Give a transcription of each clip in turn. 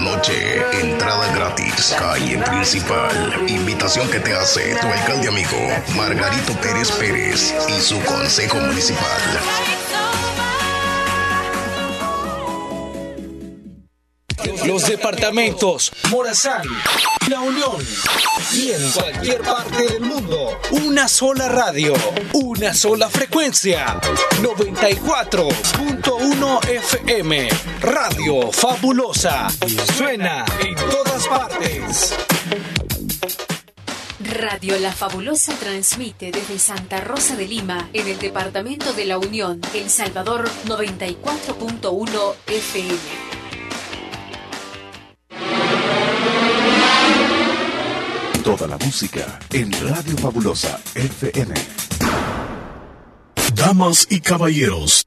noche, entrada gratis, calle principal. Invitación que te hace tu alcalde amigo, Margarito Pérez Pérez y su consejo municipal. Los departamentos Morazán, La Unión y en cualquier parte del mundo. Una sola radio, una sola frecuencia. 94.1 FM. Radio Fabulosa. Suena en todas partes. Radio La Fabulosa transmite desde Santa Rosa de Lima, en el departamento de La Unión, El Salvador 94.1 FM. Toda la música en Radio Fabulosa FM. Damas y caballeros,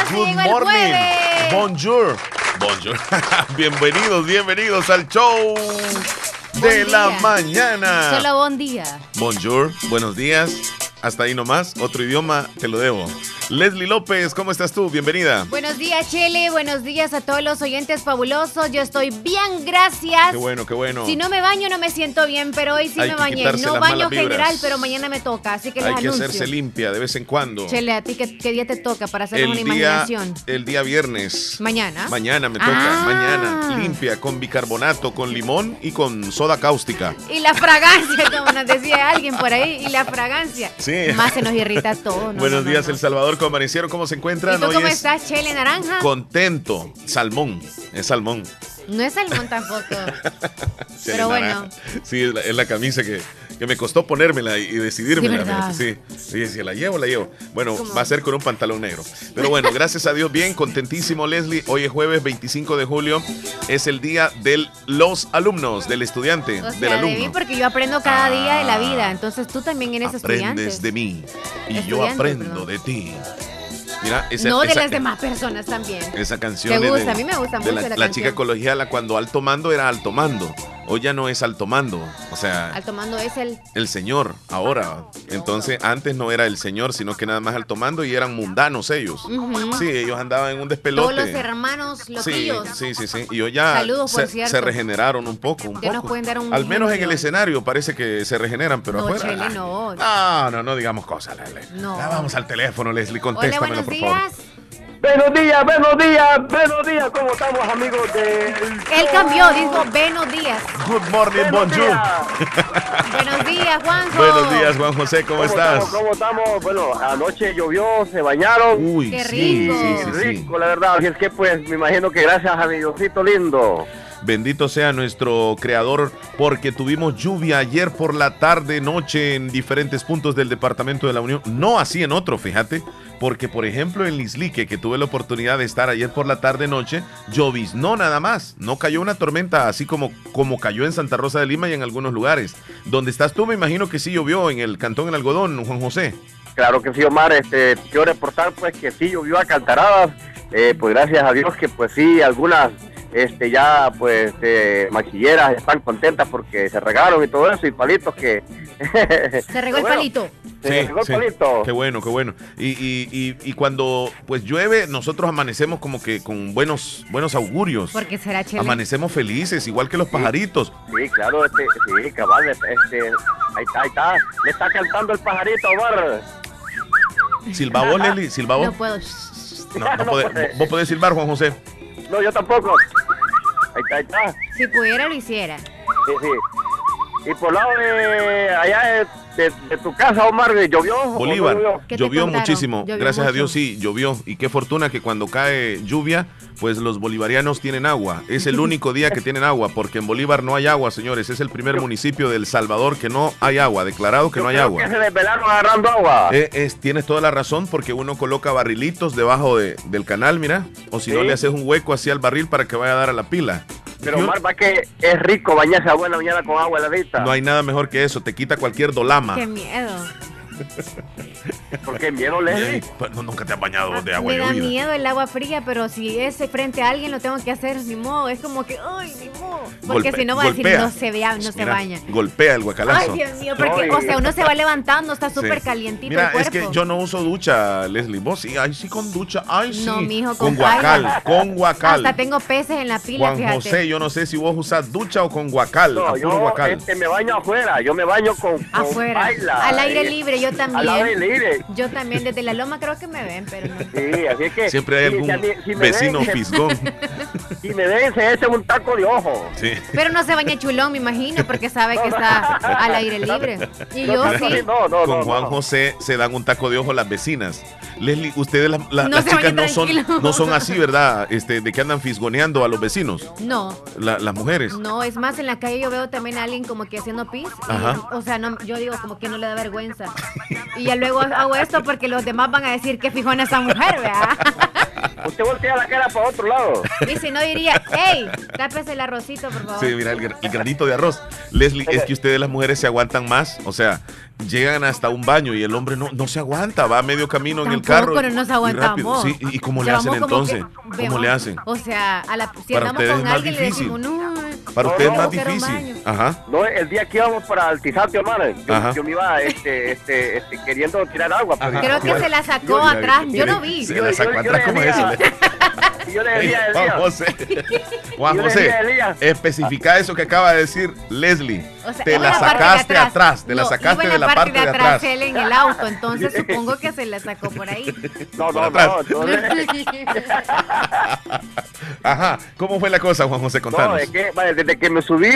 Good morning. Bonjour. Bonjour. bienvenidos, bienvenidos al show de la mañana. Solo buen día. Bonjour, buenos días. Hasta ahí nomás. Otro idioma te lo debo. Leslie López, ¿cómo estás tú? Bienvenida. Buenos días, Chele. Buenos días a todos los oyentes fabulosos. Yo estoy bien, gracias. Qué bueno, qué bueno. Si no me baño, no me siento bien, pero hoy sí Hay me que bañé. No baño general, pero mañana me toca, así que Hay les que anuncio. hacerse limpia de vez en cuando. Chele, ¿a ti qué, qué día te toca para hacer una día, imaginación? el día viernes. Mañana. Mañana me toca, Ah. mañana. Limpia, con bicarbonato, con limón y con soda cáustica. Y la fragancia, como nos decía alguien por ahí, y la fragancia. Sí. Más se nos irrita todo. no, Buenos no, no, días. El Salvador, ¿cómo amanecieron? ¿Cómo se ¿Y encuentran? tú Hoy cómo es estás, Chele Naranja? Contento. Salmón. Es salmón. No es salmón tampoco. Pero bueno. Sí, es la, es la camisa que, que me costó ponérmela y, y decidirme. Sí, sí, sí, la llevo, la llevo. Bueno, ¿Cómo? va a ser con un pantalón negro. Pero bueno, gracias a Dios, bien, contentísimo, Leslie. Hoy es jueves 25 de julio. Es el día de los alumnos, del estudiante, O del sea, de mí, alumno. porque yo aprendo cada día de la vida. Entonces tú también eres estudiante. Aprendes de mí y yo Estudiante, aprendo perdón. de ti. Mira, esa, no de las demás personas también. Esa canción ¿Te es gusta? de- A mí me gusta mucho la, la la chica colegiala cuando alto mando era alto mando. Hoy ya no es alto mando. O sea, Al tomando es el. el señor ahora. Entonces, antes no era el señor, sino que nada más alto mando y eran mundanos ellos. Ujú. Sí, ellos andaban en un Todos despelote. los hermanos, los Sí, tíos. sí, sí, sí. Y hoy ya Saludos, por se, regeneraron un poco, un nos poco. pueden dar un Al menos en el escenario parece que se regeneran, pero No, afuera. Chele, ah, no. No, no, no digamos cosas, Leslie. No. Ya vamos al teléfono, Leslie, Hola, buenos por favor. días. Buenos días, buenos días, buenos días, ¿cómo estamos amigos de... Él cambió, dijo buenos días. Good morning, bonjour. Buenos días, Juanjo. Buenos días, Juan José, ¿cómo, estás? Estamos, ¿Cómo estamos? Bueno, anoche llovió, se bañaron. Uy, Qué sí, rico. sí, sí, sí. Rico, la verdad. Así es que pues me imagino que gracias a mi Diosito lindo. Bendito sea nuestro creador, porque tuvimos lluvia ayer por la tarde, noche en diferentes puntos del departamento de la Unión. No así en otro, fíjate, porque por ejemplo en Lislique, que tuve la oportunidad de estar ayer por la tarde, noche, lloviznó nada más. No cayó una tormenta así como, como cayó en Santa Rosa de Lima y en algunos lugares. Donde estás tú, me imagino que sí llovió en el Cantón El Algodón, Juan José. Claro que sí, Omar. Este, quiero reportar pues que sí llovió a cantaradas. Eh, pues gracias a Dios que pues sí, algunas este ya pues eh, maquilleras están contentas porque se regaron y todo eso y palitos que... Se regó el Bueno, palito. Se regó el palito. Qué bueno, qué bueno. Y, y- y- y cuando pues llueve, nosotros amanecemos como que con buenos, buenos augurios. Porque será Chele. Amanecemos felices, igual que los pajaritos. Sí, claro, este, sí, cabal, este, ahí está, ahí está, le está cantando el pajarito, Omar. Silba vos, Leslie, silba vos. No puedo. No, no No podés- puede. vos podés silbar, Juan José. No, yo tampoco. Ahí está, ahí está. Si pudiera, lo hiciera. Sí, sí. Y por lado de allá de, tu casa, Omar, ¿llovió? Bolívar, llovió? Muchísimo. Llovió Gracias a. Dios sí, llovió. Y qué fortuna que cuando cae lluvia, pues los bolivarianos tienen agua. Es el único día que tienen agua, porque en Bolívar no hay agua, señores. Es el primer municipio del Salvador que no hay agua, declarado que Yo no hay creo agua. que se desvelaron agarrando agua. Eh, es, tienes toda la razón porque uno coloca barrilitos debajo de- del canal, mira. O si no le haces un hueco así al barril para que vaya a dar a la pila. Pero Yo- Omar, va que es rico bañarse a buena mañana con agua heladita. No hay nada mejor que eso, te quita cualquier dolama. Qué miedo. Porque miedo, Leslie. No, nunca te has bañado de agua Me da miedo el agua fría, pero si es frente a alguien lo tengo que hacer, ni modo. Es como que, ay, ni modo. Porque Golpe- si no va a decir, golpea. no se vea, no se Mira, baña. Golpea el guacalazo. Ay, Dios mío, porque, Ay. o sea, uno se va levantando, está Sí. súper calientito Mira, el es que yo no uso ducha, Leslie. Vos sí, ay, sí con ducha. Ay, sí. No, mijo, con con guacal, con guacal. Hasta tengo peces en la pila, Juan fíjate. José, yo no sé si vos usas ducha o con guacal. a No, puro yo guacal. este, me baño afuera. Yo me baño con, con Afuera. baila, Al aire libre, yo Al también. aire libre. Yo también, desde la loma creo que me ven, pero no. Sí, así es que. Siempre hay algún si a mí- si me vecino ven, fisgón. Si me ven, se echa un taco de ojo. Sí. Pero no se baña chulón, me imagino, porque sabe que está al aire libre. Y yo No, sí. No, no, Con Juan no. José se dan un taco de ojo las vecinas. Leslie, ustedes las, No chicas no son, no son así, ¿verdad? Este, de que andan fisgoneando a los vecinos, No, la- las mujeres. no, es más, en la calle yo veo también a alguien como que haciendo pis. y, o sea, no, yo digo como que no le da vergüenza. Y ya luego hago esto porque los demás van a decir que fijona esa mujer, ¿verdad? Usted voltea la cara para otro lado. Y si no diría, hey, tápese el arrocito, por favor. Sí, mira, el, el granito de arroz. Leslie, es que ustedes las mujeres se aguantan más. O sea, llegan hasta un baño y el hombre no, no se aguanta, va a medio camino en el Tampoco carro. no nos y aguantamos. rápido. Sí, ¿y cómo le hacen entonces? que ¿Cómo vemos- le hacen? O sea, a la, si Para andamos con alguien le decimos, no. Para No, es más difícil. Ajá. No, el día que íbamos para el Tizate, Omar, yo, me iba este, este, este, queriendo tirar agua. pero- Ajá. Creo que se la sacó atrás, yo no vi. Se Yo- la sacó yo atrás, le ¿cómo es decía- eso? Yo le decía a Juan José. Juan José, especifica eso que acaba de decir Leslie. O sea, te la sacaste atrás. te la No, sacaste de en la parte de atrás. él en el auto, entonces supongo que se la sacó por ahí. No, Por no, atrás. no, entonces- Ajá. ¿Cómo fue la cosa, Juan José? No, Contanos. es que vale, desde que me subí,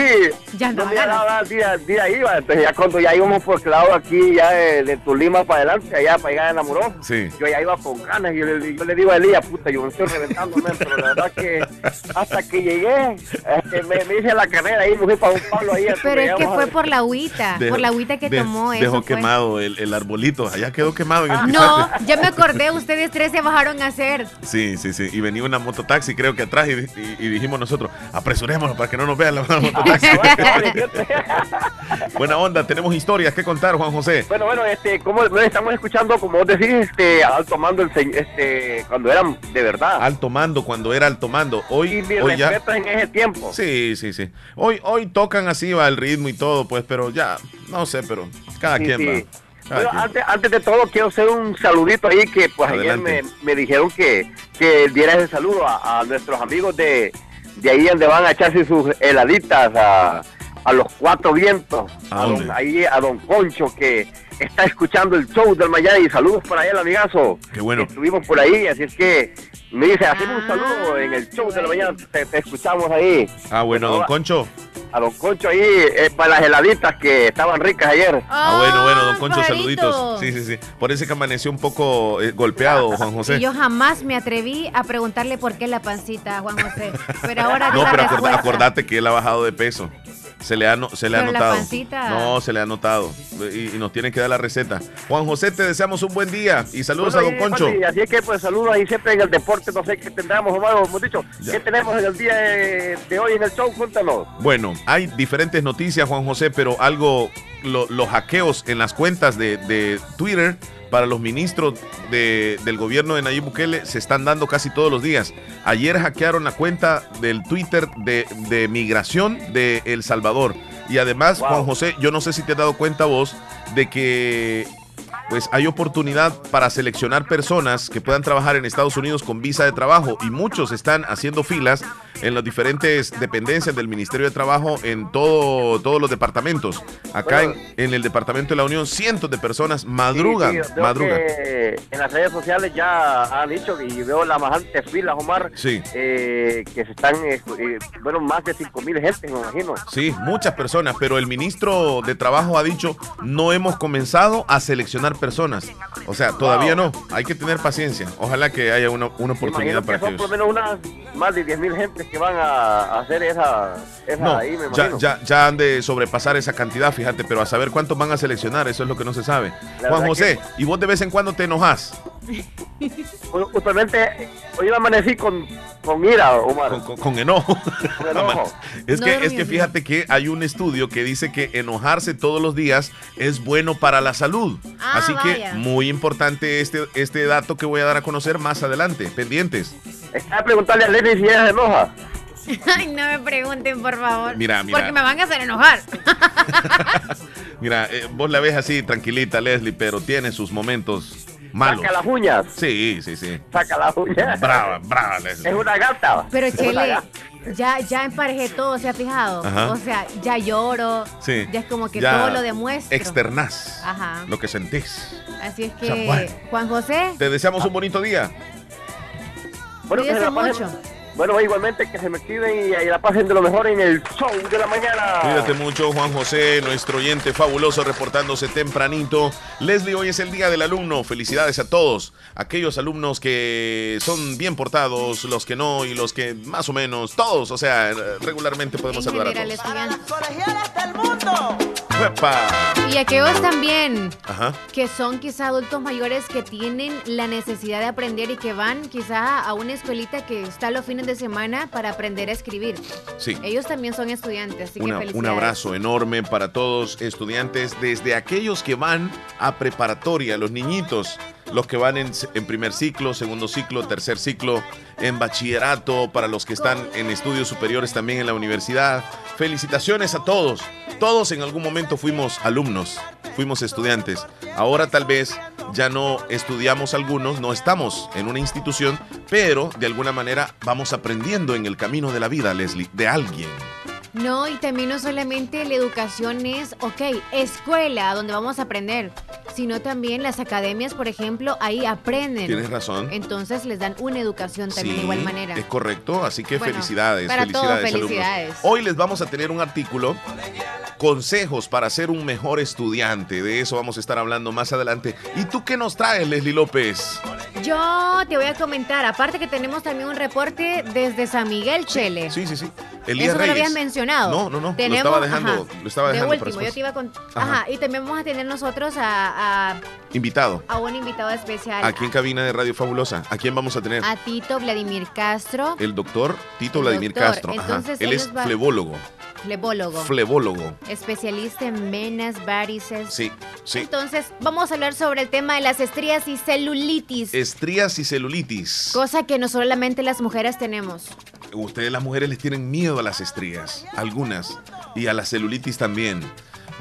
Ya no no me daba día, día iba. Entonces ya cuando ya íbamos por el lado aquí, ya de, de Tulima para adelante, allá para allá en Amoró, Sí. yo ya iba con ganas y yo, le- yo le digo a Elías, puta, yo me estoy reventando, pero la verdad que hasta que llegué, este, me, me hice la carrera ahí, me fui para un palo ahí. hasta Pero es que fue por la agüita, Dejó- por la agüita que de- tomó eso. Dejó fue. quemado el, el arbolito. Allá quedó quemado en el No, ya me acordé, ustedes tres se bajaron a hacer. Sí, sí, sí. Y venía una mototaxi, creo que atrás, y, y- y dijimos nosotros, apresurémonos para que no nos vean la mototaxi. Buena onda, tenemos historias que contar, Juan José. Bueno, bueno, este, como nos estamos escuchando, como vos decís, este, alto mando el este, cuando eran de verdad. Alto mando, cuando era alto mando. Hoy, y mi hoy ya. en ese tiempo. Sí, sí, sí. Hoy, hoy tocan así, va el ritmo y todo, pues, pero ya, no sé, pero cada Sí, quien sí. va. Cada Bueno, quien. antes, antes de todo quiero hacer un saludito ahí que pues Adelante. ayer me, me dijeron que, que diera ese saludo a, a nuestros amigos de, de ahí donde van a echarse sus heladitas a, a los cuatro vientos. ¿A A don- ahí a don Concho que está escuchando el show del Miami. Saludos para él, amigazo. Qué bueno. Estuvimos por ahí, así es que me dice, hacemos un Ah, saludo en el show de la mañana, te, te escuchamos ahí. Ah, bueno, don Concho. A don Concho ahí, eh, para las heladitas que estaban ricas ayer. Ah, bueno, bueno, don Concho, pajarito. saluditos. Sí, sí, sí. Parece que amaneció un poco eh, golpeado, Juan José. Y yo jamás me atreví a preguntarle por qué la pancita Juan José. Pero ahora No, pero acorda- acordate que él ha bajado de peso. Se le ha, no- se le ha notado. No, se le ha notado. Y, y nos tiene que dar la receta. Juan José, te deseamos un buen día. Y saludos Bueno, a don y, Concho. Pati, así es que pues saludos ahí siempre en el deporte, no sé qué tendremos, Omar, hemos dicho, Ya. ¿qué tenemos en el día de, de hoy en el show? Cuéntanos. Bueno, hay diferentes noticias, Juan José, pero algo, lo- los hackeos en las cuentas de, de Twitter para los ministros de- del gobierno de Nayib Bukele se están dando casi todos los días. Ayer hackearon la cuenta del Twitter de, de migración de El Salvador. Y además, Wow. Juan José, yo no sé si te has dado cuenta vos de que pues hay oportunidad para seleccionar personas que puedan trabajar en Estados Unidos con visa de trabajo y muchos están haciendo filas en las diferentes dependencias del Ministerio de Trabajo en todo, todos los departamentos. Acá en, en el Departamento de la Unión, cientos de personas madrugan, Sí, madrugan. en las redes sociales ya han dicho y veo las bastantes filas, Omar, Sí. eh, que se están, eh, eh, bueno, más de 5 mil gente, me imagino. Sí, muchas personas, pero el ministro de Trabajo ha dicho, no hemos comenzado a seleccionar personas. O sea, todavía no, hay que tener paciencia. Ojalá que haya una, una oportunidad imagino que para son que por lo menos unas más de 10 mil gente que van a, hacer esa, esa No, ahí, me ya, ya, ya han de sobrepasar esa cantidad, fíjate, pero a saber cuántos van a seleccionar, eso es lo que no se sabe. La Juan José, ¿y vos de vez en cuando te enojas? Usualmente hoy amanecí con, con ira, Omar. Con, con- con enojo. Con enojo. Es No que, es que fíjate que hay un estudio que dice que enojarse todos los días es bueno para la salud. Ah, Así que muy importante este, este dato que voy a dar a conocer más adelante. Pendientes. Estaba preguntarle a Lenny si ella se enoja. Ay, no me pregunten, por favor. Mira, mira. Porque me van a hacer enojar. Mira, eh, vos la ves así tranquilita, Leslie, pero tiene sus momentos malos. Saca las uñas. Sí, sí, sí. Saca las uñas. Brava, brava, Es una gata. Pero Chele, ya, ya emparejé todo, ¿se ha fijado? Ajá. O sea, ya lloro. Sí. Ya es como que Ya todo lo demuestro. Externás Ajá. lo que sentís. Así es O que, sea, bueno. Juan José, Te deseamos un bonito día. Bueno, que se cuídese la pasen- mucho. Bueno, igualmente que se me cuiden y, y la pasen de lo mejor en el show de la mañana. Cuídate mucho, Juan José, nuestro oyente fabuloso reportándose tempranito. Leslie, hoy es el día del alumno. Felicidades a todos. Aquellos alumnos que son bien portados, los que no y los que más o menos, todos, o sea, regularmente podemos en saludar a general, todos. estudiantes. ¡Epa! Y aquellos también Ajá. que son quizá adultos mayores que tienen la necesidad de aprender y que van quizá a una escuelita que está los fines de semana para aprender a escribir. Sí. Ellos también son estudiantes, así Una- un abrazo enorme para todos estudiantes, desde aquellos que van a preparatoria, los niñitos, los que van en, primer ciclo, segundo ciclo, tercer ciclo, en bachillerato, para los que están en estudios superiores también en la universidad. Felicitaciones a todos. Todos en algún momento fuimos alumnos, fuimos estudiantes. Ahora tal vez ya no estudiamos algunos, no estamos en una institución, pero de alguna manera vamos aprendiendo en el camino de la vida, Leslie, de alguien. No, y también no solamente la educación es, ok, escuela, donde vamos a aprender, sino también las academias, por ejemplo, ahí aprenden. Tienes razón. Entonces les dan una educación también Sí, de igual manera. Es correcto, así que Bueno, felicidades, para felicidades, felicidades. Hoy les vamos a tener un artículo, consejos para ser un mejor estudiante. De eso vamos a estar hablando más adelante. ¿Y tú qué nos traes, Leslie López? Yo te voy a comentar, aparte que tenemos también un reporte desde San Miguel, Chele. Sí, sí, sí. Elías Eso no lo Reyes. habías mencionado. No, no, no. Tenemos, lo estaba dejando, ajá, lo estaba de dejando para último, yo te iba a. Ajá. Ajá. y también vamos a tener nosotros a, a, Invitado. a un invitado especial. Aquí en cabina de Radio Fabulosa. ¿A quién vamos a tener? A Tito Vladimir Castro, El doctor Tito El Vladimir doctor. Castro. Ajá. Entonces, Él él es va- flebólogo. flebólogo, Flebólogo. especialista en venas, varices. Sí, sí. Entonces, vamos a hablar sobre el tema de las estrías y celulitis, Estrías y celulitis. cosa que no solamente las mujeres tenemos. Ustedes las mujeres les tienen miedo a las estrías, algunas, y a la celulitis también.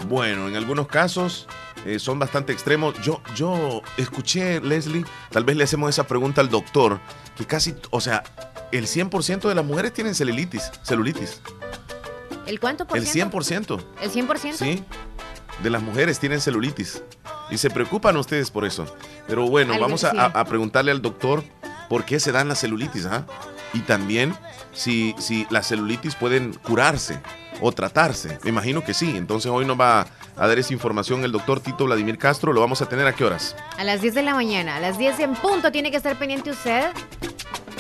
Bueno, en algunos casos eh, son bastante extremos. Yo, yo escuché, Leslie, tal vez le hacemos esa pregunta al doctor, que casi, o sea, el 100% de las mujeres tienen celulitis, celulitis. ¿El cuánto por El ciento? 100%, ¿El 100%? sí, de las mujeres tienen celulitis. Y se preocupan ustedes por eso. Pero bueno, Algo vamos a, sí. a- a preguntarle al doctor por qué se dan las celulitis, ¿ah? Y también si, si las celulitis pueden curarse o tratarse. Me imagino que sí. Entonces hoy nos va a dar esa información el doctor Tito Vladimir Castro. ¿Lo vamos a tener a qué horas? A las 10 de la mañana, a las 10 en punto tiene que estar pendiente usted.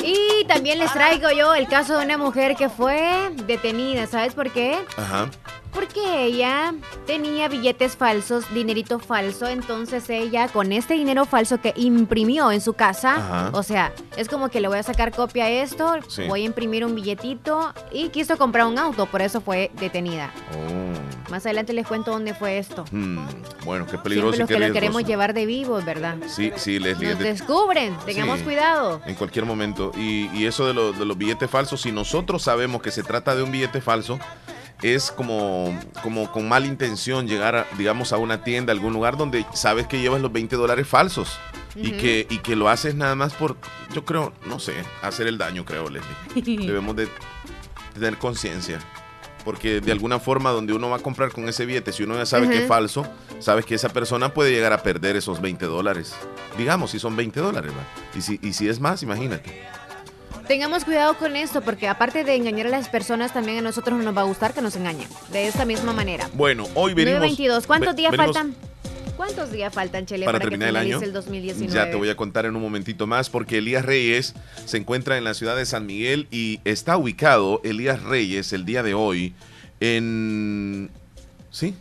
Y también les traigo yo el caso de una mujer que fue detenida. ¿Sabes por qué? Ajá. Porque ella tenía billetes falsos, dinerito falso. Entonces ella, con este dinero falso que imprimió en su casa, Ajá. o sea, es como que le voy a sacar copia a esto, Sí. voy a imprimir un billetito y quiso comprar un auto, por eso fue detenida. Oh. Más adelante les cuento dónde fue esto. Hmm. Bueno, qué peligroso los que lo queremos llevar de vivos, ¿verdad? Sí, sí, Leslie. Nos es de- descubren, tengamos Sí. cuidado. En cualquier momento. Y, y eso de, lo- de los billetes falsos, si nosotros sabemos que se trata de un billete falso, es como, como con mala intención llegar, a, digamos, a una tienda, a algún lugar donde sabes que llevas los 20 dólares falsos. y, que, y que lo haces nada más por, yo creo, no sé, hacer el daño, creo, Leslie. Debemos de tener conciencia. Porque de alguna forma donde uno va a comprar con ese billete, si uno ya sabe que es falso, sabes que esa persona puede llegar a perder esos 20 dólares. Digamos, si son 20 dólares, ¿va? Y si, y si es más, imagínate. Tengamos cuidado con esto, porque aparte de engañar a las personas, también a nosotros nos va a gustar que nos engañen. De esta misma manera. Bueno, hoy venimos... 922. ¿Cuántos ve- días venimos faltan? ¿Cuántos días faltan, Chele, Para para, que terminar el año. el 2019? Ya te voy a contar en un momentito más porque Elías Reyes se encuentra en la ciudad de San Miguel y está ubicado Elías Reyes el día de hoy en... ¿Sí?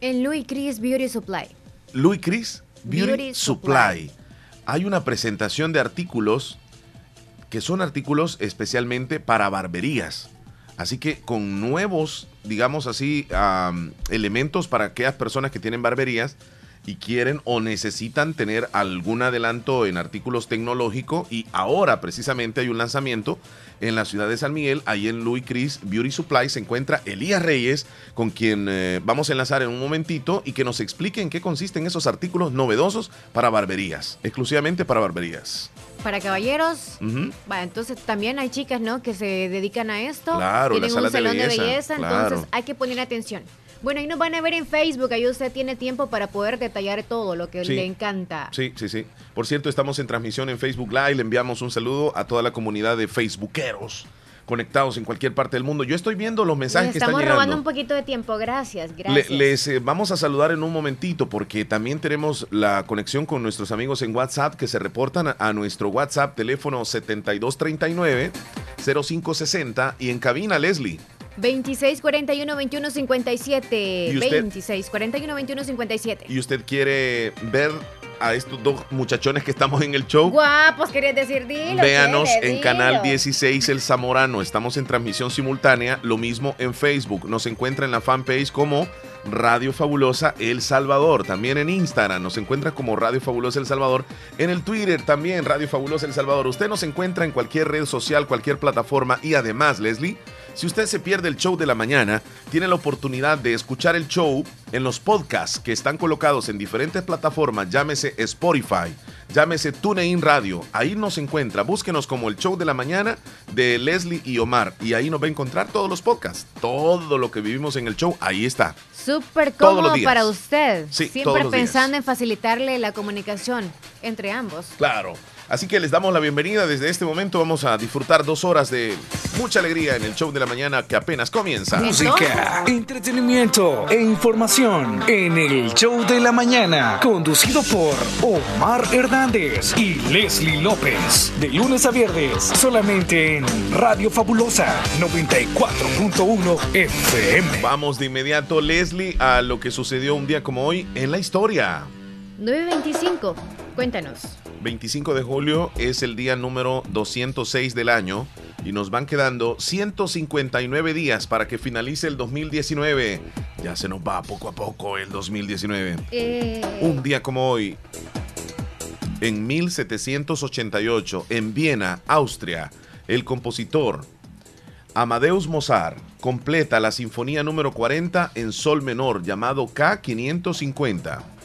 En Louis Chris Beauty Supply. Louis Chris Beauty, Beauty Supply. Supply. hay una presentación de artículos que son artículos especialmente para barberías. Así que con nuevos, digamos así, elementos para aquellas personas que tienen barberías y quieren o necesitan tener algún adelanto en artículos tecnológicos y ahora precisamente hay un lanzamiento en la ciudad de San Miguel, ahí en Louis Chris Beauty Supply se encuentra Elías Reyes, con quien eh, vamos a enlazar en un momentito y que nos explique en qué consisten esos artículos novedosos para barberías, exclusivamente para barberías. Para caballeros, Ujú. Va, entonces también hay chicas, ¿no? Que se dedican a esto. Claro, Tienen un salas de salón de belleza, belleza, claro. entonces hay que poner atención. Bueno, ahí nos van a ver en Facebook, ahí usted tiene tiempo para poder detallar todo lo que Sí. le encanta. Sí, sí, sí. Por cierto, estamos en transmisión en Facebook Live. Le enviamos un saludo a toda la comunidad de Facebookeros conectados en cualquier parte del mundo. Yo estoy viendo los mensajes Les que están estamos llegando. robando un poquito de tiempo, gracias, Le- gracias. les eh, vamos a saludar en un momentito porque también tenemos la conexión con nuestros amigos en WhatsApp que se reportan a, a nuestro WhatsApp teléfono 7239-0560 y en cabina Leslie. 26 41 21 57. ¿Y usted? 26 41 21 57. Y usted quiere ver a estos dos muchachones que estamos en el show. Guapos, querías decir, dilo. Véanos en dilo. Canal 16 El Zamorano. Estamos en transmisión simultánea. Lo mismo en Facebook. Nos encuentra en la fanpage como Radio Fabulosa El Salvador. También en Instagram nos encuentra como Radio Fabulosa El Salvador. En el Twitter también Radio Fabulosa El Salvador. Usted nos encuentra en cualquier red social, cualquier plataforma. Y además, Leslie, si usted se pierde el show de la mañana, tiene la oportunidad de escuchar el show en los podcasts que están colocados en diferentes plataformas, llámese Spotify, llámese TuneIn Radio. Ahí nos encuentra. Búsquenos como el show de la mañana de Leslie y Omar. Y ahí nos va a encontrar todos los podcasts. Todo lo que vivimos en el show, ahí está. Súper cómodo para usted. Sí, Siempre días. pensando en facilitarle la comunicación entre ambos. Claro. Así que les damos la bienvenida. Desde este momento vamos a disfrutar dos horas de mucha alegría en el show de la mañana que apenas comienza. Música, entretenimiento e información en el show de la mañana, conducido por Omar Hernández y Leslie López. De lunes a viernes, solamente en Radio Fabulosa 94.1 FM. Vamos de inmediato, Leslie, a lo que sucedió un día como hoy en la historia. 925. Cuéntanos. 25 de julio es el día número 206 del año y nos van quedando 159 días para que finalice el 2019. Ya se nos va poco a poco el 2019. Eh, Un día como hoy, en 1788, en Viena, Austria, el compositor Amadeus Mozart completa la sinfonía número 40 en sol menor llamado K550.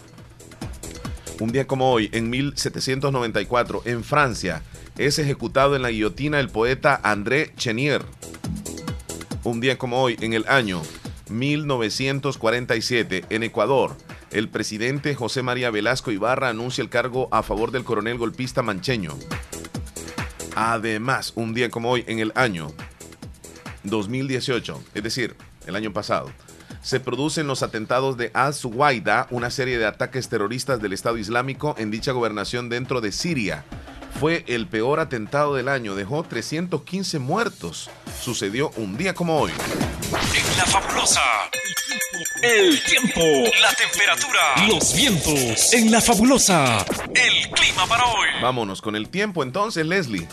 Un día como hoy, en 1794, en Francia, es ejecutado en la guillotina el poeta André Chenier. Un día como hoy, en el año 1947, en Ecuador, el presidente José María Velasco Ibarra anuncia el cargo a favor del coronel golpista mancheño. Además, un día como hoy, en el año 2018, es decir, el año pasado, se producen los atentados de Al-Suwaida, una serie de ataques terroristas del Estado Islámico en dicha gobernación dentro de Siria. Fue el peor atentado del año, dejó 315 muertos. Sucedió un día como hoy. En la fabulosa. El tiempo, la temperatura, los vientos. En la fabulosa. El clima para hoy. Vámonos con el tiempo entonces, Leslie.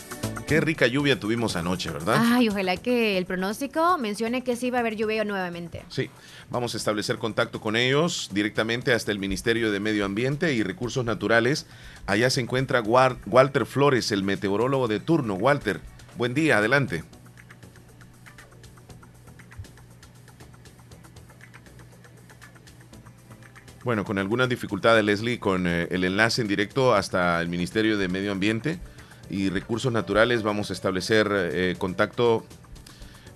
Qué rica lluvia tuvimos anoche, ¿verdad? Ay, ojalá que el pronóstico mencione que sí va a haber lluvia nuevamente. Sí, vamos a establecer contacto con ellos directamente hasta el Ministerio de Medio Ambiente y Recursos Naturales. Allá se encuentra Walter Flores, el meteorólogo de turno. Walter, buen día, adelante. Bueno, con algunas dificultades, Leslie, con eh, el enlace en directo hasta el Ministerio de Medio Ambiente y Recursos Naturales, vamos a establecer eh, contacto,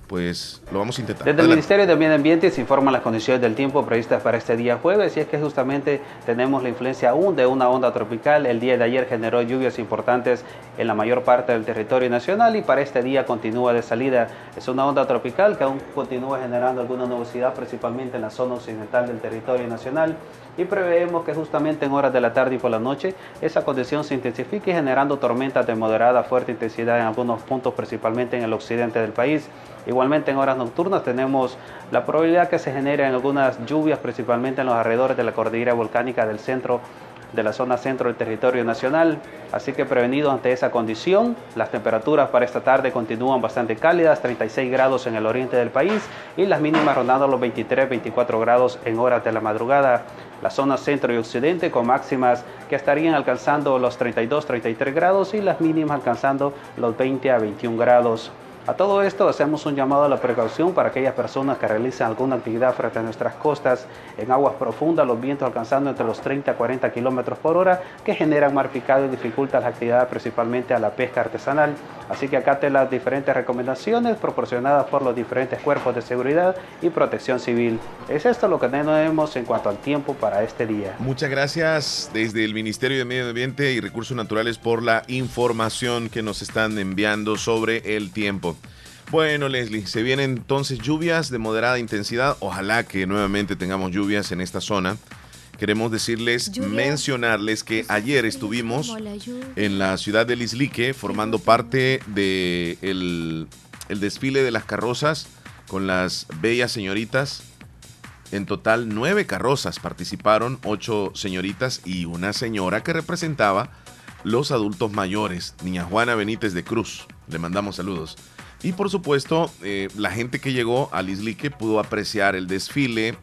pues lo vamos a intentar. Desde el. Ministerio de Medio Ambiente se informan las condiciones del tiempo previstas para este día jueves y es que justamente tenemos la influencia aún de una onda tropical. El día de ayer generó lluvias importantes en la mayor parte del territorio nacional y para este día continúa de salida. Es una onda tropical que aún continúa generando alguna nubosidad principalmente en la zona occidental del territorio nacional y preveemos que justamente en horas de la tarde y por la noche esa condición se intensifique generando tormentas de moderada a fuerte intensidad en algunos puntos principalmente en el occidente del país. Igualmente en horas nocturnas tenemos la probabilidad que se generen algunas lluvias principalmente en los alrededores de la cordillera volcánica del centro de la zona centro del territorio nacional. Así que prevenido ante esa condición, las temperaturas para esta tarde continúan bastante cálidas, 36 grados en el oriente del país y las mínimas rondando los 23-24 grados en horas de la madrugada. La zona centro y occidente con máximas que estarían alcanzando los 32-33 grados y las mínimas alcanzando los 20 a 21 grados. A todo esto hacemos un llamado a la precaución para aquellas personas que realizan alguna actividad frente a nuestras costas en aguas profundas, los vientos alcanzando entre los 30 a 40 kilómetros por hora que generan mar picado y dificultan la actividad principalmente a la pesca artesanal. Así que acate las diferentes recomendaciones proporcionadas por los diferentes cuerpos de seguridad y protección civil. Es esto lo que tenemos en cuanto al tiempo para este día. Muchas gracias desde el Ministerio de Medio Ambiente y Recursos Naturales por la información que nos están enviando sobre el tiempo. Bueno, Leslie, se vienen entonces lluvias de moderada intensidad. Ojalá que nuevamente tengamos lluvias en esta zona. Queremos decirles, mencionarles que ayer estuvimos en la ciudad de Lislique formando parte del de el desfile de las carrozas con las bellas señoritas. En total, nueve carrozas participaron, ocho señoritas y una señora que representaba los adultos mayores, niña Juana Benítez de Cruz. Le mandamos saludos. Y por supuesto, eh, la gente que llegó a Lislique pudo apreciar el desfile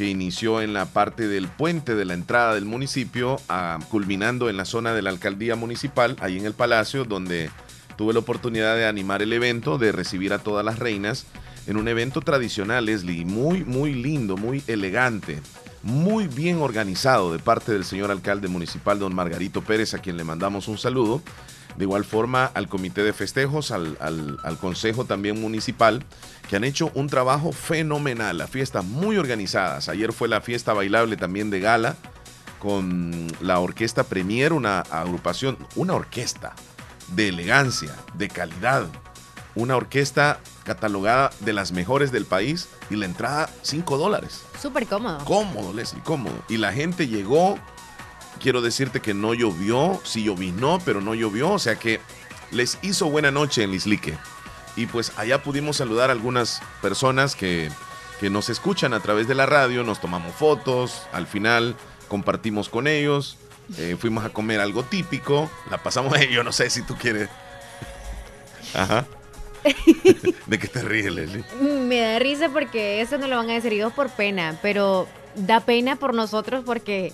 que inició en la parte del puente de la entrada del municipio, culminando en la zona de la alcaldía municipal, ahí en el palacio, donde tuve la oportunidad de animar el evento, de recibir a todas las reinas en un evento tradicional, Leslie, muy, muy lindo, muy elegante, muy bien organizado de parte del señor alcalde municipal, don Margarito Pérez, a quien le mandamos un saludo. De igual forma al comité de festejos, al, consejo también municipal, que han hecho un trabajo fenomenal. La fiesta muy organizadas. Ayer fue la fiesta bailable también de gala con la orquesta Premier, una agrupación, una orquesta de elegancia, de calidad. Una orquesta catalogada de las mejores del país y la entrada 5 dólares. Súper cómodo. Cómodo, Leslie, cómodo. Y la gente llegó quiero decirte que no llovió, sí llovinó, pero no llovió, o sea que les hizo buena noche en Lislique. Y pues allá pudimos saludar a algunas personas que, que nos escuchan a través de la radio, nos tomamos fotos, al final compartimos con ellos, eh, fuimos a comer algo típico, la pasamos, yo no sé si tú quieres. Ajá. ¿De qué te ríes, Leslie? Me da risa porque eso no lo van a decir dos por pena, pero da pena por nosotros porque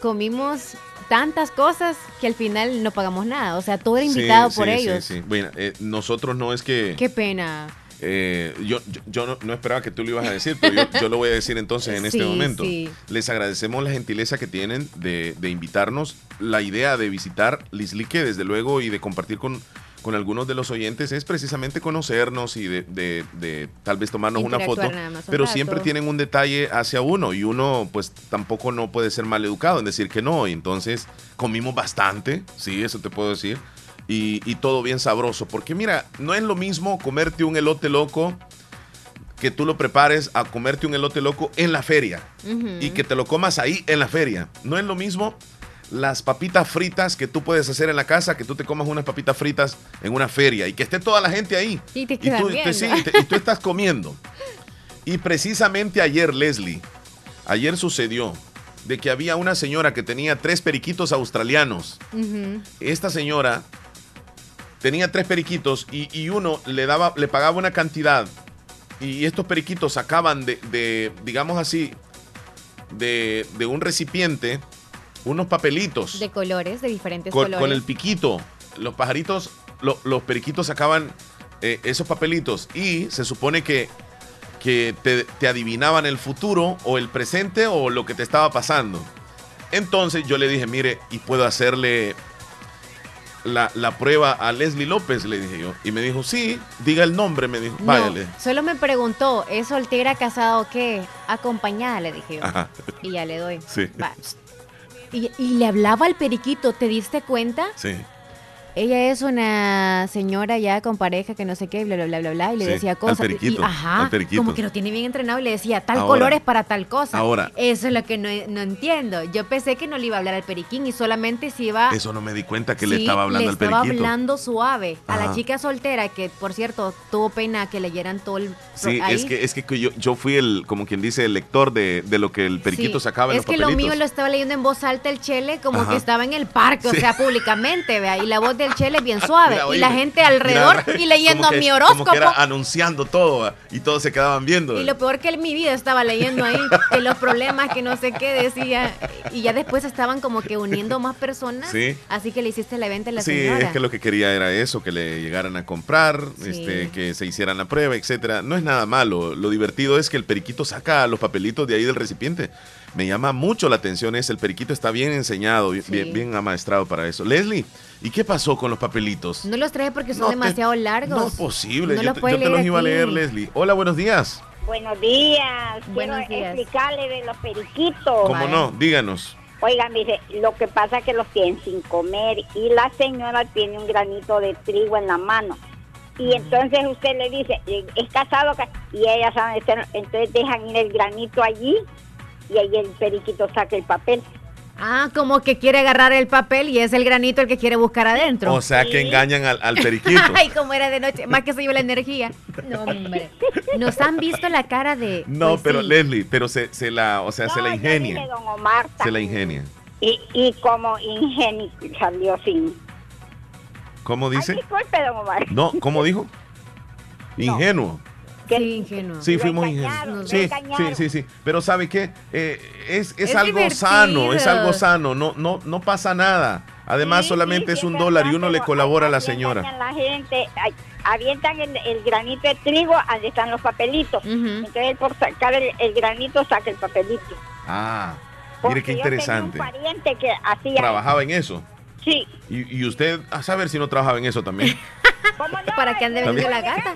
comimos tantas cosas que al final no pagamos nada. O sea, todo era invitado por ellos. Sí, sí. Bueno, eh, nosotros no es que... Qué pena. Eh, yo yo, no, esperaba que tú lo ibas a decir, pero yo, lo voy a decir entonces en este momento. Les agradecemos la gentileza que tienen de, de invitarnos, la idea de visitar Lislique, desde luego, y de compartir con con algunos de los oyentes es precisamente conocernos y de, tal vez tomarnos una foto, pero siempre tienen un detalle hacia uno y uno pues tampoco no puede ser mal educado en decir que no, y entonces comimos bastante, sí, eso te puedo decir, y, todo bien sabroso, porque mira, no es lo mismo comerte un elote loco que tú lo prepares a comerte un elote loco en la feria y que te lo comas ahí en la feria. No es lo mismo las papitas fritas que tú puedes hacer en la casa, que tú te comas unas papitas fritas en una feria y que esté toda la gente ahí. Y, te y, tú, y tú estás comiendo. Y precisamente ayer, Leslie, ayer sucedió de que había una señora que tenía tres periquitos australianos. Esta señora tenía tres periquitos y, uno le daba, le pagaba una cantidad. Y estos periquitos sacaban de, de digamos así, de, de un recipiente unos papelitos. De colores, de diferentes colores. Con el piquito. Los pajaritos, los periquitos sacaban eh, esos papelitos y se supone que, que te, adivinaban el futuro o el presente o lo que te estaba pasando. Entonces yo le dije, mire, y puedo hacerle la, prueba a Leslie López, le dije yo. Y me dijo, sí, diga el nombre, me dijo, váyale. Solo me preguntó, ¿es soltera, casada o qué? Acompañada, le dije yo. Y ya le doy. Sí. Y, le hablaba al periquito, ¿te diste cuenta? Sí. Ella es una señora ya con pareja que no sé qué, bla, bla, bla, bla, bla, y le Sí, decía al cosas. y- ajá, al periquito. como que lo tiene bien entrenado y le decía, tal Ahora. color es para tal cosa. Ahora. Eso es lo que no, no entiendo. Yo pensé que no le iba a hablar al periquín y solamente se iba... Eso no me di cuenta que le estaba hablando le al estaba periquito. hablando suave. A la chica soltera, que por cierto tuvo pena que leyeran todo el... Sí, ahí. es que, es que yo, yo fui el, como quien dice, el lector de, de lo que el periquito Sí, sacaba en es los que papelitos. lo mío lo estaba leyendo en voz alta el Chele como Ajá. que estaba en el parque, o sea, públicamente, vea, y la voz del Chele bien suave, Mira, y la gente alrededor mira, y leyendo como que- mi Como horóscopo. que era anunciando todo ¿va? y todos se quedaban viendo. Y lo peor que en mi vida estaba leyendo ahí, que los problemas, que no sé qué decía, y ya después estaban como que uniendo más personas, Sí. así que le hiciste la venta a la Sí, señora. es que lo que quería era eso, que le llegaran a comprar, Sí. este, que se hicieran la prueba, etcétera. No es nada malo. Lo divertido es que el periquito saca los papelitos de ahí del recipiente. Me llama mucho la atención es el periquito está bien enseñado, bien, Sí. bien, bien amaestrado para eso. Leslie, ¿y qué pasó con los papelitos? No los traje porque son No te- demasiado largos. No es posible. No yo los te, yo te los iba a leer, Leslie. Hola, buenos días. Buenos días. Buenos Quiero días. explicarle de los periquitos. ¿Cómo no? Díganos. Oiga, mire, lo que pasa es que los tienen sin comer y la señora tiene un granito de trigo en la mano. Y entonces usted le dice, eh, es casado, ca- y ella sabe, entonces dejan ir el granito allí y ahí el periquito saca el papel. Ah, como que quiere agarrar el papel y es el granito el que quiere buscar adentro. O sea que engañan al, al periquito. Ay, como era de noche, más que se lleva la energía. No, hombre. Nos han visto la cara de. No, pues pero sí. Leslie, pero se, se la, o sea, se la yo ingenia. don Omar, Se la ingenia. Y, y como ingenio salió sin... ¿Cómo Ay, dice? disculpe, don Omar. No, ¿cómo dijo? Ingenuo. Que- Sí, ingenuo. Sí, fuimos ingenuos. Sí, sí, sí, sí. Pero ¿sabe qué? Eh, es, es, Es algo divertido. sano, es algo sano. No, no, no pasa nada. Además, Sí, solamente sí, es un dólar y uno le colabora a la señora. La gente ay, avientan el, el granito de trigo, donde están los papelitos. Ujú. Entonces, él por sacar el, el granito, saca el papelito. Ah, Porque mire qué yo tenía interesante. un pariente que hacía. Trabajaba en eso. Sí. Y, y usted, a saber si no trabajaba en eso también. ¿Cómo no? Para que ande vendiendo la gata.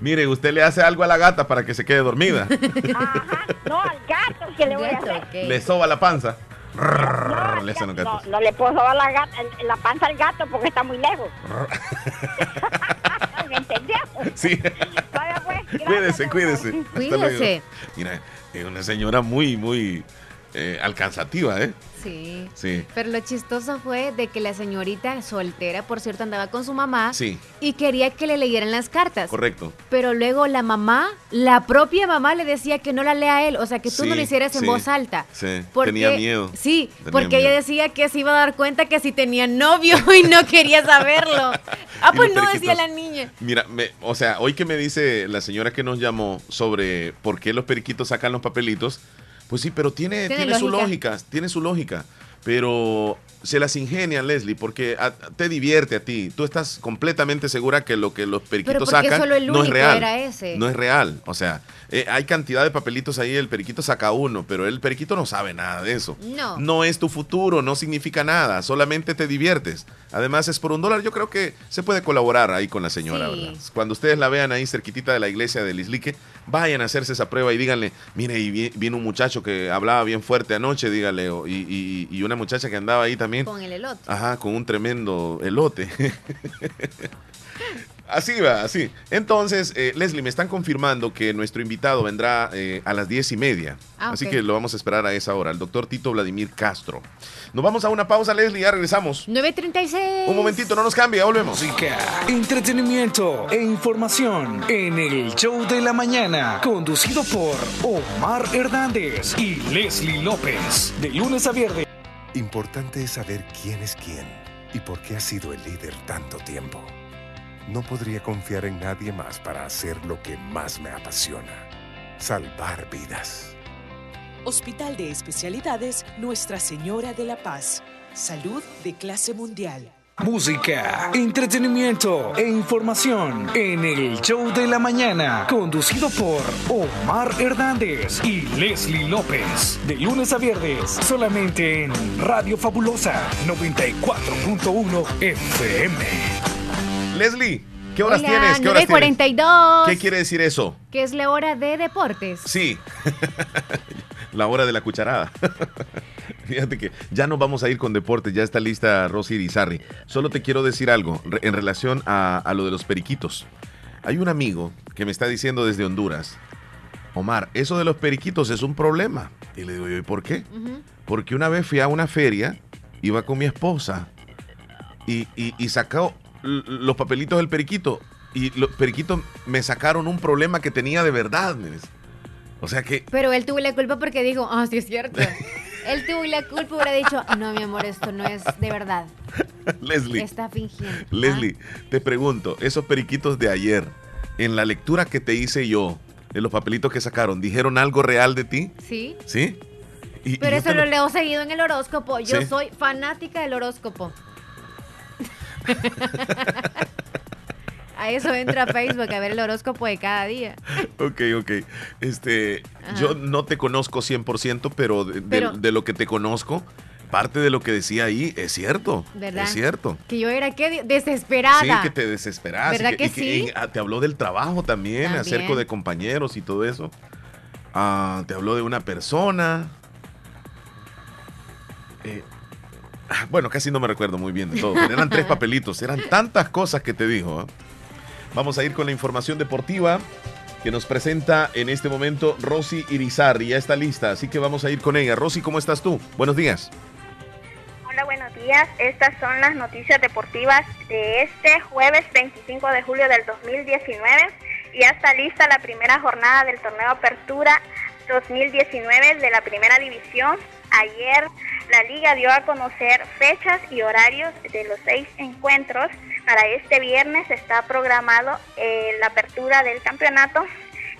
Mire, usted le hace algo a la gata para que se quede dormida. Ajá. No, al gato que le voy a hacer. Le soba la panza. No, Le hacen los gato, gatos. no, no le puedo dar la, gata, la panza al gato porque está muy lejos. ¿Me entendió? Sí. Vaya, pues, Cuídese, cuídese. Cuídese. Mira, es una señora muy, muy eh, alcanzativa, ¿eh? Sí. Sí. Pero lo chistoso fue de que la señorita soltera, por cierto, andaba con su mamá Sí, y quería que le leyeran las cartas. correcto. Pero luego la mamá, la propia mamá le decía que no la lea a él, o sea, que tú no lo hicieras en sí, voz alta. Sí, Porque- tenía miedo. Sí, Tenía porque miedo. ella decía que se iba a dar cuenta que si tenía novio y no quería saberlo. Ah, pues no, decía la niña. Mira, me- o sea, hoy que me dice la señora que nos llamó sobre por qué los periquitos sacan los papelitos, pues sí, pero tiene, Tiene tiene, su lógica. tiene su lógica. Pero se las ingenian, Leslie, porque a- te divierte a ti. Tú estás completamente segura que lo que los periquitos sacan no es real. era ese. No es real. O sea, eh, hay cantidad de papelitos ahí, el periquito saca uno, pero el periquito no sabe nada de eso. No. No es tu futuro, no significa nada, solamente te diviertes. Además es por un dólar, yo creo que se puede colaborar ahí con la señora, Sí. ¿verdad? Cuando ustedes la vean ahí cerquitita de la iglesia de Lislique, vayan a hacerse esa prueba y díganle, mire, y vi- vino un muchacho que hablaba bien fuerte anoche, dígale, y, y- y una muchacha que andaba ahí también, Con el elote. ajá, con un tremendo elote. Así va, así. Entonces, eh, Leslie, me están confirmando que nuestro invitado vendrá eh, a las diez y media. Ah, Así que lo vamos a esperar a esa hora, el doctor Tito Vladimir Castro. Nos vamos a una pausa, Leslie, ya regresamos. 936. Un momentito, no nos cambie, ya volvemos. Música, entretenimiento e información en el show de la mañana, conducido por Omar Hernández y Leslie López, de lunes a viernes. Importante es saber quién es quién y por qué ha sido el líder tanto tiempo. No podría confiar en nadie más para hacer lo que más me apasiona, salvar vidas. Hospital de Especialidades Nuestra Señora de la Paz. Salud de clase mundial. Música, entretenimiento e información en el show de la mañana, conducido por Omar Hernández y Leslie López, de lunes a viernes, solamente en Radio Fabulosa 94.1 FM. Leslie, ¿qué horas Hola, tienes? ¿Qué horas tienes? 942. ¿Qué quiere decir eso? Que es la hora de deportes. Sí. la hora de la cucharada. Fíjate que ya no vamos a ir con deporte, ya está lista Rosy Irizarri. Solo te quiero decir algo en relación a, lo de los periquitos. Hay un amigo que me está diciendo desde Honduras, Omar, eso de los periquitos es un problema. Y le digo ¿y por qué? Porque una vez fui a una feria, iba con mi esposa y, y, sacó los papelitos del periquito. Y los periquitos me sacaron un problema que tenía de verdad. O sea que... Pero él tuvo la culpa porque dijo, ah, sí es cierto. él tuvo la culpa y hubiera dicho, no, mi amor, esto no es de verdad. Leslie. Está fingiendo. Leslie, te pregunto, esos periquitos de ayer, en la lectura que te hice yo, en los papelitos que sacaron, ¿dijeron algo real de ti? Sí. ¿Sí? Pero eso lo... leo seguido en el horóscopo. Yo soy fanática del horóscopo. A eso entra Facebook a ver el horóscopo de cada día. Ok, ok. Este, yo no te conozco 100%, pero de, lo que te conozco, parte de lo que decía ahí es cierto. ¿Verdad? Es cierto. Que yo era que desesperada. Sí, que te desesperas. ¿Verdad que, sí? Ah, te habló del trabajo también, acerca de compañeros y todo eso. Ah, te habló de una persona. Eh, bueno, casi no me recuerdo muy bien de todo. eran tres papelitos, eran tantas cosas que te dijo. Vamos a ir con la información deportiva que nos presenta en este momento Rosy Irizarri. Ya está lista, así que vamos a ir con ella. Rosy, ¿cómo estás tú? Buenos días. Hola, buenos días. Estas son las noticias deportivas de este jueves 25 de julio del 2019. Ya está lista la primera jornada del torneo Apertura 2019 de la primera división. Ayer la liga dio a conocer fechas y horarios de los seis encuentros para este viernes está programado eh, la apertura del campeonato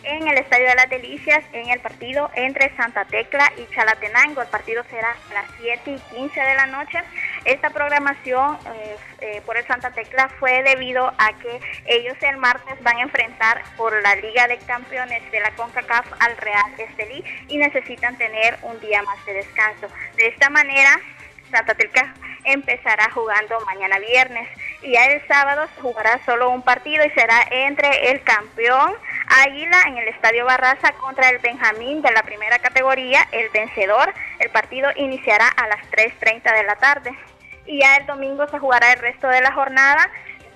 en el Estadio de las Delicias en el partido entre Santa Tecla y Chalatenango. El partido será a las 7 y 15 de la noche. Esta programación eh, eh, por el Santa Tecla fue debido a que ellos el martes van a enfrentar por la Liga de Campeones de la CONCACAF al Real Estelí y necesitan tener un día más de descanso. De esta manera, Santa Tecla empezará jugando mañana viernes y ya el sábado jugará solo un partido y será entre el campeón Águila en el Estadio Barraza contra el Benjamín de la primera categoría, el vencedor. El partido iniciará a las 3.30 de la tarde y ya el domingo se jugará el resto de la jornada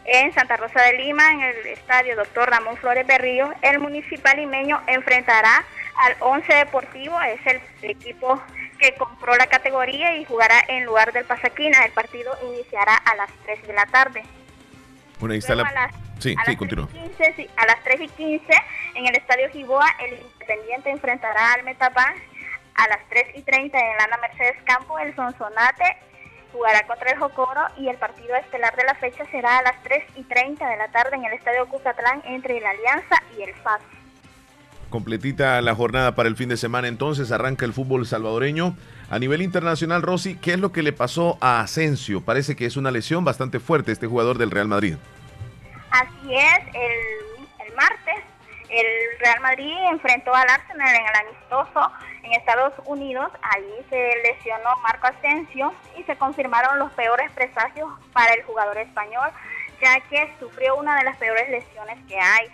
en Santa Rosa de Lima, en el Estadio Doctor Ramón Flores Berrío. El municipal limeño enfrentará al Once Deportivo, es el equipo que compró la categoría y jugará en lugar del Pasaquina. El partido iniciará a las 3 de la tarde. Bueno, ahí está la... sí, sí, continúa. a las 3 y 15 en el Estadio Giboa, el Independiente enfrentará al Metapán. A las 3 y 30 en el Ana Mercedes Campo, el Sonsonate jugará contra el Jocoro y el partido estelar de la fecha será a las 3 y 30 de la tarde en el Estadio Cucatlán entre la Alianza y el FAS. Completita la jornada para el fin de semana, entonces arranca el fútbol salvadoreño. A nivel internacional, Rosy, ¿qué es lo que le pasó a Asensio? Parece que es una lesión bastante fuerte este jugador del Real Madrid. Así es, el, martes el Real Madrid enfrentó al Arsenal en el amistoso en Estados Unidos. Allí se lesionó Marco Asensio y se confirmaron los peores presagios para el jugador español, ya que sufrió una de las peores lesiones que hay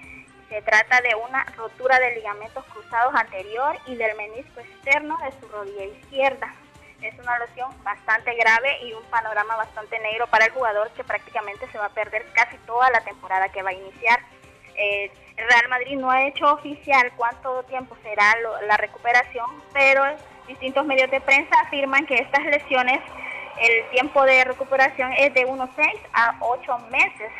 se trata de una rotura de ligamentos cruzados anterior y del menisco externo de su rodilla izquierda. Es una lesión bastante grave y un panorama bastante negro para el jugador que prácticamente se va a perder casi toda la temporada que va a iniciar. Eh, Real Madrid no ha hecho oficial cuánto tiempo será la recuperación, pero distintos medios de prensa afirman que estas lesiones, el tiempo de recuperación es de unos 6 a 8 meses.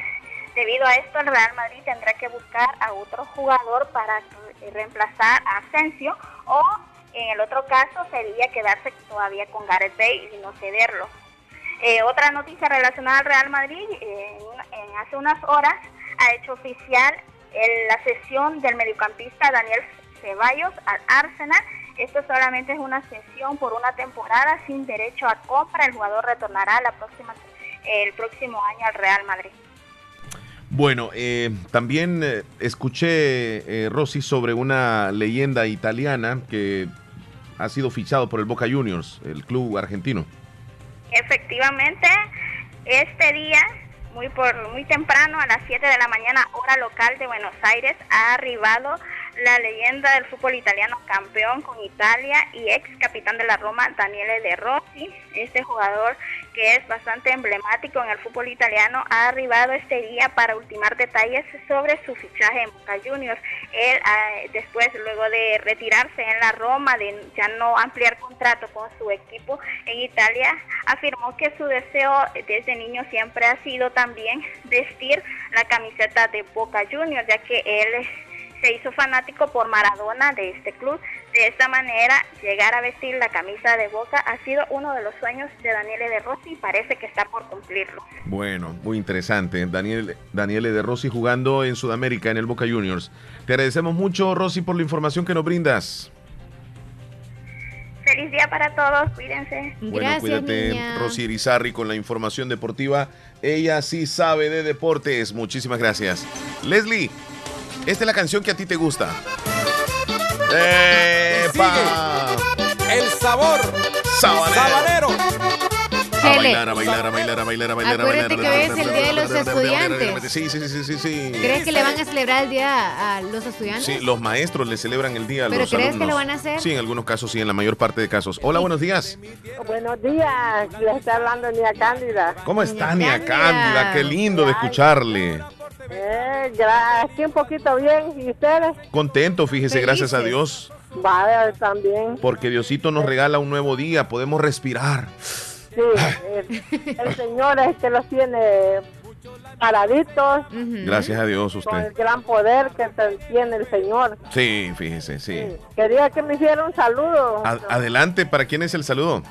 Debido a esto, el Real Madrid tendrá que buscar a otro jugador para eh, reemplazar a Asensio o en el otro caso sería quedarse todavía con Gareth Bale y no cederlo. Eh, otra noticia relacionada al Real Madrid, en, hace unas horas ha hecho oficial la sesión del mediocampista Daniel Ceballos al Arsenal. Esto solamente es una sesión por una temporada sin derecho a compra. El jugador retornará el próximo año al Real Madrid. Bueno, eh, también eh, escuché, eh, Rosy, sobre una leyenda italiana que ha sido fichado por el Boca Juniors, el club argentino. Efectivamente, este día, muy, por, muy temprano, a las 7 de la mañana, hora local de Buenos Aires, ha arribado la leyenda del fútbol italiano campeón con Italia y ex capitán de la Roma, Daniele De Rossi. Este jugador que es bastante emblemático en el fútbol italiano ha arribado este día para ultimar detalles sobre su fichaje en Boca Juniors. Él ah, después, luego de retirarse en la Roma, de ya no ampliar contrato con su equipo en Italia, afirmó que su deseo desde niño siempre ha sido también vestir la camiseta de Boca Juniors, ya que él se hizo fanático por Maradona de este club. De esta manera, llegar a vestir la camisa de Boca ha sido uno de los sueños de Daniele De Rossi y parece que está por cumplirlo. Bueno, muy interesante. Daniel, Daniele De Rossi jugando en Sudamérica en el Boca Juniors. Te agradecemos mucho, Rossi, por la información que nos brindas. Feliz día para todos, cuídense. Bueno, cuídate, Rosy Irizarri, con la información deportiva. Ella sí sabe de deportes. Muchísimas gracias. Leslie, esta es la canción que a ti te gusta. ¡Epa! El sabor sabanero. A bailar, a bailar, a bailar, a bailar, a bailar. Acuérdate que hoy es el Día de los Estudiantes. Sí, sí, sí, sí, sí. ¿Crees que le van a celebrar el día a los estudiantes? Sí, los maestros le celebran el día a ¿Pero los crees alumnos. que lo van a hacer? Sí, en algunos casos sí, en la mayor parte de casos. Hola, buenos días. Buenos días, les está hablando Nia Cándida. ¿Cómo está, Nia Cándida? Qué lindo de escucharle. Eh, aquí un poquito bien, ¿y ustedes? Contento, fíjese, gracias a Dios. Vaya, también. Porque Diosito nos regala un nuevo día, podemos respirar. Sí, el, el Señor es que los tiene paraditos. Gracias a Dios Con el usted. gran poder que te- tiene el Señor. Sí, fíjese, sí. Quería que me hiciera un saludo A- adelante, ¿para quién es el saludo?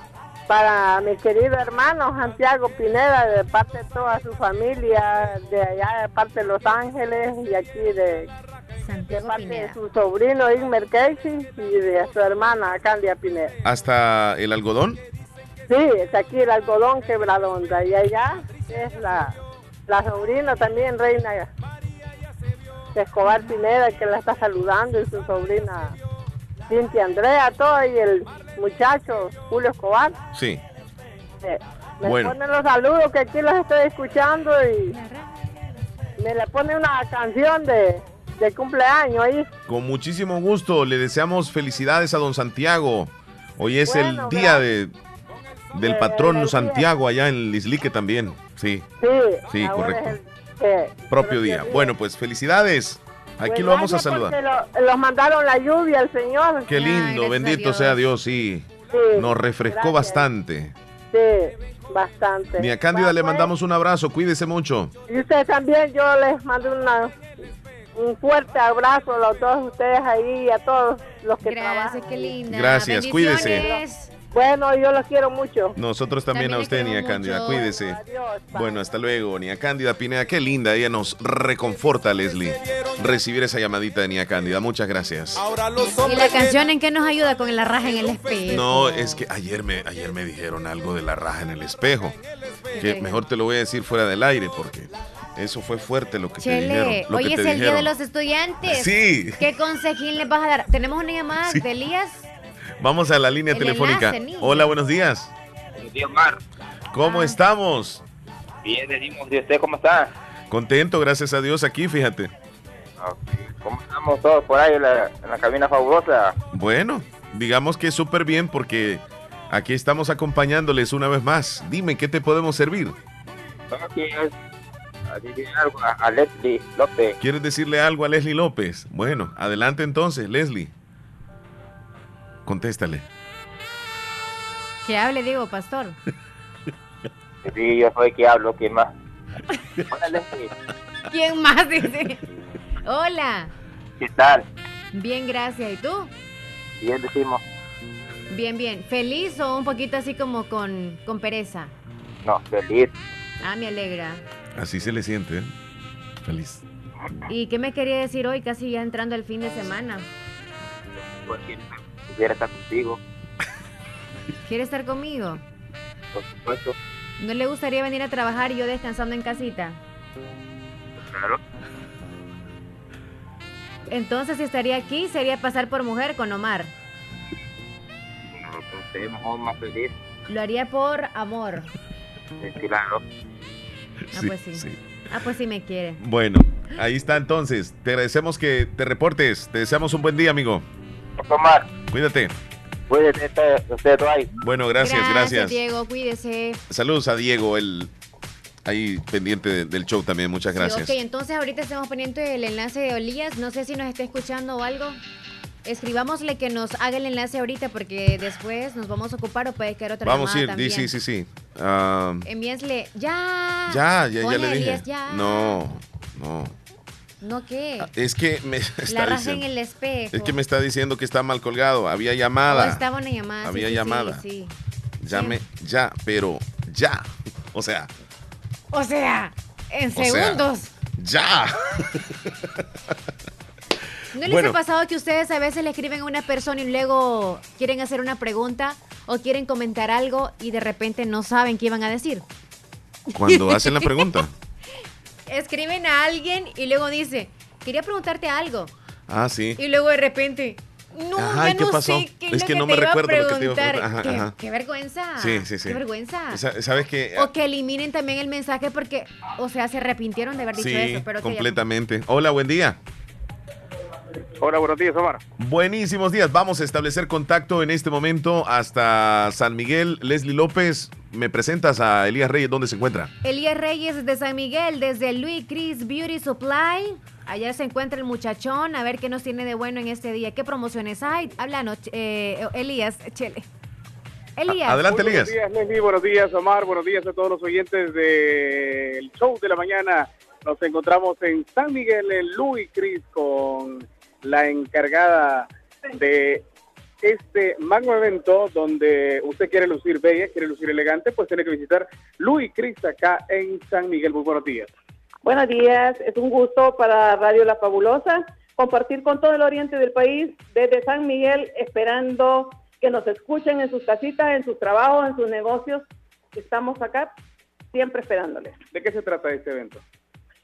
Para mi querido hermano Santiago Pineda, de parte de toda su familia, de allá de parte de Los Ángeles y aquí de, de parte de su sobrino Igmer Casey y de su hermana Candia Pineda. ¿Hasta el algodón? Sí, es aquí el algodón quebradonda y allá es la, la sobrina también, Reina Escobar Pineda, que la está saludando y su sobrina Cintia Andrea, todo y el muchacho Julio Escobar. Sí. Me Bueno. ponen los saludos que aquí los estoy escuchando y me le pone una canción de, de cumpleaños ahí. Con muchísimo gusto, le deseamos felicidades a don Santiago. Hoy es Bueno, el día de, del patrón. Santiago allá en Lislique también. Sí, Sí, Sí, correcto. el propio día. Bueno, pues felicidades. Aquí Pues lo vamos a saludar. lo- los mandaron la lluvia el Señor. Qué lindo, bendito sea Dios, sí. Sí, Nos refrescó gracias. bastante. Sí, bastante. Ni a Cándida le pues. mandamos un abrazo, cuídese mucho. Y ustedes también, yo les mando una, un fuerte abrazo a los dos ustedes ahí y a todos los que Gracias, qué linda. Gracias, cuídese. Bueno, yo los quiero mucho. Nosotros también, También a usted, Nia Cándida, mucho. cuídese. Bueno, hasta luego, Nia Cándida Pineda, qué linda, ella nos reconforta, Leslie, recibir esa llamadita de Nia Cándida, muchas gracias. ¿Y la canción en qué nos ayuda con la raja en el espejo? No, es que ayer me, ayer me dijeron algo de la raja en el espejo, que mejor te lo voy a decir fuera del aire, porque eso fue fuerte lo que te dijeron. Chele, Lo hoy que es te el día de dijeron. los estudiantes. Sí. ¿Qué consejín les vas a dar? ¿Tenemos una llamada Sí. de Elías? Vamos a la línea El telefónica. enlace. Hola, buenos días. Buenos días, Omar. ¿Cómo estamos? Bien, decimos, ¿y usted cómo está? Contento, gracias a Dios, aquí, fíjate. ¿Cómo estamos todos por ahí en la, en la cabina fabulosa? Bueno, digamos que súper bien porque aquí estamos acompañándoles una vez más. Dime, ¿qué te podemos servir? Algo a Leslie López. ¿Quieres decirle algo a Leslie López? Bueno, adelante entonces, Leslie. Contéstale. Que hable, digo, pastor. Sí, yo soy que hablo, ¿quién más? ¿Quién más dice? Hola. ¿Qué tal? Bien, gracias. ¿Y tú? Bien, decimos. Bien, bien. ¿Feliz o un poquito así como con, con pereza? No, feliz. Ah, me alegra. Así se le siente, ¿eh? Feliz. ¿Y qué me quería decir hoy, casi ya entrando el fin de semana? Porque quisiera estar contigo, ¿Quiere estar conmigo? por supuesto. ¿No le gustaría venir a trabajar y yo descansando en casita? Claro. Entonces, si estaría aquí, sería pasar por mujer con Omar. No, con usted mejor, más feliz. Lo haría por amor. Sí, claro. Ah, pues sí. Ah, pues sí me quiere. Bueno, Ahí está entonces. Te agradecemos que te reportes. Te deseamos un buen día, amigo. Omar. Cuídate. Cuídate, usted ahí. Bueno, gracias, gracias, Diego, cuídese. Saludos a Diego, el ahí pendiente del show también. Muchas gracias. ok, entonces ahorita estamos pendientes del enlace de Olías. No sé si nos está escuchando o algo. Escribámosle que nos haga el enlace ahorita porque después nos vamos a ocupar o puede quedar otra Vamos a ir, sí, sí, sí. Um, Envíesle, ya. Ya, ya, ya le dije. No, no. ¿No qué? Ah, es que me está La diciendo, en el espejo. Es que me está diciendo que está mal colgado. Había llamada. Oh, estaba una llamada. Había sí, llamada. Sí, Llame ya, pero ya. O sea. O sea, en segundos. ya. ¿No les ha pasado que ustedes a veces le escriben a una persona y luego quieren hacer una pregunta o quieren comentar algo y de repente no saben qué iban a decir? Cuando hacen la pregunta. Escriben a alguien y luego dice, quería preguntarte algo. Ah, sí. Y luego de repente, no, ya no pasó? sé qué es, que, no me recuerdo lo que te iba a preguntar. ¿Qué, vergüenza. Sí, sí, sí. Qué vergüenza. ¿Sabes qué? O que eliminen también el mensaje porque, o sea, se arrepintieron de haber dicho eso. Pero completamente. Hola, buen día. Hola, buenos días, Omar. Buenísimos días. Vamos a establecer contacto en este momento hasta San Miguel. Leslie López, ¿me presentas a Elías Reyes? ¿Dónde se encuentra? Elías Reyes de San Miguel, desde Louis Chris Beauty Supply. Allá se encuentra el muchachón, a ver qué nos tiene de bueno en este día. ¿Qué promociones hay? Háblanos, eh, Elías, Chele. Elías. Adelante, Elías. Buenos días, Leslie. Buenos días, Omar. Buenos días a todos los oyentes del show de la mañana. Nos encontramos en San Miguel, en Louis Cris, con la encargada de este magno evento donde usted quiere lucir bella, quiere lucir elegante, pues tiene que visitar Luis Cris acá en San Miguel. Muy buenos días. Buenos días, es un gusto para Radio La Fabulosa compartir con todo el oriente del país desde San Miguel, esperando que nos escuchen en sus casitas, en sus trabajos, en sus negocios. Estamos acá siempre esperándoles. ¿De qué se trata este evento?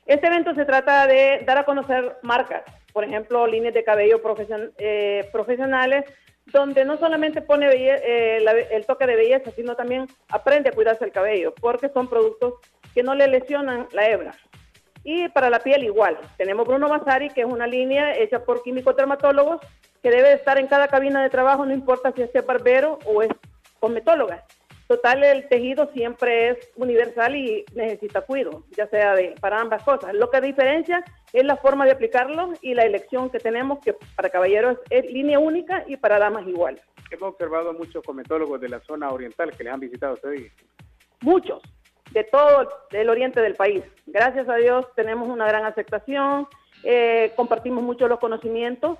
Este evento se trata de dar a conocer marcas, por ejemplo, líneas de cabello eh, profesionales, donde no solamente pone eh, el toque de belleza, sino también aprende a cuidarse el cabello, porque son productos que no le lesionan la hebra. Y para la piel igual. Tenemos Bruno Basari, que es una línea hecha por químicos dermatólogos, que debe estar en cada cabina de trabajo, no importa si es barbero o es cosmetóloga. Total, el tejido siempre es universal y necesita cuidado, ya sea de, para ambas cosas. Lo que diferencia es la forma de aplicarlo y la elección que tenemos, que para caballeros es línea única y para damas igual. Hemos observado muchos cometólogos de la zona oriental que les han visitado ustedes. Muchos, de todo el oriente del país. Gracias a Dios tenemos una gran aceptación, eh, compartimos mucho los conocimientos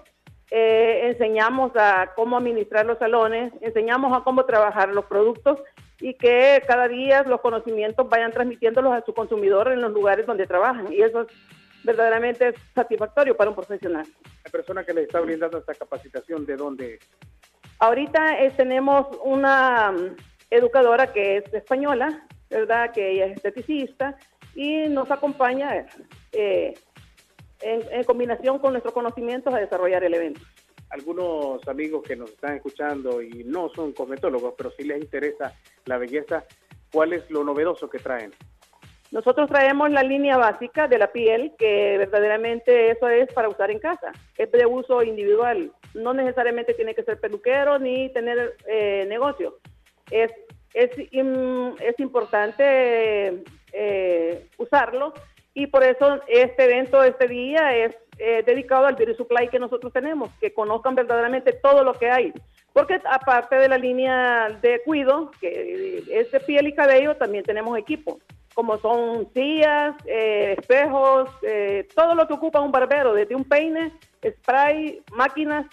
eh, enseñamos a cómo administrar los salones, enseñamos a cómo trabajar los productos y que cada día los conocimientos vayan transmitiéndolos a su consumidor en los lugares donde trabajan. Y eso es verdaderamente satisfactorio para un profesional. La persona que le está brindando esta capacitación, ¿de dónde? Ahorita eh, tenemos una mm, educadora que es española, ¿verdad? Que ella es esteticista y nos acompaña eh, en, combinación con nuestros conocimientos a desarrollar el evento. Algunos amigos que nos están escuchando y no son cosmetólogos, pero sí les interesa la belleza, ¿cuál es lo novedoso que traen? Nosotros traemos la línea básica de la piel, que verdaderamente eso es para usar en casa, es de uso individual, no necesariamente tiene que ser peluquero ni tener eh, negocio. Es, es, es importante eh, usarlo y por eso este evento, este día es eh, dedicado al Beauty Supply que nosotros tenemos, que conozcan verdaderamente todo lo que hay. Porque aparte de la línea de cuido, que es de piel y cabello, también tenemos equipo, como son sillas, eh, espejos, eh, todo lo que ocupa un barbero, desde un peine, spray, máquinas,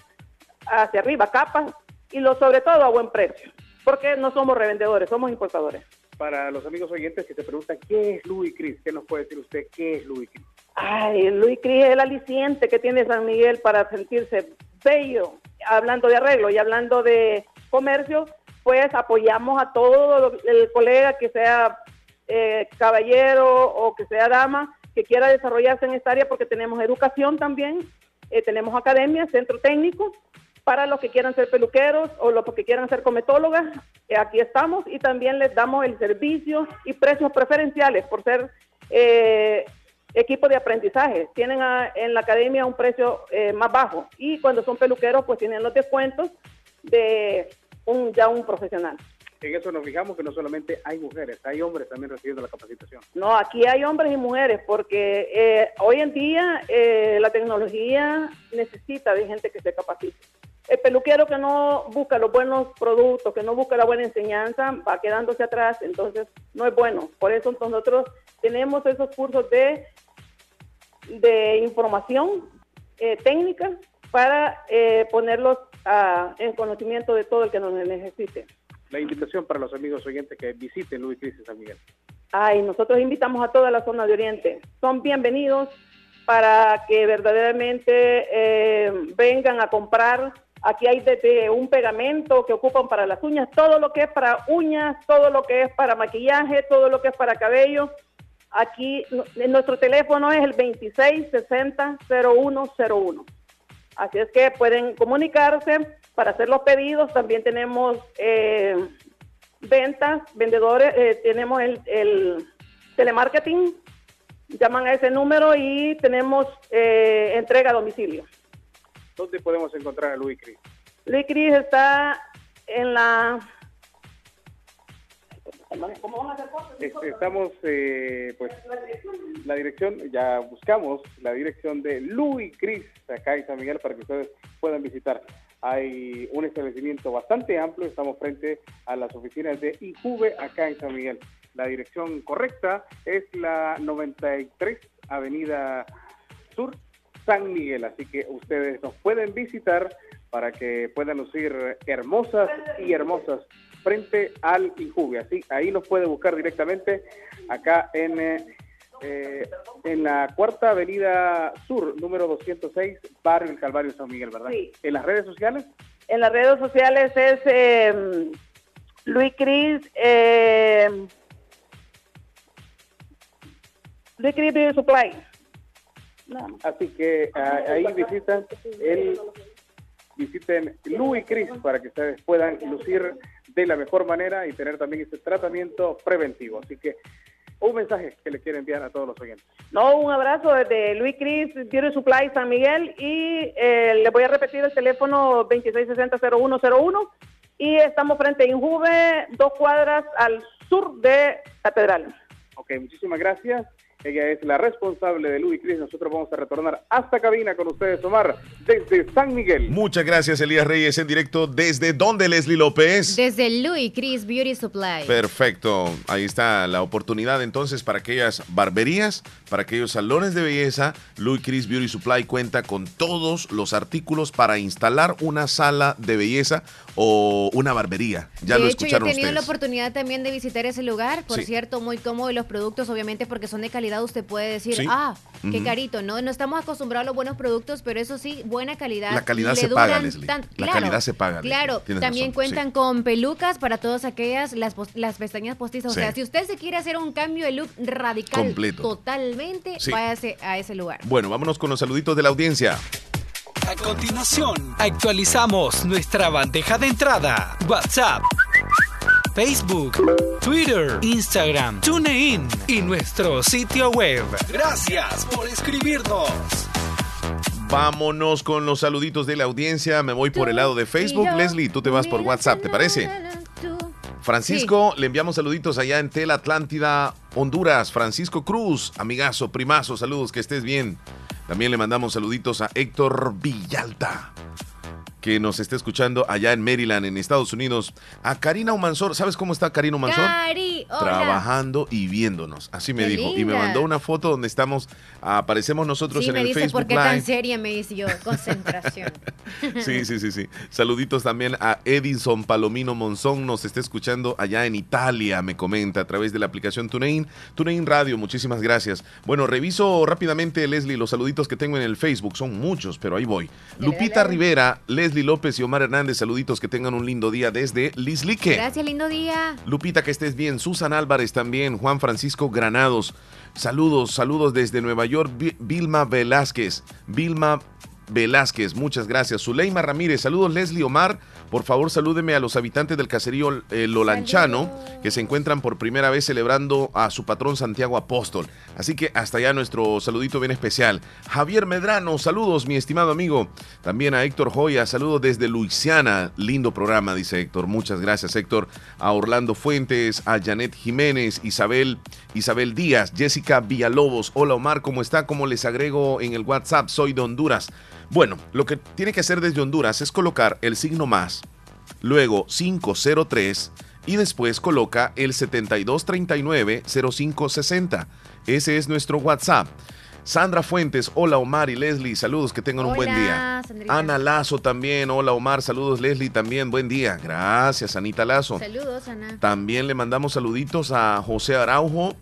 hacia arriba, capas, y lo sobre todo a buen precio, porque no somos revendedores, somos importadores para los amigos oyentes que se preguntan qué es Louis Cris, ¿qué nos puede decir usted? ¿Qué es Louis Cris? Ay, Louis Cris es el aliciente que tiene San Miguel para sentirse bello. Hablando de arreglo y hablando de comercio, pues apoyamos a todo el colega que sea eh, caballero o que sea dama que quiera desarrollarse en esta área porque tenemos educación también, eh, tenemos academia, centro técnico para los que quieran ser peluqueros o los que quieran ser cometólogas, eh, aquí estamos y también les damos el servicio y precios preferenciales por ser eh, equipo de aprendizaje. Tienen en la academia un precio eh, más bajo y cuando son peluqueros pues tienen los descuentos de un ya un profesional. En eso nos fijamos que no solamente hay mujeres, hay hombres también recibiendo la capacitación. No, aquí hay hombres y mujeres porque eh, hoy en día eh, la tecnología necesita de gente que se capacite. El peluquero que no busca los buenos productos, que no busca la buena enseñanza, va quedándose atrás, entonces no es bueno. Por eso nosotros tenemos esos cursos de, de información eh, técnica para eh, ponerlos en conocimiento de todo el que nos necesite. La invitación para los amigos oyentes que visiten Luis Crisis San Miguel. Ay, nosotros invitamos a toda la zona de Oriente. Son bienvenidos para que verdaderamente eh, vengan a comprar Aquí hay desde un pegamento que ocupan para las uñas, todo lo que es para uñas, todo lo que es para maquillaje, todo lo que es para cabello. Aquí nuestro teléfono es el 2660-0101. Así es que pueden comunicarse para hacer los pedidos. También tenemos eh, ventas, vendedores, eh, tenemos el, el, telemarketing. Llaman a ese número y tenemos eh, entrega a domicilio. ¿Dónde podemos encontrar a Luis Cris? Luis Cris está en la... Este, estamos, eh, pues, la dirección, ya buscamos la dirección de Luis Cris acá en San Miguel para que ustedes puedan visitar. Hay un establecimiento bastante amplio, estamos frente a las oficinas de IJUVE acá en San Miguel. La dirección correcta es la 93 Avenida Sur, San Miguel. Así que ustedes nos pueden visitar para que puedan lucir hermosas y hermosas frente al Injuve. Así, ahí nos puede buscar directamente acá en, eh, en la Cuarta Avenida Sur, número 206, Barrio El Calvario San Miguel, ¿verdad? Sí. ¿En las redes sociales? En las redes sociales es eh, Luis Cris. Eh, Luis Cris Supply. Así que ah, ahí visitan el visiten Louis Cris para que ustedes puedan lucir de la mejor manera y tener también este tratamiento preventivo. Así que un mensaje que le quiero enviar a todos los oyentes. No, un abrazo desde Luis Cris, Beauty Supply San Miguel y eh, le voy a repetir el teléfono 2660-0101 y estamos frente a Injuve, dos cuadras al sur de Catedral. Ok, muchísimas gracias. Ella es la responsable de Luis Cris. Nosotros vamos a retornar hasta cabina con ustedes, Omar, desde San Miguel. Muchas gracias, Elías Reyes, en directo. ¿Desde dónde, Leslie López? Desde Louis Chris Beauty Supply. Perfecto. Ahí está la oportunidad entonces para aquellas barberías, para aquellos salones de belleza. Louis Chris Beauty Supply cuenta con todos los artículos para instalar una sala de belleza o una barbería. Ya de lo hecho, escucharon yo he tenido ustedes. la oportunidad también de visitar ese lugar. Por Sí. cierto, muy cómodo y los productos, obviamente, porque son de calidad, usted puede decir, Sí. ah, qué carito. No, no estamos acostumbrados a los buenos productos, pero eso sí, buena calidad. La calidad se paga, Leslie. tan- La claro, calidad se paga. Claro, también razón, cuentan sí. con pelucas para todas aquellas, las, las pestañas postizas. Sí. O sea, si usted se quiere hacer un cambio de look radical Completo. totalmente, Sí. váyase a ese lugar. Bueno, vámonos con los saluditos de la audiencia. A continuación, actualizamos nuestra bandeja de entrada. WhatsApp, Facebook, Twitter, Instagram, TuneIn y nuestro sitio web. Gracias por escribirnos. Vámonos con los saluditos de la audiencia. Me voy por el lado de Facebook. Leslie, tú te vas por WhatsApp, ¿te parece? Francisco, le enviamos saluditos allá en Tel Atlántida, Honduras. Francisco Cruz, amigazo, primazo, saludos, que estés bien. También le mandamos saluditos a Héctor Villalta, que nos está escuchando allá en Maryland, en Estados Unidos. A Karina Humansor, ¿sabes cómo está Karina? Cari, hola. Trabajando y viéndonos, así me Qué dijo. Y me mandó una foto donde estamos, aparecemos nosotros Sí, en me el dice, Facebook ¿por qué Live. tan seria? Me dice yo, concentración. Sí, sí, sí, sí. Saluditos también a Edison Palomino Monzón, nos está escuchando allá en Italia, me comenta, a través de la aplicación TuneIn. TuneIn Radio, muchísimas gracias. Bueno, reviso rápidamente, Leslie, los saluditos que tengo en el Facebook, son muchos, pero ahí voy. Dale, Lupita dale. Rivera, Leslie López y Omar Hernández, saluditos, que tengan un lindo día desde Lislique. Gracias, lindo día. Lupita, que estés bien. Susan Álvarez también. Juan Francisco Granados. Saludos, saludos desde Nueva York. Vi- Vilma Velázquez. Vilma Velázquez, muchas gracias. Zuleima Ramírez, saludos Leslie Omar. Por favor, salúdeme a los habitantes del caserío eh, Lolanchano, que se encuentran por primera vez celebrando a su patrón Santiago Apóstol. Así que hasta allá nuestro saludito bien especial. Javier Medrano, saludos, mi estimado amigo. También a Héctor Joya, saludos desde Luisiana. Lindo programa, dice Héctor. Muchas gracias, Héctor. A Orlando Fuentes, a Janet Jiménez, Isabel, Isabel Díaz, Jessica Villalobos. Hola Omar, ¿cómo está? ¿Cómo les agrego en el WhatsApp? Soy de Honduras. Bueno, lo que tiene que hacer desde Honduras es colocar el signo más, luego 503 y después coloca el 7239-0560. Ese es nuestro WhatsApp. Sandra Fuentes, hola Omar y Leslie, saludos, que tengan un buen día. Ana Lazo también, hola Omar, saludos Leslie también, buen día. Gracias, Anita Lazo. Saludos, Ana. También le mandamos saluditos a José Araujo.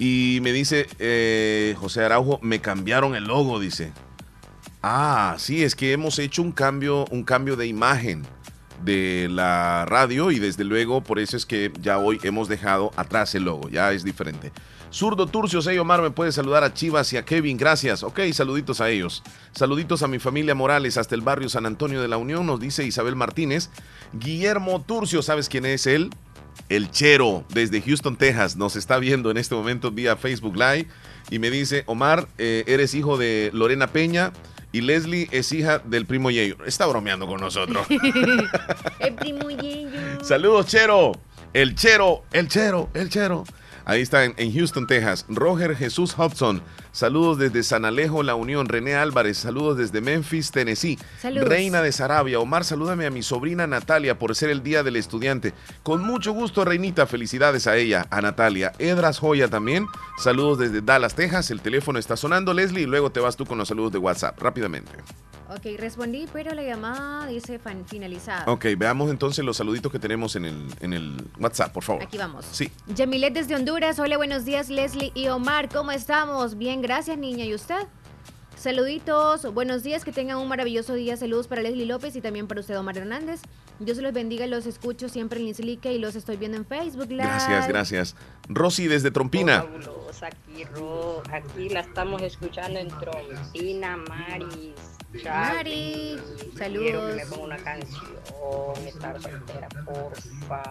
Y me dice, eh, José Araujo, me cambiaron el logo, dice. Ah, sí, es que hemos hecho un cambio, un cambio de imagen de la radio y desde luego por eso es que ya hoy hemos dejado atrás el logo, ya es diferente. Zurdo Turcio, hey Omar, me puede saludar a Chivas y a Kevin, gracias. Ok, saluditos a ellos. Saluditos a mi familia Morales hasta el barrio San Antonio de la Unión, nos dice Isabel Martínez. Guillermo Turcio, ¿sabes quién es él? El Chero, desde Houston, Texas, nos está viendo en este momento vía Facebook Live y me dice, Omar, eh, eres hijo de Lorena Peña y Leslie es hija del primo Yeyo. Está bromeando con nosotros. el primo Yeyo. Saludos, Chero. El Chero, el Chero, el Chero. Ahí está en, Houston, Texas. Roger Jesús Hobson. Saludos desde San Alejo, La Unión. René Álvarez. Saludos desde Memphis, Tennessee. Reina de Sarabia. Omar, salúdame a mi sobrina Natalia por ser el Día del Estudiante. Con mucho gusto, Reinita. Felicidades a ella, a Natalia. Edras Joya también. Saludos desde Dallas, Texas. El teléfono está sonando, Leslie, y luego te vas tú con los saludos de WhatsApp. Rápidamente. Ok, respondí, pero la llamada dice finalizada. Ok, veamos entonces los saluditos que tenemos en el, en el WhatsApp, por favor. Aquí vamos. Sí. Yamilet desde Honduras. Hola, buenos días, Leslie y Omar. ¿Cómo estamos? Bien, gracias, niña. ¿Y usted? Saluditos, buenos días, que tengan un maravilloso día. Saludos para Leslie López y también para usted, Omar Hernández. Dios los bendiga, los escucho siempre en Islique y los estoy viendo en Facebook Live. Gracias, gracias. Rosy desde Trompina. Aquí, aquí la estamos escuchando en Trompina, Maris. Mari, saludos. me ponga una canción, estar soltera, porfa.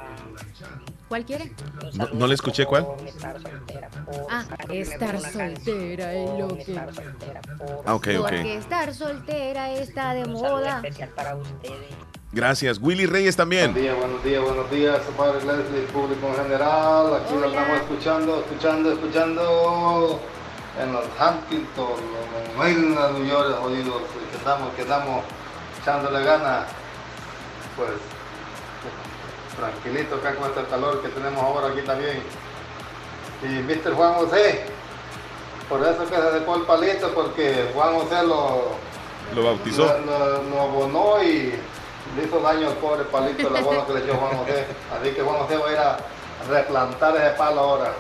¿Cuál quiere? No, no, le escuché cuál. Estar soltera, Ah, estar soltera es lo que. Ah, ok, ok. Porque estar soltera está de moda. especial para ustedes. Gracias. Willy Reyes también. Buenos días, buenos días, buenos días, padre Leslie, público en general. Aquí lo estamos escuchando, escuchando, escuchando en los Huntington, en Maryland, New York, jodidos, que estamos, que estamos echándole ganas, pues tranquilito acá con este calor que tenemos ahora aquí también. Y Mr. Juan José, por eso que se dejó el palito, porque Juan José lo, lo bautizó. Lo, lo, abonó y le hizo daño al pobre palito el abono que le echó Juan José. Así que Juan José va a ir a replantar ese palo ahora.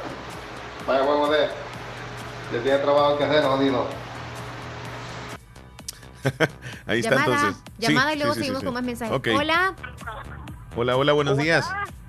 Vaya Juan José. Le tiene trabajo que hacer, jodido. Ahí está llamada, entonces. Llamada y luego seguimos con más mensajes. Okay. Hola. Hola, hola, buenos días.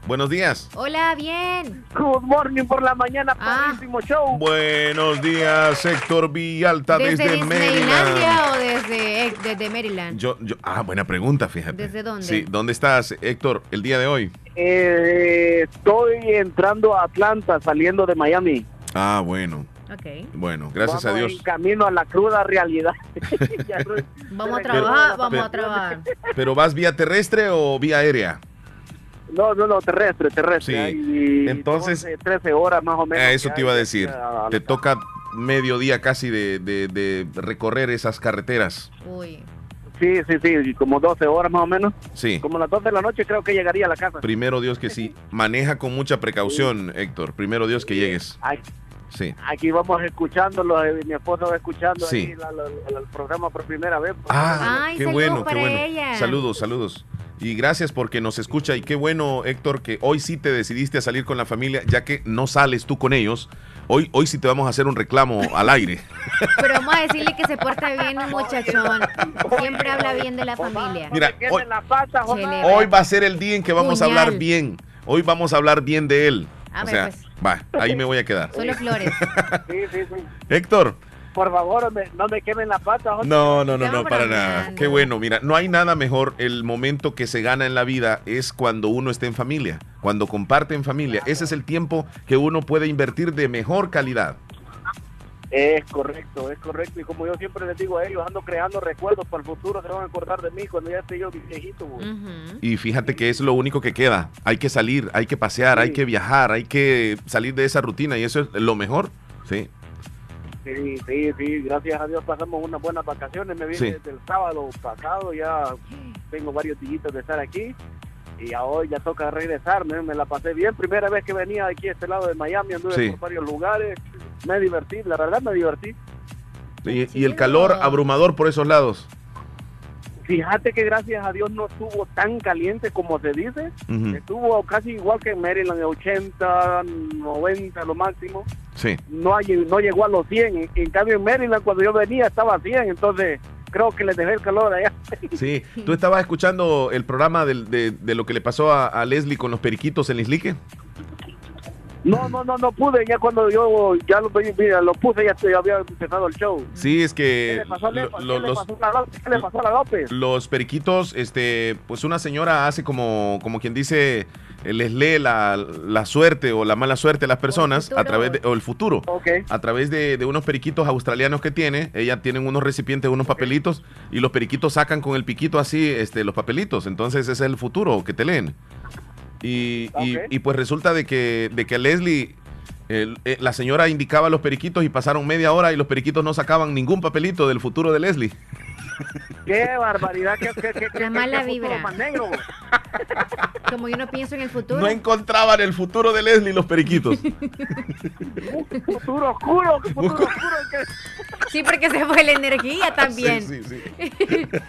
Buenos días. Hola, bien. Good morning por la mañana, Ah. padrísimo show. Buenos días, Héctor Villalta ¿Desde, desde, Maryland. o desde, eh, desde Maryland? Yo, yo, ah, buena pregunta, fíjate. ¿Desde dónde? Sí, ¿dónde estás, Héctor, el día de hoy? Eh, estoy entrando a Atlanta, saliendo de Miami. Ah, bueno. Ok. Bueno, gracias Vamos a Dios. En camino a la cruda realidad. Vamos a trabajar, vamos a trabajar. ¿Pero vas vía terrestre o vía aérea? No, no, no, terrestre, terrestre. Sí. Hay Entonces- 12, 13 horas más o menos. Ah, eso te iba a decir. a- Te toca medio día casi de, de- de recorrer esas carreteras. Uy. Sí, sí, sí, como 12 horas más o menos. Sí. Como las 12 de la noche creo que llegaría a la casa. Primero Dios que sí. Maneja con mucha precaución, Héctor. Primero Dios que llegues. Aquí, Sí. aquí vamos escuchándolo, eh, mi esposa va escuchando Sí. ahí la- la- la- el programa por primera vez. pues. Ah, Ay, qué saludos bueno, qué para bueno. ella. Saludos, saludos. Y gracias porque nos escucha. Y qué bueno, Héctor, que hoy sí te decidiste a salir con la familia, ya que no sales tú con ellos. Hoy, hoy sí te vamos a hacer un reclamo al aire. Pero vamos a decirle que se porta bien, muchachón. Siempre habla bien de la familia. Mira, hoy, la pata, hoy va a ser el día en que vamos a Puñal. hablar bien. Hoy vamos a hablar bien de él. A o ver, sea, pues. va, ahí me voy a quedar. Solo flores. Sí, sí, sí. Héctor, por favor, me- no me quemen la pata. No, no, no, no, para nada. Qué bueno, mira, no hay nada mejor. El momento que se gana en la vida es cuando uno está en familia, cuando comparte en familia. Ese es el tiempo que uno puede invertir de mejor calidad. Es correcto, es correcto. Y como yo siempre les digo a ellos, ando creando recuerdos para el futuro. Se van a acordar de mí cuando ya esté yo viejito. Y fíjate que es lo único que queda. Hay que salir, hay que pasear, hay que viajar, hay que salir de esa rutina y eso es lo mejor. Sí. Sí, sí, sí. Gracias a Dios pasamos unas buenas vacaciones. Me vine Sí. desde el sábado pasado. Ya tengo varios días de estar aquí. Y a hoy ya toca regresarme. Me la pasé bien. Primera vez que venía aquí a este lado de Miami. Anduve Sí. por varios lugares. Me divertí. La verdad me divertí. Y, y el calor abrumador por esos lados. Fíjate que gracias a Dios no estuvo tan caliente como se dice. Estuvo casi igual que en Maryland, de 80, 90 lo máximo. Sí. No, no llegó a los 100. En, en cambio en Maryland cuando yo venía estaba a 100. Entonces creo que les dejé el calor allá. Sí. ¿Tú estabas escuchando el programa de, de lo que le pasó a, a Leslie con los periquitos en Islique? No, no, no, no pude. Ya cuando yo ya lo, mira, lo puse ya, ya había empezado el show. Sí, es ¿Qué que le pasó, a Le- lo- qué le pasó a la López? ¿Qué le pasó a la López? los periquitos, este, pues una señora hace como, como quien dice, les lee la, la suerte o la mala suerte a las personas a través de, o el futuro. A través de, de unos periquitos australianos que tiene, ella tienen unos recipientes, unos papelitos, y los periquitos sacan con el piquito así, este, los papelitos. Entonces ese es el futuro que te leen. Y, y- y pues resulta de que, de que Leslie, el- eh, la señora indicaba los periquitos y pasaron media hora y los periquitos no sacaban ningún papelito del futuro de Leslie. Qué barbaridad. Qué, qué, qué, qué- La mala qué futuro vibra. más negro. Como yo no pienso en el futuro. No encontraban el futuro de Leslie los periquitos. futuro oscuro. qué futuro oscuro. que- Sí, porque se fue la energía también. Sí, sí,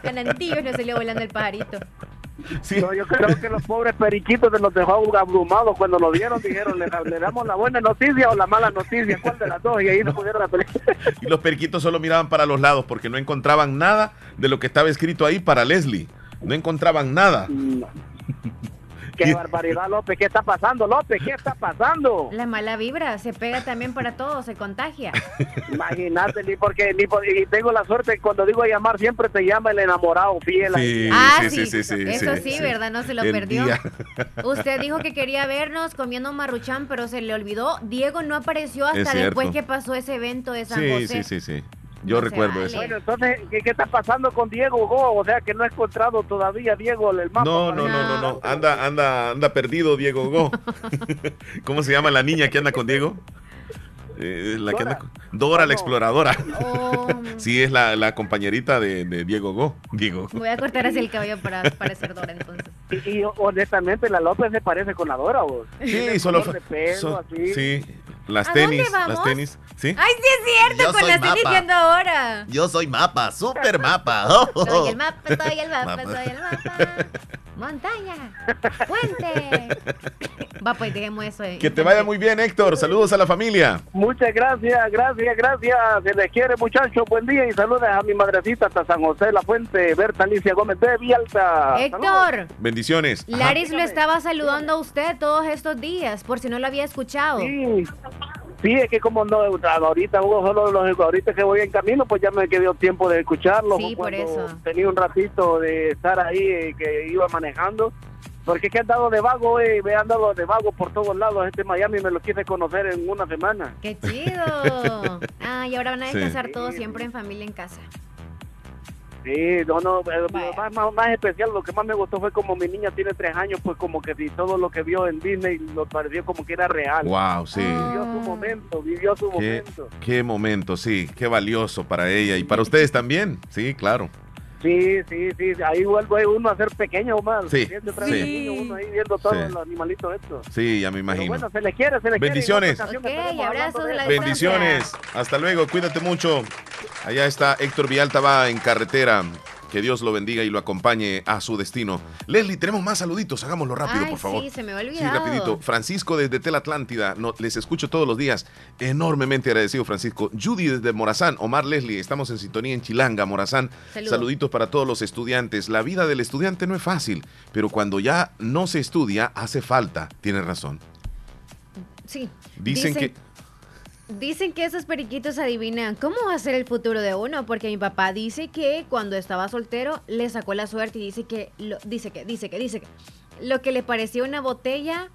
Al antillo le salió volando el pajarito. No, yo creo que los pobres periquitos se los dejó abrumados cuando lo vieron. Dijeron, ¿le, le damos la buena noticia o la mala noticia? ¿Cuál de las dos? Y ahí la película. Y los periquitos solo miraban para los lados porque no encontraban nada de lo que estaba escrito ahí para Leslie. No encontraban nada. Qué barbaridad, López. ¿Qué está pasando, López? ¿Qué está pasando? La mala vibra se pega también para todos, se contagia. Imagínate, ni porque ni por- y tengo la suerte que cuando digo a llamar siempre te llama el enamorado fiel. Sí, Ah, sí, sí, sí, Eso sí. ¿verdad? No se lo perdió. día. Usted dijo que quería vernos comiendo maruchan, pero se le olvidó. Diego no apareció hasta después que pasó ese evento de San Sí, José. sí, sí, sí. Yo recuerdo eso. Bueno, entonces, ¿qué, qué está pasando con Diego Go? O sea, que no ha encontrado todavía Diego el mapa. No, no, no, no, no. Anda, anda, anda perdido Diego Go. ¿Cómo se llama la niña que anda con Diego? Eh, la que anda con- Dora la exploradora. Sí, es la, la compañerita de, de Diego Go. Diego. Voy a cortar así el cabello para parecer Dora entonces. Y, y honestamente, la López se parece con la Dora, vos. Sí, solo. color de pelo, so- así. sí, las ¿A dónde tenis, las tenis. Sí. ¡Ay, sí es cierto! Yo con soy la estoy mapa. diciendo ahora. Yo soy mapa, super mapa. Oh, oh, Soy el mapa, soy el mapa, Mapa. soy el mapa. Montaña, puente. Va, pues dejemos eso. ahí. Que te vaya muy bien, Héctor. Saludos a la familia. Muchas gracias, gracias, gracias. Se les quiere, muchachos. Buen día y saludos a mi madrecita hasta San José de la Fuente, Berta Alicia Gómez de Vialta. Héctor, Bendiciones. Ajá. Laris lo estaba saludando a usted todos estos días, por si no lo había escuchado. Sí, sí, es que como no, ahorita Hugo, solo los, ahorita que voy en camino, pues ya me quedó tiempo de escucharlo. Sí, por eso. Tenía un ratito de estar ahí, eh, que iba manejando. Porque es que he andado de vago, eh, me he andado de vago por todos lados. Este Miami me lo quise conocer en una semana. ¡Qué chido! Ah, y ahora van a Sí. descansar todos siempre en familia en casa. Sí, no, no, eh, más, más, más especial, lo que más me gustó fue como mi niña tiene tres años, pues como que si todo lo que vio en Disney lo pareció como que era real. Wow, sí. Vivió su momento, vivió su Qué, momento. qué momento, sí. Qué valioso para ella y para ustedes también. Sí, claro. Sí, sí, sí, ahí vuelve uno a ser pequeño, Omar. Sí, sí. uno ahí viendo todos Sí. los animalitos estos. Sí, ya me Pero imagino. bueno, se le quiere, se le Bendiciones. quiere. Ok, abrazos de la Bendiciones. Hasta luego. Cuídate mucho. Allá está Héctor Vialta va en carretera. Que Dios lo bendiga y lo acompañe a su destino. Leslie, tenemos más saluditos. Hagámoslo rápido, Ay, por favor. sí, se me había Sí, rapidito. Francisco desde Tel Atlántida, no, les escucho todos los días. Enormemente agradecido, Francisco. Judy desde Morazán, Omar Leslie, estamos en sintonía en Chilanga, Morazán. Saludos. Saluditos para todos los estudiantes. La vida del estudiante no es fácil, pero cuando ya no se estudia, hace falta. Tiene razón. Sí. Dicen, que... Dicen que esos periquitos adivinan cómo va a ser el futuro de uno, porque mi papá dice que cuando estaba soltero le sacó la suerte y dice que, lo, dice que, dice que, dice que, lo que le parecía una botella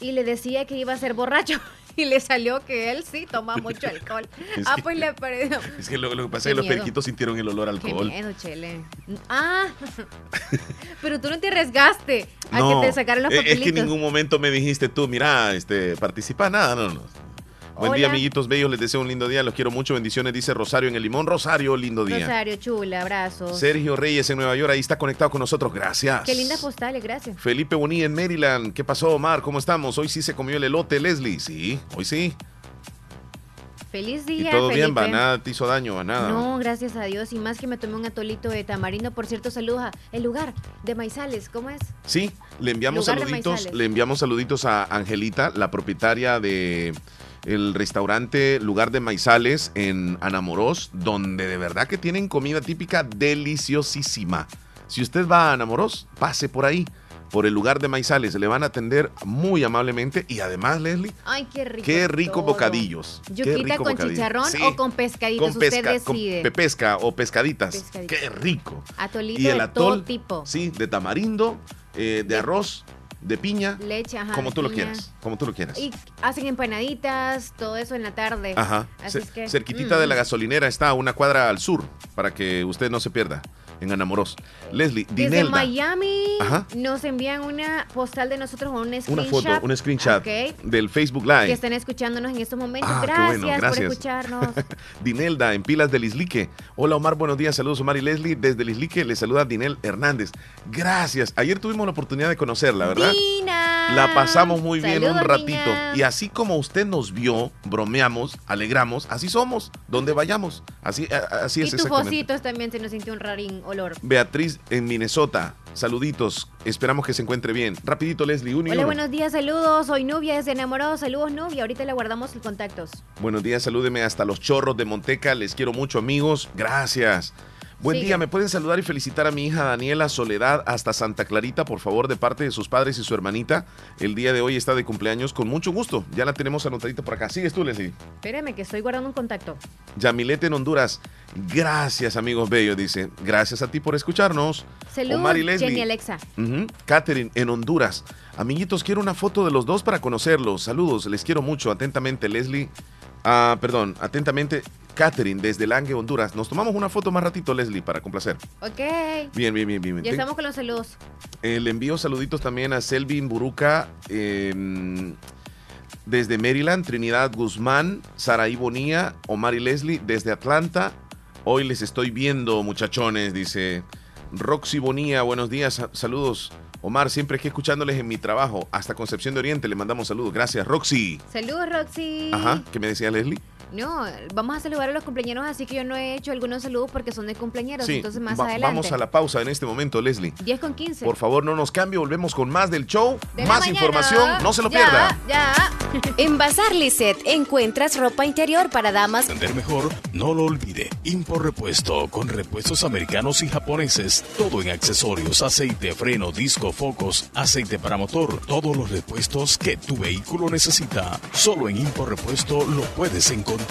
y le decía que iba a ser borracho. Y le salió que él sí toma mucho alcohol. ah, pues le pareció. Es que lo, que pasa es que los periquitos sintieron el olor al alcohol. Qué miedo, Chele. Ah, pero tú no te arriesgaste a que te sacaran los papelitos. Es que en ningún momento me dijiste tú, mira, este, participa, nada, no, no. Buen día, amiguitos bellos. Les deseo un lindo día. Los quiero mucho. Bendiciones, dice Rosario en el Limón. Rosario, lindo día. Rosario, chula, abrazos. Sergio Reyes en Nueva York. Ahí está conectado con nosotros. Gracias. Qué linda postal, gracias. Felipe Boní en Maryland. ¿Qué pasó, Omar? ¿Cómo estamos? Hoy sí se comió el elote, Leslie. Sí, hoy sí. Feliz día. Y todo bien, va, nada te hizo daño, va nada. No, gracias a Dios. Y más que me tomé un atolito de tamarindo. Por cierto, saluda el lugar de Maizales. ¿Cómo es? Sí, le enviamos saluditos. Le enviamos saluditos a Angelita, la propietaria de el restaurante Lugar de Maizales en Anamorós, donde de verdad que tienen comida típica deliciosísima. Si usted va a Anamorós, pase por ahí por el lugar de Maizales. Le van a atender muy amablemente y además, Leslie. Ay, qué rico. Qué rico bocadillos. Yuquita con chicharrón o con pescaditos. Con pesca, Con pesca o pescaditas. Qué rico. Atolito y el de todo tipo. Sí, de tamarindo, eh, de arroz de piña. Leche, ajá. Como tú lo quieras. Como tú lo quieras. Y hacen empanaditas, todo eso en la tarde. Ajá. Así es que, cerquitita de la mm. gasolinera está una cuadra al sur para que usted no se pierda en Anamoros. Leslie, Dinelda. Desde Miami nos envían una postal de nosotros con un screenshot. Una foto, un screenshot del Facebook Live. Que están escuchándonos en estos momentos. Ah, gracias, por escucharnos. Dinelda, en Pilas del Islique. Hola Omar, buenos días. Saludos Omar y Leslie. Desde el Islique les saluda Dinel Hernández. Gracias. Ayer tuvimos la oportunidad de conocerla, ¿verdad? La pasamos muy bien un ratito. Y así como usted nos vio, bromeamos, alegramos, así somos, donde vayamos. Así, así es. Y también se nos sintió un rarín olor. Beatriz en Minnesota. Saluditos, esperamos que se encuentre bien. Rapidito, Leslie, uno Hola, buenos días, saludos. Soy Nubia desde Enamorado. Saludos, Nubia. Ahorita le guardamos los contactos. Buenos días, salúdeme hasta los chorros de Monteca. Les quiero mucho, amigos. Gracias. Buen día, ¿me pueden saludar y felicitar a mi hija Daniela Soledad hasta Santa Clarita, por favor, de parte de sus padres y su hermanita? El día de hoy está de cumpleaños, con mucho gusto. Ya la tenemos anotadita por acá. Sigues tú, Leslie. Espérame, que estoy guardando un contacto. Yamilete en Honduras. Gracias, amigos bellos, dice. Gracias a ti por escucharnos. Saludos, Jenny Alexa. Catherine en Honduras. Amiguitos, quiero una foto de los dos para conocerlos. Saludos, les quiero mucho. Atentamente, Leslie. Ah, perdón, atentamente, Catherine, desde Lange, Honduras. Nos tomamos una foto más ratito, Leslie, para complacer. Ok. Bien, bien, bien, bien. Ya estamos con los saludos. Eh, le envío saluditos también a Selvin Buruca, em, desde Maryland, Trinidad Guzmán, Saraí Bonía, Omar y Leslie, desde Atlanta. Hoy les estoy viendo, muchachones, dice Roxy Bonía. Buenos días, saludos. Omar, siempre aquí escuchándoles en mi trabajo. Hasta Concepción de Oriente le mandamos saludos. Gracias, Roxy. Saludos, Roxy. Ajá, ¿qué me decía Leslie? No, vamos a saludar a los cumpleaños, así que yo no he hecho algunos saludos porque son de cumpleaños, entonces más adelante. Vamos a la pausa en este momento, Leslie. 10 con 15. Por favor, no nos cambie, volvemos con más del show, más información, no se lo pierda. Ya. en Bazar Lisset encuentras ropa interior para damas. Entender mejor, no lo olvide. Impor repuesto con repuestos americanos y japoneses, todo en accesorios, aceite, freno, disco, focos, aceite para motor, todos los repuestos que tu vehículo necesita. Solo en Impor Repuesto lo puedes encontrar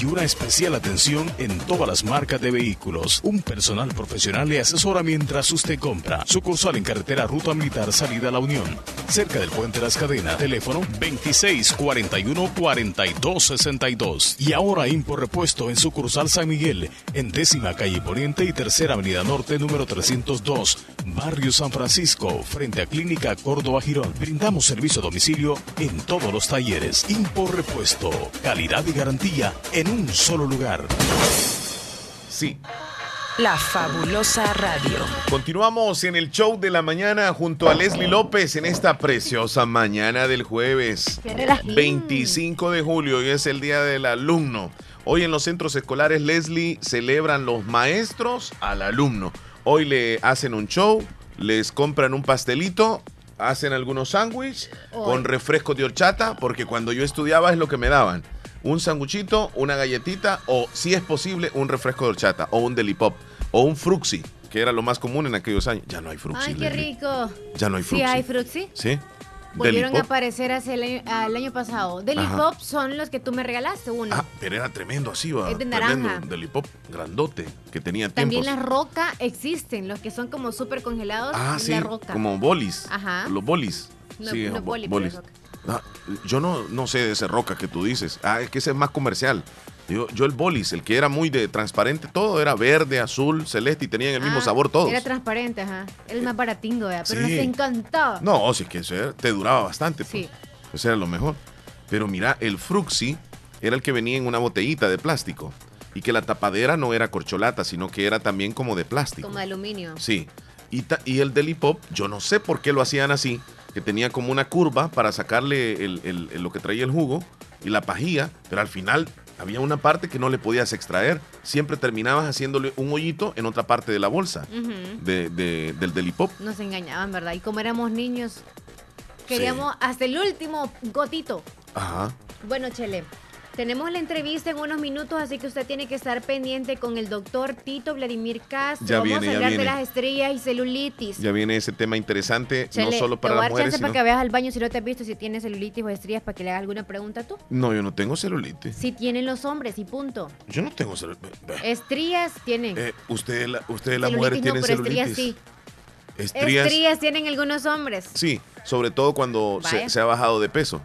y una especial atención en todas las marcas de vehículos. Un personal profesional le asesora mientras usted compra. Sucursal en carretera Ruta Militar Salida a la Unión, cerca del Puente Las Cadenas. Teléfono 2641-4262. Y ahora Impor Repuesto en sucursal San Miguel, en décima calle Poniente y tercera avenida Norte número 302, Barrio San Francisco, frente a Clínica Córdoba Girón. Brindamos servicio a domicilio en todos los talleres. Impor Repuesto, calidad y garantía en un solo lugar. Sí. La fabulosa radio. Continuamos en el show de la mañana junto a Leslie López en esta preciosa mañana del jueves 25 de julio y es el día del alumno. Hoy en los centros escolares Leslie celebran los maestros al alumno. Hoy le hacen un show, les compran un pastelito, hacen algunos sándwiches con refresco de horchata, porque cuando yo estudiaba es lo que me daban un sanguchito, una galletita o, si es posible, un refresco de horchata o un delipop o un fruxi, que era lo más común en aquellos años. Ya no hay fruxi. Ay, qué rico. Ya no hay fruxi. ¿Sí hay fruxi? Sí. Volvieron a Delipop. aparecer hace el año, al año pasado. Deli Ajá. Pop son los que tú me regalaste, uno. Ah, pero era tremendo así, va. Es de tremendo, naranja. Delipop, grandote, que tenía También tiempos. la roca existen, los que son como súper congelados. Ah, sí, la roca. como bolis. Ajá. Los bolis. No- sí, no bo- boli, pero bolis. roca. Yo no, no sé de ese roca que tú dices. Ah, es que ese es más comercial. Yo, yo el bolis, el que era muy de transparente, todo era verde, azul, celeste y tenían el mismo Ah, sabor todos. Era transparente, ajá. Era el más baratingo, ¿verdad? Pero Sí. nos encantaba. No, sí que te duraba bastante. pues. Sí. Ese era lo mejor. Pero mira, el Fruxi era el que venía en una botellita de plástico. Y que la tapadera no era corcholata, sino que era también como de plástico. Como de aluminio. Sí. Y, ta- y el Delipop, yo no sé por qué lo hacían así, que tenía como una curva para sacarle el- el- el- lo que traía el jugo y la pajía, pero al final había una parte que no le podías extraer. Siempre terminabas haciéndole un hoyito en otra parte de la bolsa Ujú. de- de- del Delipop. Nos engañaban, ¿verdad? Y como éramos niños, queríamos hasta el último gotito. Ajá. Bueno, Chele, tenemos la entrevista en unos minutos, así que usted tiene que estar pendiente con el doctor Tito Vladimir Castro. Ya Vamos viene, a hablar de las estrellas y celulitis. Ya viene ese tema interesante, no solo para te voy a las dar mujeres, chance sino... para que veas al baño si no te has visto si tienes celulitis o estrías para que le hagas alguna pregunta tú. No, yo no tengo celulitis. Si tienen los hombres y punto. Yo no tengo celulitis. Estrías tienen. Eh, usted, la- ustedes las Celulitis mujeres no, tienen pero estrías celulitis. sí. Estrías. Estrías tienen algunos hombres. Sí, sobre todo cuando se ha bajado de peso.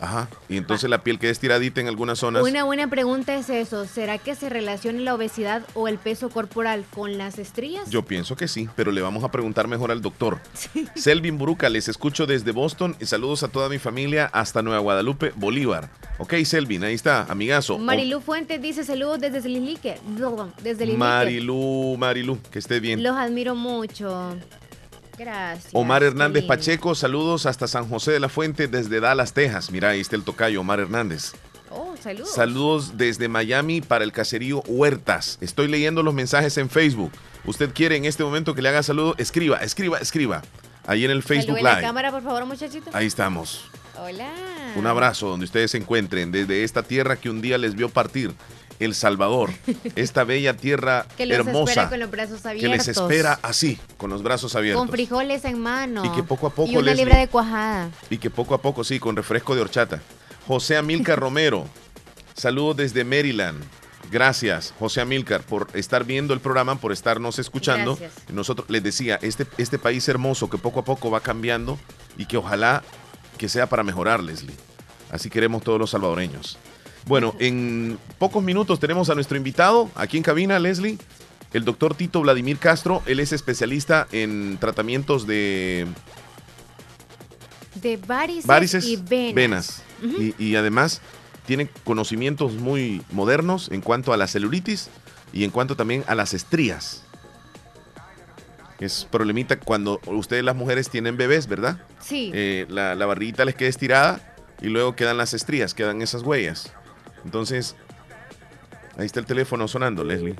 Ajá. Y entonces la piel queda estiradita en algunas zonas. Una buena pregunta es eso. ¿Será que se relaciona la obesidad o el peso corporal con las estrías? Yo pienso que sí, pero le vamos a preguntar mejor al doctor. Selvin Buruca, les escucho desde Boston y saludos a toda mi familia hasta Nueva Guadalupe, Bolívar. Ok, Selvin, ahí está, amigazo. Marilu Fuentes dice saludos desde Lislique. Desde Lislique. Marilu, Marilu, que esté bien. Los admiro mucho. Gracias. Omar Hernández. Pacheco, saludos hasta San José de la Fuente desde Dallas, Texas. Mira, ahí está el tocayo, Omar Hernández. Oh, saludos. Saludos desde Miami para el caserío Huertas. Estoy leyendo los mensajes en Facebook. Usted quiere en este momento que le haga saludo, escriba, escriba, escriba. Ahí en el Facebook la Live. cámara, por favor, muchachito. Ahí estamos. Hola. Un abrazo donde ustedes se encuentren desde esta tierra que un día les vio partir, El Salvador. Esta bella tierra Que los espera hermosa con los brazos que abiertos. les espera así, con los brazos abiertos. Con frijoles en mano. Y que poco a poco Y una libra de cuajada. Y que poco a poco, sí, con refresco de horchata. José Amilcar Romero, saludos desde Maryland. Gracias, José Amilcar, por estar viendo el programa, por estarnos escuchando. Gracias. Nosotros les decía, este, este país hermoso que poco a poco va cambiando y que ojalá que sea para mejorar, Leslie. Así queremos todos los salvadoreños. Bueno, en pocos minutos tenemos a nuestro invitado aquí en cabina, Leslie, el doctor Tito Vladimir Castro. Él es especialista en tratamientos de De varices, varices, y venas. Y además tiene conocimientos muy modernos en cuanto a la celulitis y en cuanto también a las estrías. Es problemita cuando ustedes las mujeres tienen bebés, ¿verdad? Sí. Eh, la, la barriguita les queda estirada y luego quedan las estrías, quedan esas huellas. Entonces, ahí está el teléfono sonando, Leslie.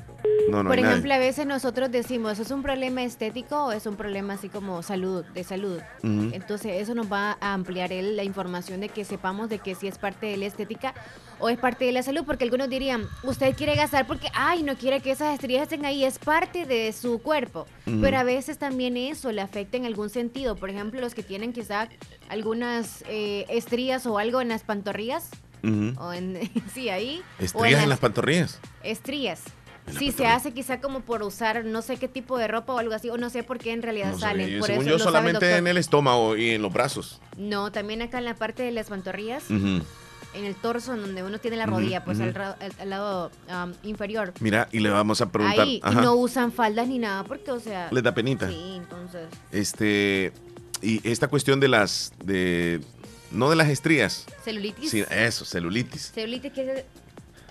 No, no Por nadie. ejemplo, a veces nosotros decimos, ¿es un problema estético o es un problema así como salud, de salud? Entonces, eso nos va a ampliar el- la información de que sepamos de que si es parte de la estética o es parte de la salud, porque algunos dirían, usted quiere gastar porque, ay, no quiere que esas estrías estén ahí, es parte de su cuerpo. Ujú. Pero a veces también eso le afecta en algún sentido. Por ejemplo, los que tienen quizá algunas eh, estrías o algo en las pantorrillas, Ujú. o en, sí, ahí. o Estrías en las pantorrillas. Estrías. Sí, se hace quizá como por usar no sé qué tipo de ropa o algo así, o no sé por qué en realidad No salen. sabía. por Según eso yo, lo sabe el solamente en el estómago y en los brazos. No, también acá en la parte de las pantorrillas, en el torso, en donde uno tiene la rodilla, pues al, ra- al- al lado um, inferior. Mira, y le vamos a preguntar. Ahí, y no usan faldas ni nada, porque, o sea... Les da penita. Sí, entonces... Este. Y esta cuestión de las. de No de las estrías. Celulitis. Sí, eso, celulitis. Celulitis que es...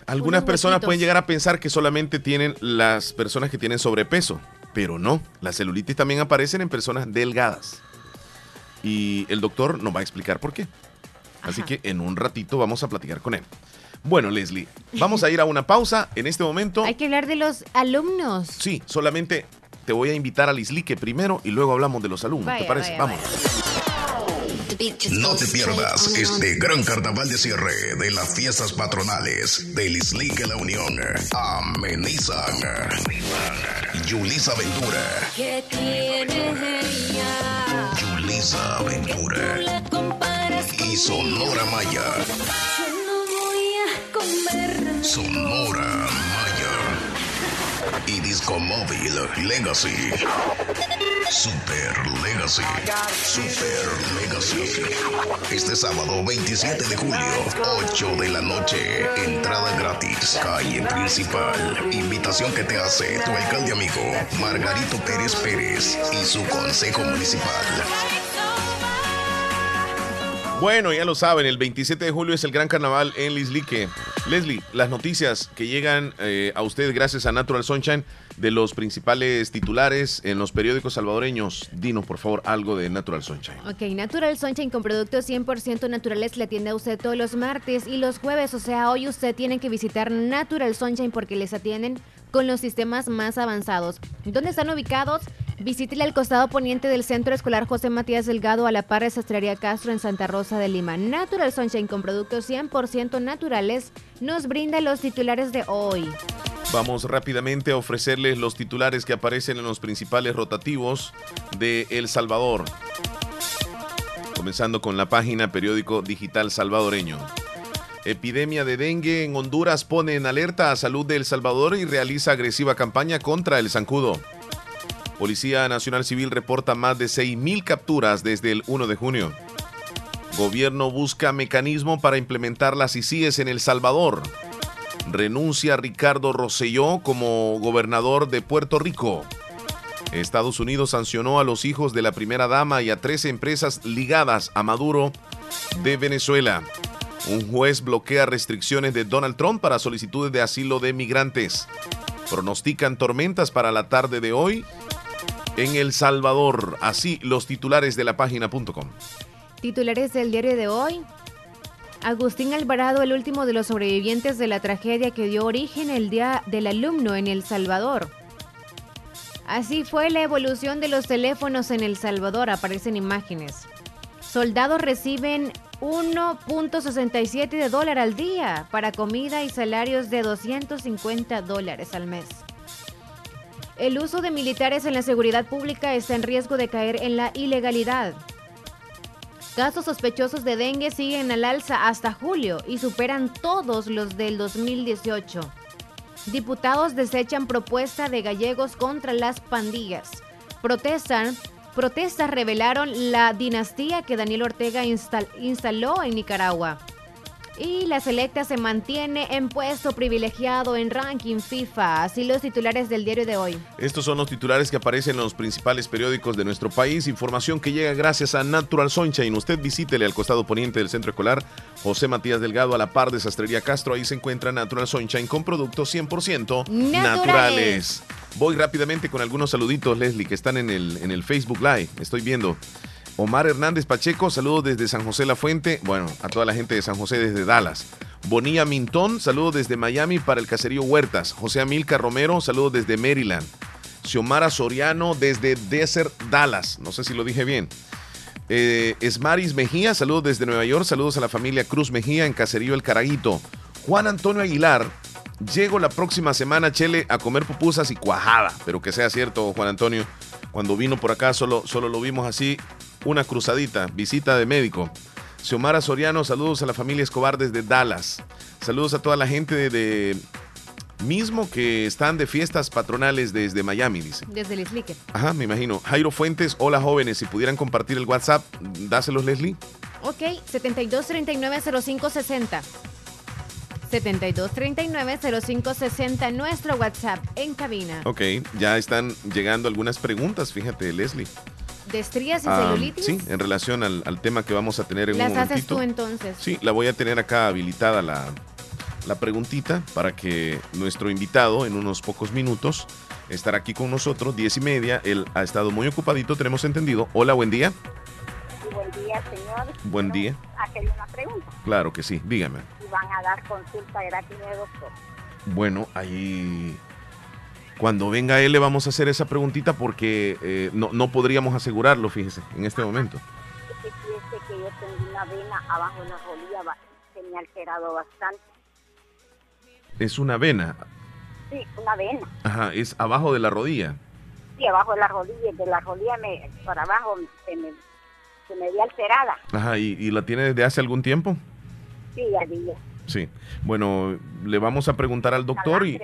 Algunas personas pueden llegar a pensar que solamente tienen las personas que tienen sobrepeso, pero no. La celulitis también aparecen en personas delgadas. Y el doctor nos va a explicar por qué. Así que en un ratito vamos a platicar con él. Bueno, Leslie, vamos a ir a una pausa en este momento. Hay que hablar de los alumnos. Sí, solamente te voy a invitar al Islique primero y luego hablamos de los alumnos. Vaya, ¿Te parece? vaya, vamos. No te pierdas este gran carnaval de cierre de las fiestas patronales del Islique La Unión. Amenizan. Yulisa Ventura. ¿Qué tiene ella? Yulisa Ventura. Y Sonora Maya. Sonora Disco Móvil Legacy. Super Legacy. Super Legacy. Este sábado 27 de julio, 8 de la noche. Entrada gratis. Calle principal. Invitación que te hace tu alcalde amigo Margarito Pérez Pérez y su consejo municipal. Bueno, ya lo saben, el 27 de julio es el gran carnaval en Lislique. Leslie, las noticias que llegan eh, a usted gracias a Natural Sunshine de los principales titulares en los periódicos salvadoreños. Dinos, por favor, algo de Natural Sunshine. Ok, Natural Sunshine con productos 100% naturales le atiende a usted todos los martes y los jueves. O sea, hoy usted tiene que visitar Natural Sunshine porque les atienden con los sistemas más avanzados. ¿Dónde están ubicados? Visítele al costado poniente del Centro Escolar José Matías Delgado a la par de Sastrería Castro en Santa Rosa de Lima. Natural Sunshine con productos 100% naturales nos brinda los titulares de hoy. Vamos rápidamente a ofrecerles los titulares que aparecen en los principales rotativos de El Salvador. Comenzando con la página periódico digital salvadoreño. Epidemia de dengue en Honduras pone en alerta a salud de El Salvador y realiza agresiva campaña contra el zancudo. Policía Nacional Civil reporta más de 6.000 capturas desde el 1 de junio. Gobierno busca mecanismo para implementar las ICIES en El Salvador. Renuncia Ricardo Rosselló como gobernador de Puerto Rico. Estados Unidos sancionó a los hijos de la primera dama y a tres empresas ligadas a Maduro de Venezuela. Un juez bloquea restricciones de Donald Trump para solicitudes de asilo de migrantes. Pronostican tormentas para la tarde de hoy en El Salvador. Así los titulares de la página.com. Titulares del diario de hoy. Agustín Alvarado, el último de los sobrevivientes de la tragedia que dio origen el Día del Alumno en El Salvador. Así fue la evolución de los teléfonos en El Salvador, aparecen imágenes. Soldados reciben 1.67 de dólar al día para comida y salarios de 250 dólares al mes. El uso de militares en la seguridad pública está en riesgo de caer en la ilegalidad. Casos sospechosos de dengue siguen al alza hasta julio y superan todos los del 2018. Diputados desechan propuesta de gallegos contra las pandillas. Protestan, protestas revelaron la dinastía que Daniel Ortega instaló en Nicaragua. Y la selecta se mantiene en puesto privilegiado en ranking FIFA. Así los titulares del diario de hoy. Estos son los titulares que aparecen en los principales periódicos de nuestro país. Información que llega gracias a Natural Sunshine. Usted visítele al costado poniente del centro escolar José Matías Delgado a la par de Sastrería Castro. Ahí se encuentra Natural Sunshine con productos 100% naturales. Voy rápidamente con algunos saluditos, Leslie, que están en el, en el Facebook Live. Estoy viendo. Omar Hernández Pacheco, saludos desde San José La Fuente. Bueno, a toda la gente de San José desde Dallas. Bonilla Mintón, saludos desde Miami para el caserío Huertas. José Amilca Romero, saludos desde Maryland. Xiomara Soriano desde Desert, Dallas. No sé si lo dije bien. Eh, Esmaris Mejía, saludos desde Nueva York. Saludos a la familia Cruz Mejía en Caserío El Caraguito. Juan Antonio Aguilar, llego la próxima semana, Chele, a comer pupusas y cuajada. Pero que sea cierto, Juan Antonio. Cuando vino por acá solo, solo lo vimos así una cruzadita, visita de médico. Xiomara Soriano, saludos a la familia Escobar desde Dallas. Saludos a toda la gente de, mismo que están de fiestas patronales desde Miami, dice. Desde Leslie. Ajá, me imagino. Jairo Fuentes, hola jóvenes, si pudieran compartir el WhatsApp, dáselos Leslie. Ok, 72390560. 72390560, nuestro WhatsApp en cabina. Ok, ya están llegando algunas preguntas, fíjate, Leslie. ¿De estrías y Ah, celulitis? sí, en relación al, al tema que vamos a tener en Las un haces momentito. tú entonces. Sí, la voy a tener acá habilitada la, la preguntita para que nuestro invitado en unos pocos minutos estará aquí con nosotros, diez y media. Él ha estado muy ocupadito, tenemos entendido. Hola, buen día. Buen día, señor. Buen día. Hacerle una pregunta. Claro que sí, dígame. Si van a dar consulta gratis de doctor. Bueno, ahí cuando venga él le vamos a hacer esa preguntita porque eh, no, no podríamos asegurarlo, fíjese, en este momento. Es que fíjese que yo tengo una vena abajo de la rodilla, ba- se me ha alterado bastante. Es una vena, Sí, una vena. ajá, es abajo de la rodilla. Sí, abajo de la rodilla, de la rodilla me, para abajo se me, que me vi alterada. Ajá, ¿y, y la tiene desde hace algún tiempo? Sí, ya vi. Sí. Bueno, le vamos a preguntar al doctor y... Sí,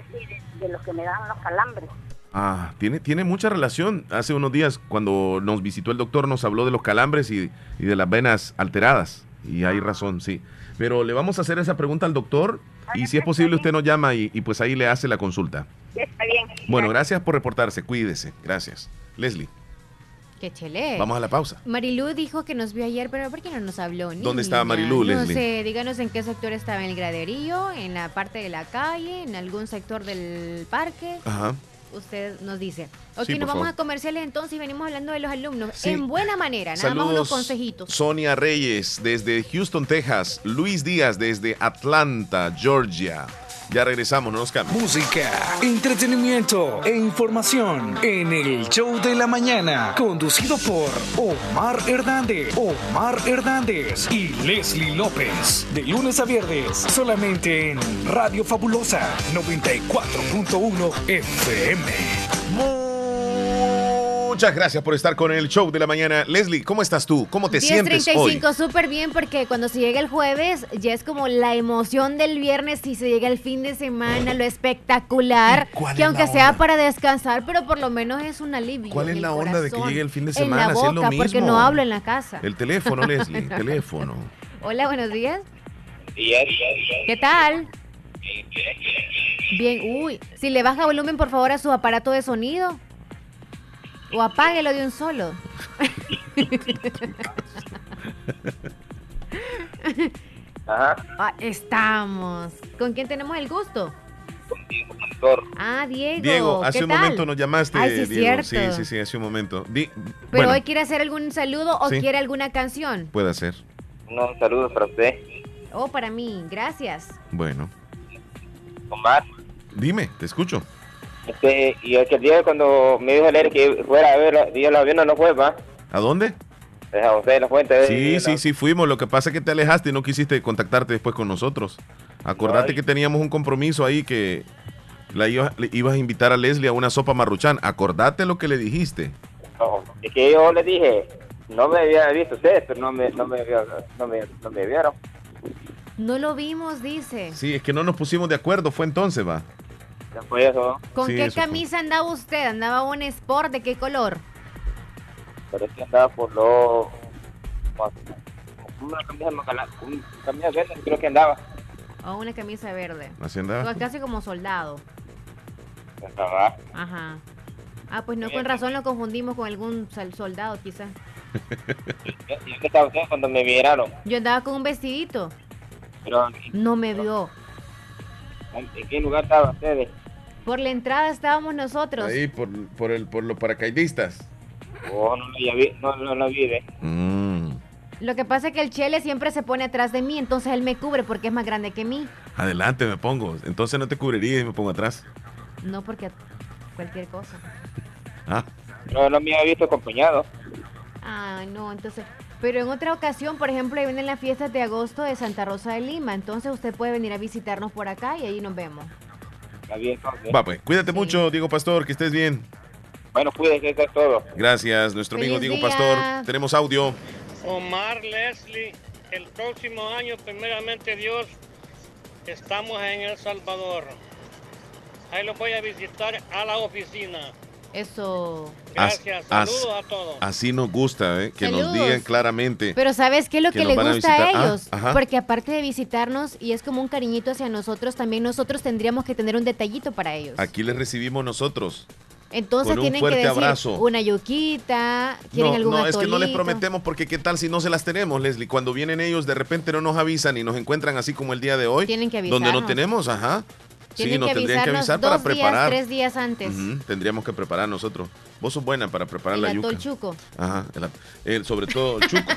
de, los que me dan los calambres. Ah, tiene, tiene mucha relación. Hace unos días, cuando nos visitó el doctor, nos habló de los calambres y, y de las venas alteradas. Y hay razón, sí. Pero le vamos a hacer esa pregunta al doctor y si es posible usted nos llama y, y pues ahí le hace la consulta. Está bien. Bueno, gracias por reportarse. Cuídese. Gracias. Leslie, Qué vamos a la pausa. Marilú dijo que nos vio ayer, pero ¿por qué no nos habló? ¿Dónde estaba? Marilú, No sé, díganos en qué sector estaba, en el graderío, en la parte de la calle, en algún sector del parque. Ajá. Usted nos dice. Ok, Sí, nos vamos favor. a comerciales entonces y venimos hablando de los alumnos. Sí. En buena manera, nada más unos consejitos. Sonia Reyes desde Houston, Texas. Luis Díaz desde Atlanta, Georgia. Ya regresamos, no nos cambien. Música, entretenimiento e información en el show de la mañana, conducido por Omar Hernández, Omar Hernández y Leslie López. De lunes a viernes, solamente en Radio Fabulosa 94.1 FM. Muchas gracias por estar con el show de la mañana. Leslie, ¿cómo estás tú? ¿Cómo te sientes hoy? 10.35, súper bien, porque cuando se llega el jueves ya es como la emoción del viernes y se llega el fin de semana, lo espectacular, cuál que es aunque la sea onda? para descansar, pero por lo menos es un alivio. ¿Cuál es el la onda de que llegue el fin de En semana? la Si es lo boca, porque mismo. no hablo en la casa. El teléfono, Leslie, teléfono. Hola, buenos días. Días. ¿Qué tal? Bien, uy, si le baja volumen por favor a su aparato de sonido. O apáguelo de un solo. Ajá. Ah, estamos. ¿Con quién tenemos el gusto? Ah, Diego. Diego, hace ¿qué un tal? momento nos llamaste, Ay, sí, Diego. cierto. Sí, sí, sí, hace un momento. Di- Pero bueno, hoy quiere hacer algún saludo o Sí. quiere alguna canción. puede ser. No, un saludo para usted, Oh, para mí, gracias. Bueno, Omar. dime, te escucho. Este, y aquel día cuando me dijo leer que fuera a ver, la- día la avión no fue, va. ¿A dónde? Deja usted la fuente. Sí, sí, sí, fuimos. Lo que pasa es que te alejaste y no quisiste contactarte después con nosotros. Acordate que teníamos un compromiso ahí que la iba- le ibas a invitar a Leslie a una sopa marruchán. Acordate lo que le dijiste. No, es que yo le dije, no me había visto ustedes, pero no me, no me, había- no me, no me vieron. No lo vimos, dice. Sí, es que no nos pusimos de acuerdo. Fue entonces, va. Ya fue eso. ¿Con Sí, qué eso fue. camisa andaba usted? ¿Andaba un sport? ¿De qué color? Es que andaba por lo... Una camisa, una camisa verde, creo que andaba. O una camisa verde. Así andaba. Casi como soldado. Andaba. Ajá. Ah, pues no, con razón lo confundimos con algún soldado, quizás. ¿Y qué estaba usted cuando me vieron? Yo andaba con un vestidito. Pero, No me vio. ¿en qué lugar estaban ustedes? Por la entrada estábamos nosotros. Ahí, por, por, el, por los paracaidistas. Oh, no, lo vi, no, no lo vi, ¿ve? Mm. Lo que pasa es que el Chele siempre se pone atrás de mí, entonces él me cubre porque es más grande que mí. Adelante me pongo. Entonces no te cubriría y me pongo atrás. No porque cualquier cosa. Ah, No, no me había visto acompañado. Ah, no, entonces. Pero en otra ocasión, por ejemplo, ahí vienen las fiestas de agosto de Santa Rosa de Lima. Entonces usted puede venir a visitarnos por acá y ahí nos vemos. Está bien, entonces. va pues. Cuídate mucho, Diego Pastor, que estés bien. Bueno, cuídense, eso es todo. Gracias, nuestro amigo Diego día. Pastor. Tenemos audio. Omar Leslie, el próximo año, primeramente Dios, estamos en El Salvador. Ahí los voy a visitar a la oficina. Eso. Gracias, As- saludos a todos. Así nos gusta, ¿eh? que nos digan claramente. Pero ¿sabes qué es lo que, nos le van gusta a. Ah, ellos? Porque aparte de visitarnos y es como un cariñito hacia nosotros, también nosotros tendríamos que tener un detallito para ellos. Aquí les recibimos nosotros. Entonces con un tienen fuerte que decir abrazo. una yuquita, quieren No, algún no, es que no les prometemos porque qué tal si no se las tenemos, Leslie. Cuando vienen ellos, de repente no nos avisan y nos encuentran así como el día de hoy. Tienen que Donde no avisarnos. tenemos, ajá. Tienen sí, nos que tendrían que avisar para preparar. días, tres días antes. Tendríamos que preparar nosotros. Vos sos buena para preparar El la yuca. atol chuco. Ajá, el at- el- sobre todo el chuco.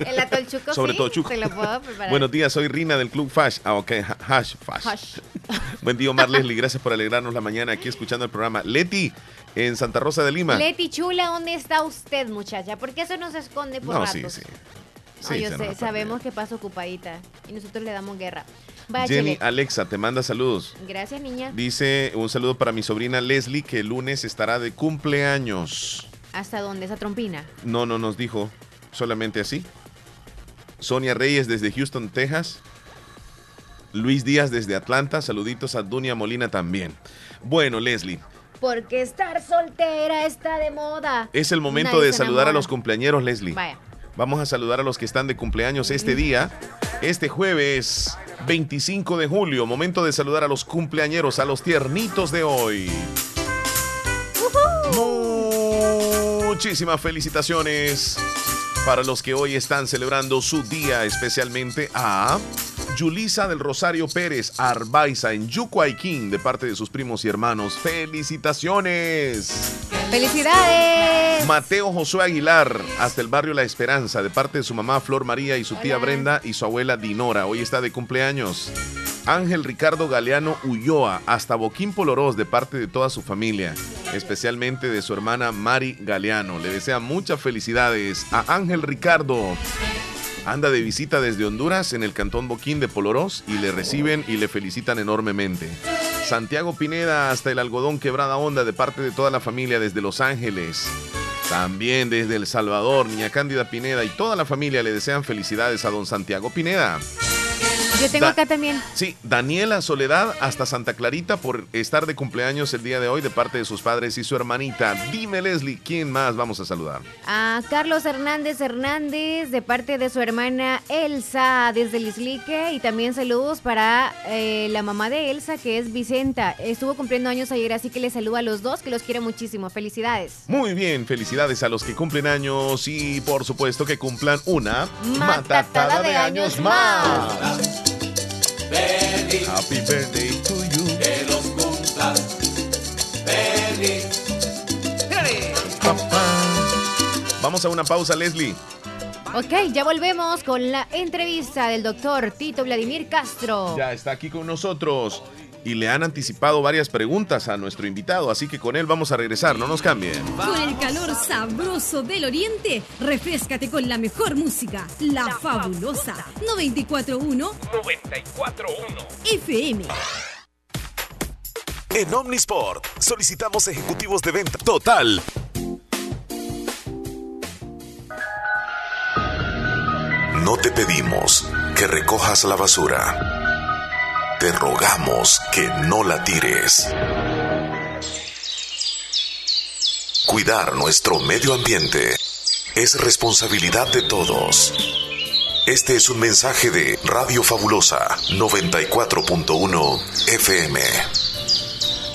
El atol chuco Sobre sí, todo chuco. se lo puedo preparar. Buenos días, soy Rina del Club Fash. Ah, ok, ha- Hash Fash. Hash. Buen día, Omar Leslie. Gracias por alegrarnos la mañana aquí escuchando el programa. Leti, en Santa Rosa de Lima. Leti Chula, ¿dónde está usted, muchacha? Porque eso no se esconde por No, ratos. sí, sí. No, Sí, yo sé, sabemos que pasa ocupadita y nosotros le damos guerra. Jenny. Alexa te manda saludos. Gracias, niña. Dice un saludo para mi sobrina Leslie que el lunes estará de cumpleaños. ¿Hasta dónde? Esa trompina. No, no nos dijo. solamente así. Sonia Reyes desde Houston, Texas. Luis Díaz desde Atlanta. Saluditos a Dunia Molina también. Bueno, Leslie, Porque estar soltera está de moda. es el momento Nadie de saludar a los cumpleañeros, Leslie. Vaya. Vamos a saludar a los que están de cumpleaños este día, este jueves 25 de julio. Momento de saludar a los cumpleañeros, a los tiernitos de hoy. Muchísimas felicitaciones para los que hoy están celebrando su día, especialmente a Yulisa del Rosario Pérez Arbaiza en Yucuayquín, de parte de sus primos y hermanos. ¡Felicitaciones! ¡Felicidades! Mateo Josué Aguilar, hasta el barrio La Esperanza, de parte de su mamá Flor María y su tía Brenda y su abuela Dinora. Hoy está de cumpleaños. Ángel Ricardo Galeano Ulloa, hasta Boquín Polorós, de parte de toda su familia, especialmente de su hermana Mari Galeano. Le desea muchas felicidades a Ángel Ricardo. Anda de visita desde Honduras en el cantón Boquín de Polorós y le reciben y le felicitan enormemente. Santiago Pineda hasta el algodón quebrada onda de parte de toda la familia desde Los Ángeles. También desde El Salvador, Niña Cándida Pineda y toda la familia le desean felicidades a don Santiago Pineda. Yo tengo Da- acá también. Sí, Daniela Soledad hasta Santa Clarita por estar de cumpleaños el día de hoy de parte de sus padres y su hermanita. Dime Leslie, ¿quién más vamos a saludar? A Carlos Hernández Hernández de parte de su hermana Elsa desde el Islique y también saludos para eh, la mamá de Elsa que es Vicenta. Estuvo cumpliendo años ayer así que le saludo a los dos que los quiero muchísimo. Felicidades. Muy bien, felicidades a los que cumplen años y por supuesto que cumplan una Matatada de años más. Happy birthday to you. Que los cumplas feliz. Vamos a una pausa, Leslie. Ok, ya volvemos con la entrevista del doctor Tito Vladimir Castro. Ya está aquí con nosotros y le han anticipado varias preguntas a nuestro invitado, así que con él vamos a regresar, no nos cambien. Con el calor sabroso del oriente, refrescate con la mejor música, La, Fabulosa 941 941 FM. En Omnisport solicitamos ejecutivos de venta total. No te pedimos que recojas la basura. Te rogamos que no la tires. Cuidar nuestro medio ambiente es responsabilidad de todos. Este es un mensaje de Radio Fabulosa 94.1 FM.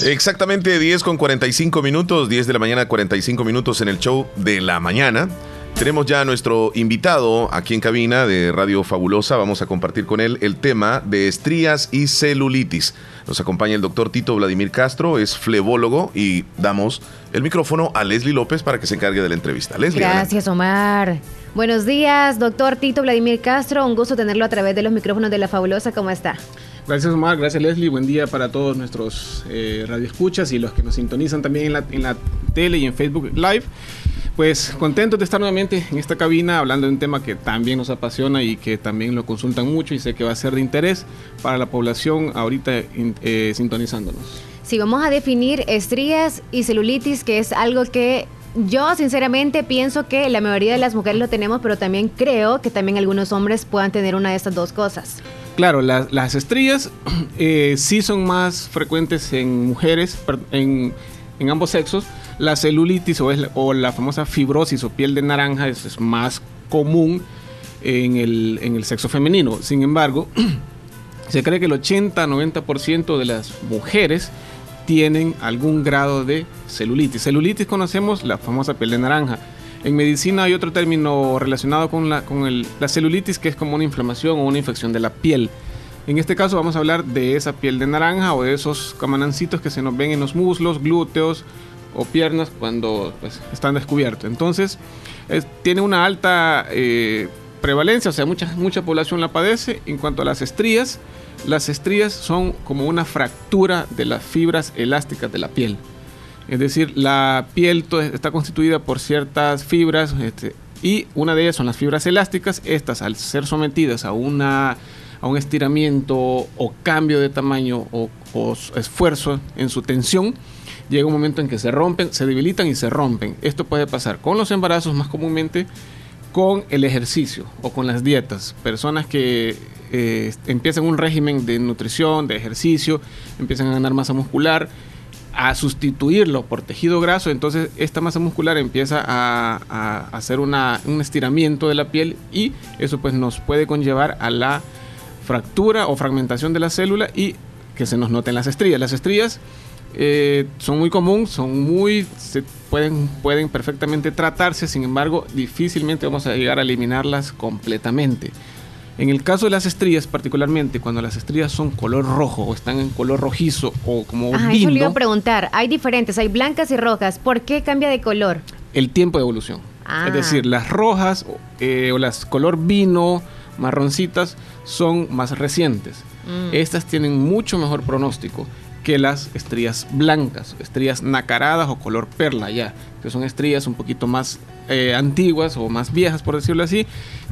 Exactamente 10 con 45 minutos, 10 de la mañana 45 minutos en el show de la mañana. Tenemos ya a nuestro invitado aquí en cabina de Radio Fabulosa. Vamos a compartir con él el tema de estrías y celulitis. Nos acompaña el doctor Tito Vladimir Castro, es flebólogo y damos el micrófono a Leslie López para que se encargue de la entrevista. Leslie, adelante. Gracias, Omar. Buenos días, doctor Tito Vladimir Castro. Un gusto tenerlo a través de los micrófonos de La Fabulosa. ¿Cómo está? Gracias Omar, gracias Leslie, buen día para todos nuestros eh, radioescuchas y los que nos sintonizan también en la, en la tele y en Facebook Live. Pues contentos de estar nuevamente en esta cabina hablando de un tema que también nos apasiona y que también lo consultan mucho y sé que va a ser de interés para la población ahorita eh, sintonizándonos. Si vamos a definir estrías y celulitis, que es algo que yo sinceramente pienso que la mayoría de las mujeres lo tenemos, pero también creo que también algunos hombres puedan tener una de estas dos cosas. Claro, la- las estrías eh, sí son más frecuentes en mujeres, en, en ambos sexos. La celulitis o, la- famosa fibrosis o piel de naranja es, es más común en el, en el sexo femenino. Sin embargo, se cree que el 80-90% de las mujeres tienen algún grado de celulitis. Celulitis conocemos la famosa piel de naranja. En medicina hay otro término relacionado con, la, con el- la celulitis que es como una inflamación o una infección de la piel. En este caso vamos a hablar de esa piel de naranja o de esos camanancitos que se nos ven en los muslos, glúteos o piernas cuando pues, están descubiertos. Entonces, es- tiene una alta eh, prevalencia, o sea, mucha, mucha población la padece. En cuanto a las estrías, las estrías son como una fractura de las fibras elásticas de la piel. Es decir, la piel está constituida por ciertas fibras este, y una de ellas son las fibras elásticas. Estas, al ser sometidas a, una, a un estiramiento o cambio de tamaño o, esfuerzo en su tensión, llega un momento en que se rompen, se debilitan y se rompen. Esto puede pasar con los embarazos más comúnmente, con el ejercicio o con las dietas. Personas que eh, empiezan un régimen de nutrición, de ejercicio, empiezan a ganar masa muscular, a sustituirlo por tejido graso, entonces esta masa muscular empieza a, hacer un estiramiento de la piel y eso pues nos puede conllevar a la fractura o fragmentación de la célula y que se nos noten las estrías. Las estrías eh, son muy comunes, son muy, se pueden, pueden perfectamente tratarse, sin embargo, difícilmente vamos a llegar a eliminarlas completamente. En el caso de las estrías, particularmente cuando las estrías son color rojo o están en color rojizo o como Ajá, eso le iba a preguntar. Hay diferentes, hay blancas y rojas. ¿Por qué cambia de color? El tiempo de evolución. Ah. Es decir, las rojas eh, o las color vino, marroncitas, son más recientes. Mm. Estas tienen mucho mejor pronóstico que las estrías blancas, estrías nacaradas o color perla ya, que son estrías un poquito más eh, antiguas o más viejas, por decirlo así,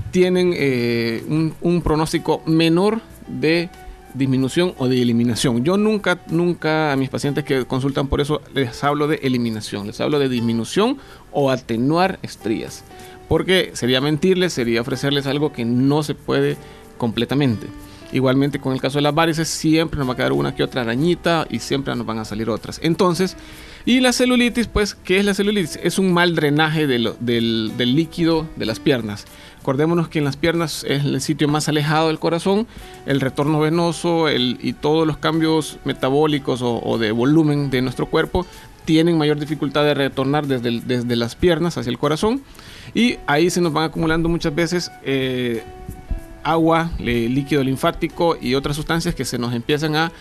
tienen eh, un, un, pronóstico menor de disminución o de eliminación. Yo nunca, nunca a mis pacientes que consultan por eso les hablo de eliminación, les hablo de disminución o atenuar estrías, porque sería mentirles, sería ofrecerles algo que no se puede completamente. Igualmente con el caso de las varices siempre nos va a quedar una que otra arañita y siempre nos van a salir otras. Entonces, y la celulitis, pues, ¿qué es la celulitis? Es un mal drenaje del, del, líquido de las piernas. Acordémonos que en las piernas es el sitio más alejado del corazón, el retorno venoso el, y todos los cambios metabólicos o, de volumen de nuestro cuerpo tienen mayor dificultad de retornar desde, desde las piernas hacia el corazón y ahí se nos van acumulando muchas veces eh, agua, líquido linfático y otras sustancias que se nos empiezan a,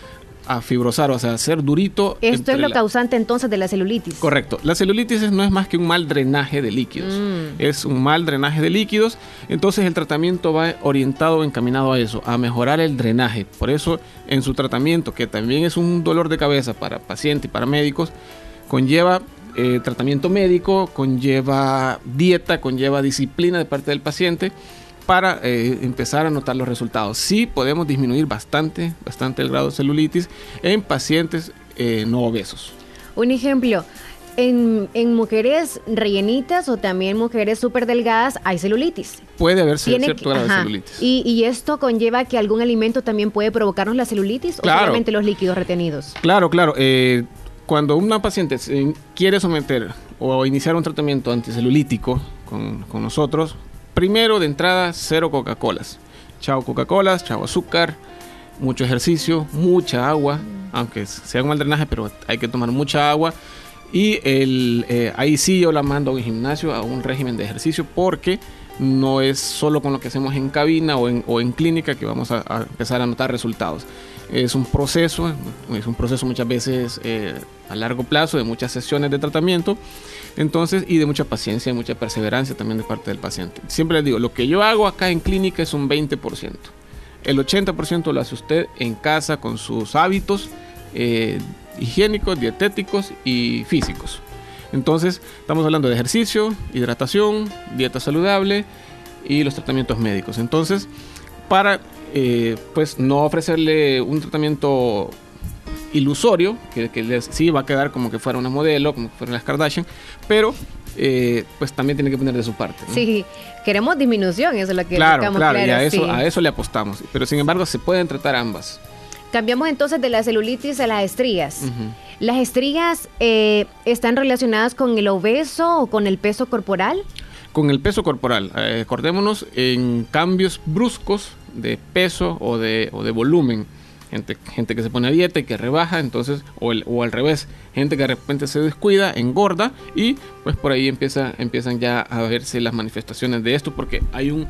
a fibrosar, o sea, a hacer durito. Esto es lo la... causante entonces de la celulitis. Correcto. La celulitis no es más que un mal drenaje de líquidos. Mm. Es un mal drenaje de líquidos. Entonces el tratamiento va orientado, encaminado a eso, a mejorar el drenaje. Por eso en su tratamiento, que también es un dolor de cabeza para pacientes y para médicos, conlleva eh, tratamiento médico, conlleva dieta, conlleva disciplina de parte del paciente para eh, empezar a notar los resultados. Sí podemos disminuir bastante, bastante el grado de celulitis en pacientes eh, no obesos. Un ejemplo, en, en, mujeres rellenitas o también mujeres súper delgadas hay celulitis. Puede haber cierto grado de celulitis. ¿Y, ¿Y, esto conlleva que algún alimento también puede provocarnos la celulitis claro. o solamente los líquidos retenidos? Claro, claro. Eh, cuando una paciente quiere someter o iniciar un tratamiento anticelulítico con, con nosotros, Primero, de entrada, cero Coca-Colas. Chao Coca-Colas, chao azúcar, mucho ejercicio, mucha agua, aunque sea un mal drenaje, pero hay que tomar mucha agua. Y el, eh, ahí sí yo la mando a un gimnasio, a un régimen de ejercicio, porque no es solo con lo que hacemos en cabina o en, clínica que vamos a, a, empezar a notar resultados. Es un proceso, es un proceso muchas veces eh, a largo plazo de muchas sesiones de tratamiento entonces, y de mucha paciencia y mucha perseverancia también de parte del paciente. Siempre les digo, lo que yo hago acá en clínica es un 20%. El 80% lo hace usted en casa con sus hábitos eh, higiénicos, dietéticos y físicos. Entonces, estamos hablando de ejercicio, hidratación, dieta saludable y los tratamientos médicos. Entonces, para eh, pues no ofrecerle un tratamiento ilusorio, que, que les, sí va a quedar como que fuera una modelo, como que fueran las Kardashian, pero eh, pues también tiene que poner de su parte. ¿no? Sí, queremos disminución, eso es lo que claro, claro, claro, y a eso, sí. a eso le apostamos, pero sin embargo se pueden tratar ambas. Cambiamos entonces de la celulitis a las estrías. Uh -huh. ¿Las estrías eh, están relacionadas con el obeso o con el peso corporal? Con el peso corporal. Eh, acordémonos en cambios bruscos de peso o de, o de volumen gente, gente que se pone a dieta y que rebaja, entonces, o, el, o, al revés, gente que de repente se descuida, engorda y pues por ahí empieza, empiezan ya a verse las manifestaciones de esto porque hay un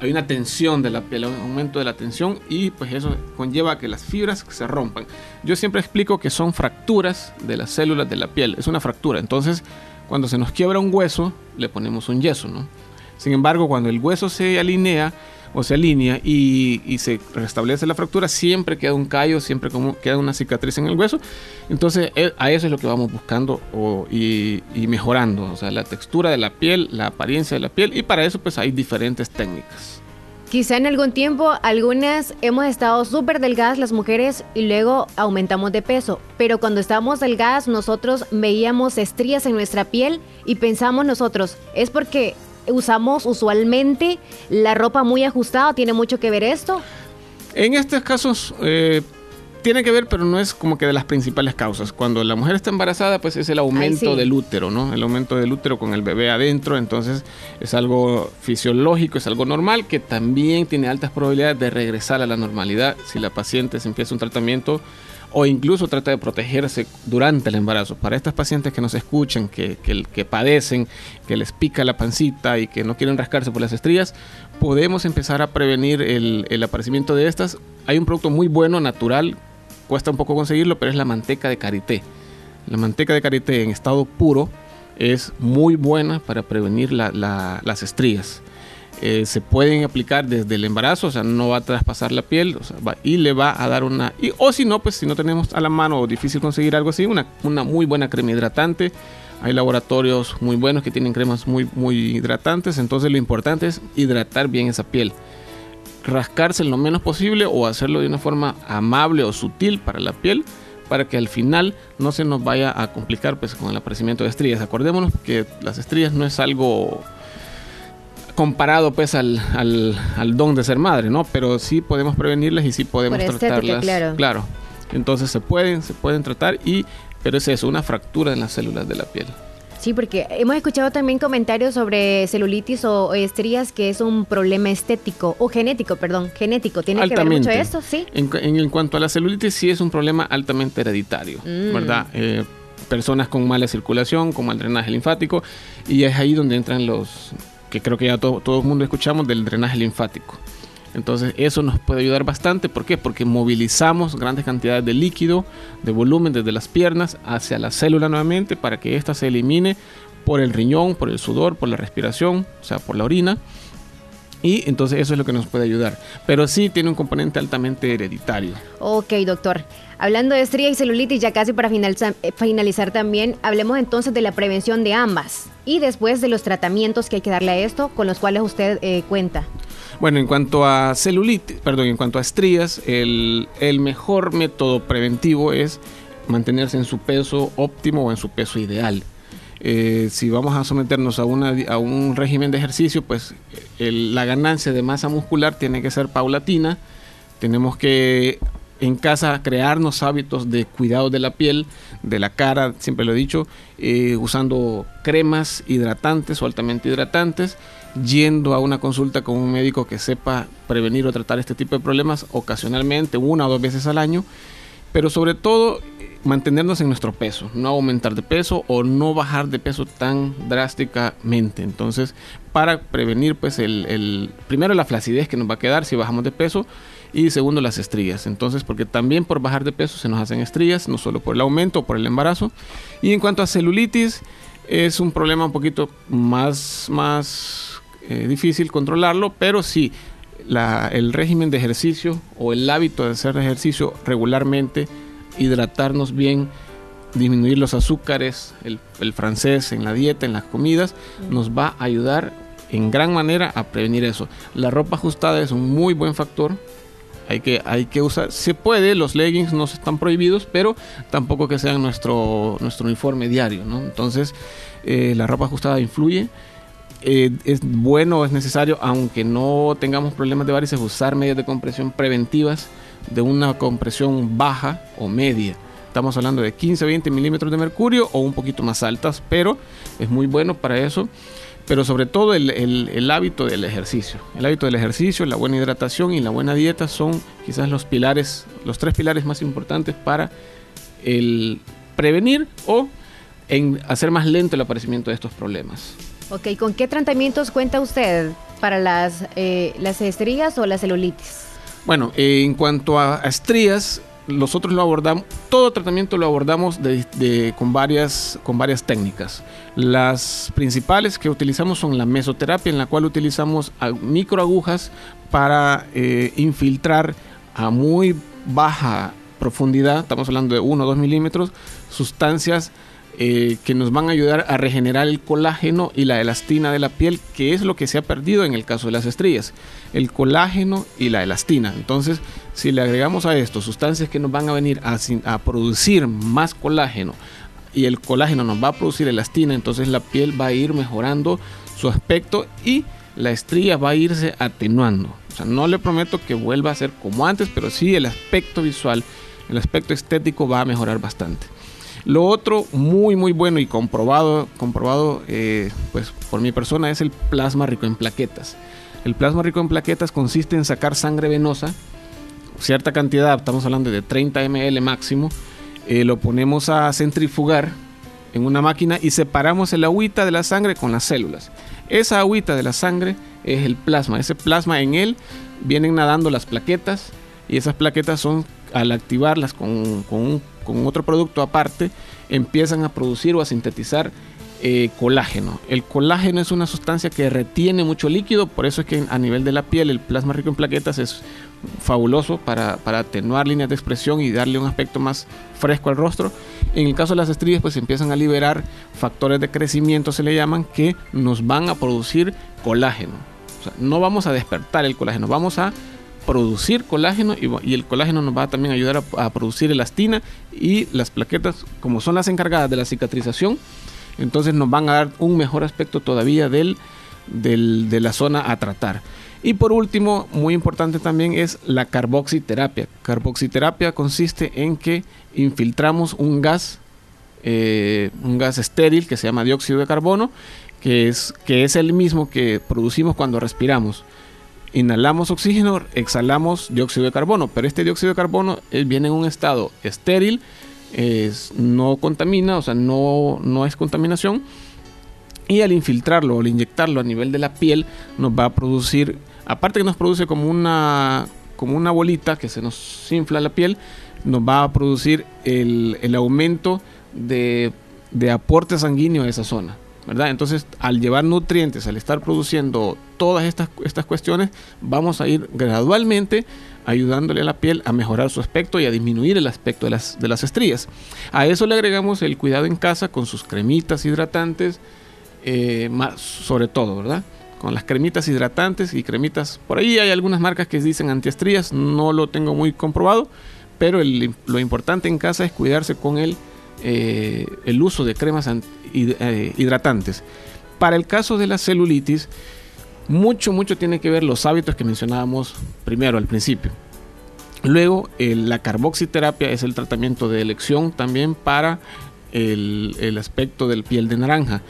hay una tensión de la piel, un aumento de la tensión y pues eso conlleva a que las fibras se rompan. Yo siempre explico que son fracturas de las células de la piel, es una fractura, entonces cuando se nos quiebra un hueso le ponemos un yeso, ¿no? Sin embargo, cuando el hueso se alinea, o se alinea y, y, se restablece la fractura, siempre queda un callo, siempre como queda una cicatriz en el hueso. Entonces a eso es lo que vamos buscando o, y, y, mejorando, o sea, la textura de la piel, la apariencia de la piel y para eso pues hay diferentes técnicas. Quizá en algún tiempo algunas hemos estado súper delgadas las mujeres y luego aumentamos de peso, pero cuando estábamos delgadas nosotros veíamos estrías en nuestra piel y pensamos nosotros, es porque usamos usualmente la ropa muy ajustada. ¿Tiene mucho que ver esto? En estos casos eh, tiene que ver, pero no es como que de las principales causas. Cuando la mujer está embarazada, pues es el aumento sí. del útero, ¿no? El aumento del útero con el bebé adentro, entonces es algo fisiológico, es algo normal que también tiene altas probabilidades de regresar a la normalidad si la paciente se empieza un tratamiento o incluso trata de protegerse durante el embarazo. Para estas pacientes que nos escuchan, que, que, padecen, que les pica la pancita y que no quieren rascarse por las estrías, podemos empezar a prevenir el, el aparecimiento de estas. Hay un producto muy bueno, natural, cuesta un poco conseguirlo, pero es la manteca de karité. La manteca de karité en estado puro es muy buena para prevenir la, la, las estrías. Eh, se pueden aplicar desde el embarazo, o sea, no va a traspasar la piel y le va a dar una... Y, o si no, pues si no tenemos a la mano o difícil conseguir algo así, una, una muy buena crema hidratante. Hay laboratorios muy buenos que tienen cremas muy, muy hidratantes, entonces lo importante es hidratar bien esa piel rascarse lo menos posible o hacerlo de una forma amable o sutil para la piel para que al final no se nos vaya a complicar pues con el aparecimiento de estrías. Acordémonos que las estrías no es algo comparado pues al, al, al don de ser madre, ¿no? Pero sí podemos prevenirlas y sí podemos Por estética, tratarlas. claro. claro. Entonces se pueden, se pueden tratar y pero es eso, una fractura en las células de la piel. Sí, porque hemos escuchado también comentarios sobre celulitis o estrías que es un problema estético o genético, perdón, genético. ¿Tiene que ver mucho esto? Sí. En, en, en, cuanto a la celulitis, sí es un problema altamente hereditario, mm. ¿verdad? Eh, personas con mala circulación, con mal drenaje linfático, y es ahí donde entran los, que creo que ya todo, todo el mundo escuchamos, del drenaje linfático. Entonces eso nos puede ayudar bastante. ¿Por qué? Porque movilizamos grandes cantidades de líquido, de volumen desde las piernas hacia la célula nuevamente para que ésta se elimine por el riñón, por el sudor, por la respiración, o sea, por la orina. Y entonces eso es lo que nos puede ayudar. Pero sí tiene un componente altamente hereditario. Ok, doctor. Hablando de estría y celulitis, ya casi para finalizar, finalizar también, hablemos entonces de la prevención de ambas y después de los tratamientos que hay que darle a esto, con los cuales usted eh, cuenta. Bueno, en cuanto a celulitis, perdón, en cuanto a estrías, el, el, mejor método preventivo es mantenerse en su peso óptimo o en su peso ideal. Eh, si vamos a someternos a, una, a un régimen de ejercicio, pues el, la ganancia de masa muscular tiene que ser paulatina. Tenemos que en casa crearnos hábitos de cuidado de la piel, de la cara, siempre lo he dicho, eh, usando cremas hidratantes o altamente hidratantes, yendo a una consulta con un médico que sepa prevenir o tratar este tipo de problemas ocasionalmente, una o dos veces al año, pero sobre todo mantenernos en nuestro peso, no aumentar de peso o no bajar de peso tan drásticamente. Entonces, para prevenir, pues, el, primero la flacidez que nos va a quedar si bajamos de peso y segundo las estrías. Entonces, porque también por bajar de peso se nos hacen estrías, no solo por el aumento o por el embarazo. Y en cuanto a celulitis, es un problema un poquito más, más eh, difícil controlarlo, pero sí, el régimen de ejercicio o el hábito de hacer ejercicio regularmente, hidratarnos bien, disminuir los azúcares, el, francés en la dieta, en las comidas, nos va a ayudar en gran manera a prevenir eso. La ropa ajustada es un muy buen factor. Hay que, hay que usar, se puede, los leggings no están prohibidos, pero tampoco que sean nuestro, nuestro uniforme diario. Entonces, eh, la ropa ajustada influye. Eh, es bueno, es necesario, aunque no tengamos problemas de varices, usar medidas de compresión preventivas de una compresión baja o media. Estamos hablando de 15 o 20 milímetros de mercurio o un poquito más altas, pero es muy bueno para eso. Pero sobre todo el, hábito del ejercicio. El hábito del ejercicio, la buena hidratación y la buena dieta son quizás los pilares, los tres pilares más importantes para prevenir o hacer más lento el aparecimiento de estos problemas. Ok, ¿con qué tratamientos cuenta usted para las, eh, las estrías o la celulitis? Bueno, en cuanto a estrías, nosotros lo abordamos, todo tratamiento lo abordamos con, varias, con varias técnicas. Las principales que utilizamos son la mesoterapia, en la cual utilizamos microagujas para eh, infiltrar a muy baja profundidad, estamos hablando de 1 o 2 milímetros, sustancias eh, que nos van a ayudar a regenerar el colágeno y la elastina de la piel, que es lo que se ha perdido en el caso de las estrías, el colágeno y la elastina. Entonces, si le agregamos a esto sustancias que nos van a venir a, producir más colágeno y el colágeno nos va a producir elastina, entonces la piel va a ir mejorando su aspecto y la estría va a irse atenuando. O sea, no le prometo que vuelva a ser como antes, pero sí el aspecto visual, el aspecto estético va a mejorar bastante. Lo otro muy muy bueno y comprobado, comprobado eh, pues por mi persona es el plasma rico en plaquetas. El plasma rico en plaquetas consiste en sacar sangre venosa, cierta cantidad, estamos hablando de 30 ml máximo, eh, lo ponemos a centrifugar en una máquina y separamos el agüita de la sangre con las células. Esa agüita de la sangre es el plasma. Ese plasma en él vienen nadando las plaquetas y esas plaquetas son al activarlas con, con, con otro producto aparte empiezan a producir o a sintetizar eh, colágeno. El colágeno es una sustancia que retiene mucho líquido, por eso es que a nivel de la piel el plasma rico en plaquetas es fabuloso para, para, atenuar líneas de expresión y darle un aspecto más fresco al rostro. En el caso de las estrías, pues empiezan a liberar factores de crecimiento, se le llaman, que nos van a producir colágeno. No vamos a despertar el colágeno, vamos a producir colágeno y, el colágeno nos va a también ayudar a, producir elastina y las plaquetas, como son las encargadas de la cicatrización, entonces nos van a dar un mejor aspecto todavía del, de la zona a tratar. Y por último, muy importante también es la carboxiterapia. Carboxiterapia consiste en que infiltramos un gas, eh, un gas estéril que se llama dióxido de carbono, que es, que es el mismo que producimos cuando respiramos. Inhalamos oxígeno, exhalamos dióxido de carbono, pero este dióxido de carbono eh, viene en un estado estéril, es, no contamina, o sea, no, no es contaminación. Y al infiltrarlo o al inyectarlo a nivel de la piel, nos va a producir, aparte que nos produce como una, como una bolita que se nos infla la piel, nos va a producir el, el aumento de, de aporte sanguíneo a esa zona. ¿Verdad? Entonces, al llevar nutrientes, al estar produciendo todas estas, estas cuestiones, vamos a ir gradualmente ayudándole a la piel a mejorar su aspecto y a disminuir el aspecto de las, de las estrías. A eso le agregamos el cuidado en casa con sus cremitas hidratantes, eh, sobre todo, ¿verdad? Con las cremitas hidratantes y cremitas, por ahí hay algunas marcas que dicen antiestrías, no lo tengo muy comprobado, pero lo importante en casa es cuidarse con el, eh, el uso de cremas eh, hidratantes. Para el caso de la celulitis, mucho, mucho tiene que ver los hábitos que mencionábamos primero al principio. Luego, la carboxiterapia es el tratamiento de elección también para el, el aspecto del piel de naranja.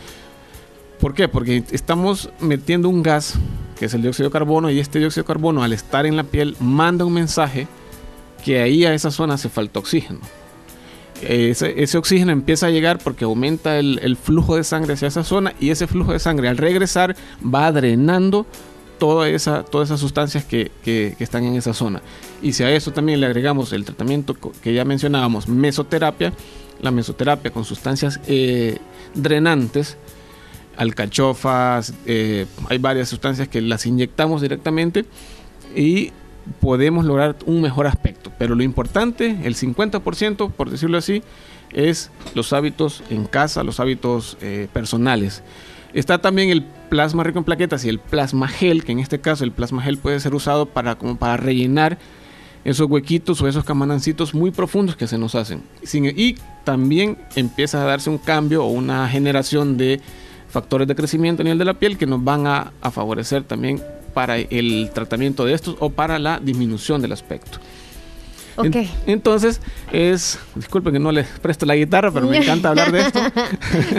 ¿Por qué? Porque estamos metiendo un gas, que es el dióxido de carbono, y este dióxido de carbono al estar en la piel manda un mensaje que ahí a esa zona hace falta oxígeno ese, oxígeno empieza a llegar porque aumenta el, flujo de sangre hacia esa zona y ese flujo de sangre al regresar va drenando toda esa, todas esas sustancias que, están en esa zona. Y si a eso también le agregamos el tratamiento que ya mencionábamos, mesoterapia, la mesoterapia con sustancias eh, drenantes, alcachofas, eh, hay varias sustancias que las inyectamos directamente y podemos lograr un mejor aspecto. Pero lo importante, el 50%, por decirlo así, es los hábitos en casa, los hábitos eh, personales. Está también el plasma rico en plaquetas y el plasma gel, que en este caso el plasma gel puede ser usado para, como para rellenar esos huequitos o esos camanancitos muy profundos que se nos hacen. Y también empieza a darse un cambio o una generación de factores de crecimiento a nivel de la piel que nos van a, a favorecer también para el tratamiento de estos o para la disminución del aspecto. Ok. entonces es, disculpen que no les presto la guitarra, pero me encanta hablar de esto.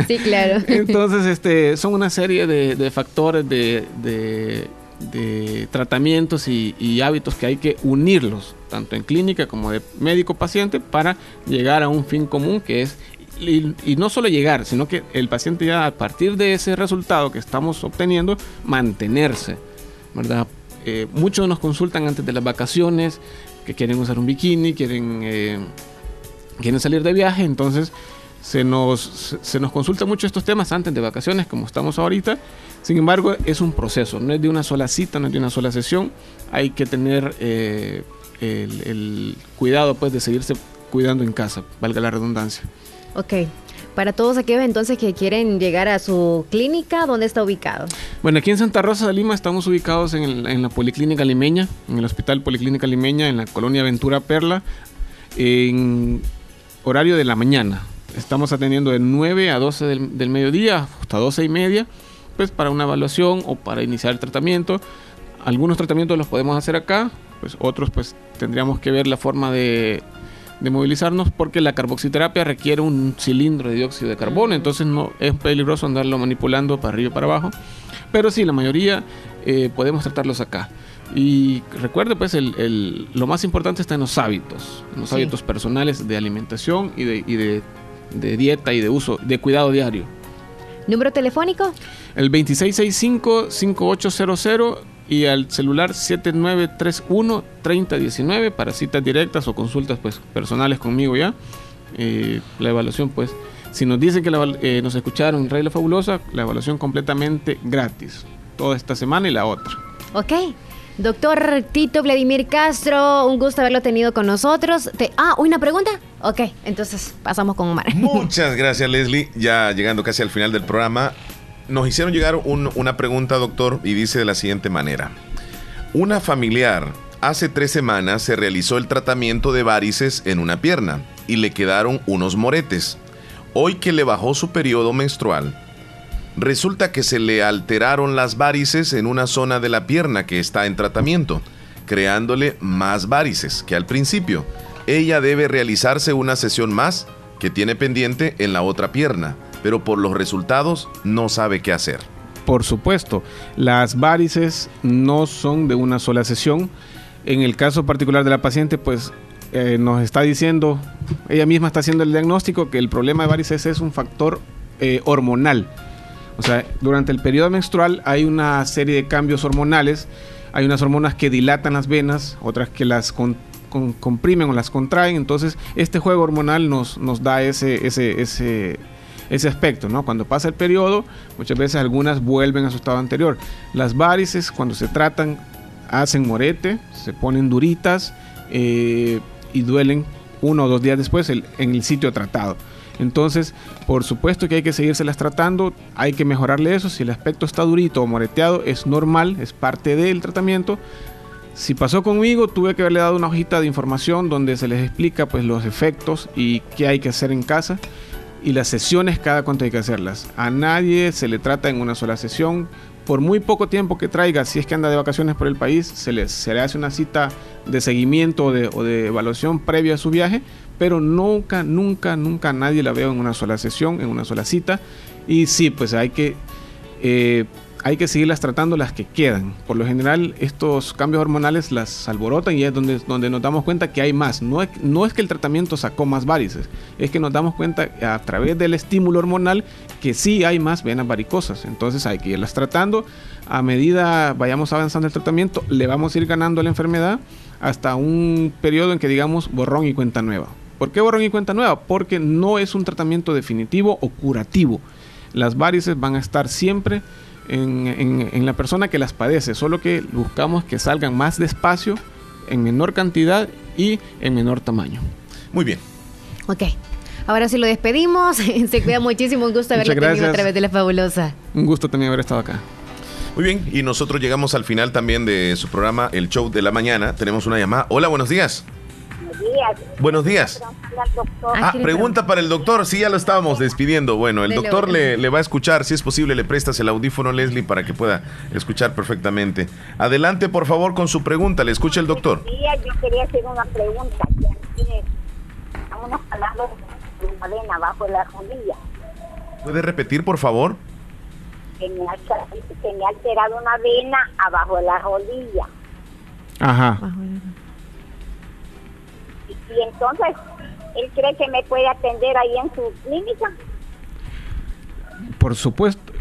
sí, claro. entonces, este, son una serie de, factores de, de, tratamientos y, hábitos que hay que unirlos, tanto en clínica como de médico-paciente, para llegar a un fin común que es y, y, no solo llegar, sino que el paciente ya a partir de ese resultado que estamos obteniendo, mantenerse. ¿Verdad? Eh, muchos nos consultan antes de las vacaciones que quieren usar un bikini, quieren, eh, quieren salir de viaje, entonces se nos, se nos consulta mucho estos temas antes de vacaciones, como estamos ahorita. Sin embargo, es un proceso, no es de una sola cita, no es de una sola sesión. Hay que tener eh, el, cuidado pues, de seguirse cuidando en casa, valga la redundancia. Ok. Para todos aquellos entonces que quieren llegar a su clínica, ¿dónde está ubicado? Bueno, aquí en Santa Rosa de Lima estamos ubicados en, la Policlínica Limeña, en el Hospital Policlínica Limeña, en la colonia Ventura Perla, en horario de la mañana. Estamos atendiendo de 9 a 12 del, mediodía, hasta 12 y media. pues para una evaluación o para iniciar el tratamiento. Algunos tratamientos los podemos hacer acá, pues otros pues tendríamos que ver la forma de, de movilizarnos porque la carboxiterapia requiere un cilindro de dióxido de carbono, entonces no es peligroso andarlo manipulando para arriba y para abajo. Pero sí, la mayoría eh, podemos tratarlos acá. Y recuerde, pues, el, el- lo más importante está en los hábitos, en los Sí. hábitos personales de alimentación y, de, y de, de dieta y de uso, de cuidado diario. ¿Número telefónico? El 2665-5800 y al celular 7931-3019 para citas directas o consultas pues personales conmigo ya. Eh, la evaluación pues, si nos dicen que la eh, nos escucharon en Radio La Fabulosa, la evaluación completamente gratis. Toda esta semana y la otra. Ok. Doctor Tito Vladimir Castro, un gusto haberlo tenido con nosotros. Te- ah, ¿una pregunta? Ok, entonces pasamos con Omar. Muchas gracias, Leslie. Ya llegando casi al final del programa, nos hicieron llegar un- una pregunta, doctor, y dice de la siguiente manera. Una familiar hace tres semanas se realizó el tratamiento de varices en una pierna y le quedaron unos moretes. Hoy que le bajó su periodo menstrual, resulta que se le alteraron las varices en una zona de la pierna que está en tratamiento, creándole más varices que al principio. Ella debe realizarse una sesión más que tiene pendiente en la otra pierna, pero por los resultados no sabe qué hacer. Por supuesto, las varices no son de una sola sesión. En el caso particular de la paciente, pues eh, nos está diciendo, ella misma está haciendo el diagnóstico que el problema de varices es un factor eh, hormonal. O sea, durante el periodo menstrual hay una serie de cambios hormonales. Hay unas hormonas que dilatan las venas, otras que las comprimen o las contraen. Entonces, este juego hormonal nos, nos da ese, ese, ese, ese aspecto, ¿no? Cuando pasa el periodo, muchas veces algunas vuelven a su estado anterior. Las varices, cuando se tratan, hacen morete, se ponen duritas eh, y duelen uno o dos días después el- en el sitio tratado. Entonces, por supuesto que hay que seguírselas tratando, hay que mejorarle eso. Si el aspecto está durito o moreteado, es normal, es parte del tratamiento. Si pasó conmigo, tuve que haberle dado una hojita de información donde se les explica pues los efectos y qué hay que hacer en casa y las sesiones cada cuánto hay que hacerlas. A nadie se le trata en una sola sesión. Por muy poco tiempo que traiga, si es que anda de vacaciones por el país, se le, se le hace una cita de seguimiento o de, o de evaluación previa a su viaje, pero nunca, nunca, nunca nadie la veo en una sola sesión, en una sola cita. Y sí, pues hay que, eh, hay que seguirlas tratando las que quedan. Por lo general, estos cambios hormonales las alborotan y es donde, donde nos damos cuenta que hay más. No es, no es que el tratamiento sacó más varices, es que nos damos cuenta a través del estímulo hormonal que sí hay más venas varicosas. Entonces hay que irlas tratando. A medida vayamos avanzando el tratamiento, le vamos a ir ganando la enfermedad hasta un periodo en que digamos borrón y cuenta nueva. ¿Por qué borrón y cuenta nueva? Porque no es un tratamiento definitivo o curativo. Las varices van a estar siempre en, en- en la persona que las padece, solo que buscamos que salgan más despacio, en menor cantidad y en menor tamaño. Muy bien. Ok. Ahora sí lo despedimos. Se cuida muchísimo. Un gusto haberlo tenido a través de la fabulosa. Un gusto también haber estado acá. Muy bien, y nosotros llegamos al final también de su programa, El Show de la Mañana. Tenemos una llamada. Hola, buenos días. Buenos días. Buenos días. Doctor. Ah, pregunta para el doctor. Sí, ya lo estábamos despidiendo. Bueno, el doctor le, le va a escuchar. Si es posible, le prestas el audífono, Leslie, para que pueda escuchar perfectamente. Adelante, por favor, con su pregunta. Le escucha el doctor. Yo quería hacer una pregunta. que aquí Estamos hablando de una vena abajo de la rodilla. ¿Puede repetir, por favor? Que me, ha, que me ha alterado una vena abajo de la rodilla. Ajá. Y entonces, ¿él cree que me puede atender ahí en su clínica? Por supuesto.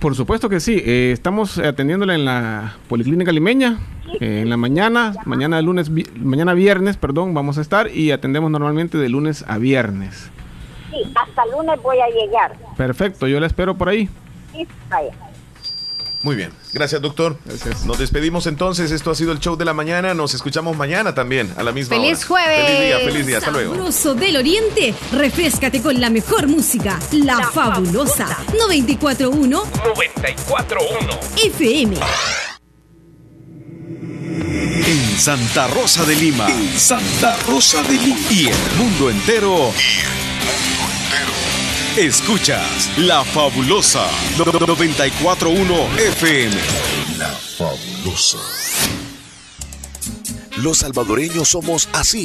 Por supuesto que sí. Eh, estamos atendiéndola en la Policlínica Limeña. eh, en la mañana, mañana lunes, vi- mañana viernes, perdón, vamos a estar y atendemos normalmente de lunes a viernes. Sí, hasta lunes voy a llegar. Perfecto, yo la espero por ahí. Sí, vaya. Muy bien. Gracias, doctor. Nos despedimos entonces. Esto ha sido el show de la mañana. Nos escuchamos mañana también, a la misma ¡Feliz hora. jueves! Feliz día, feliz día. Hasta luego. Sabroso del Oriente, refrescate con la mejor música, La, Fabulosa 941 94.1 FM. En Santa Rosa de Lima. En Santa Rosa de Lima. Y el mundo entero. Escuchas La Fabulosa 941 FM. La fabulosa. Los salvadoreños somos así.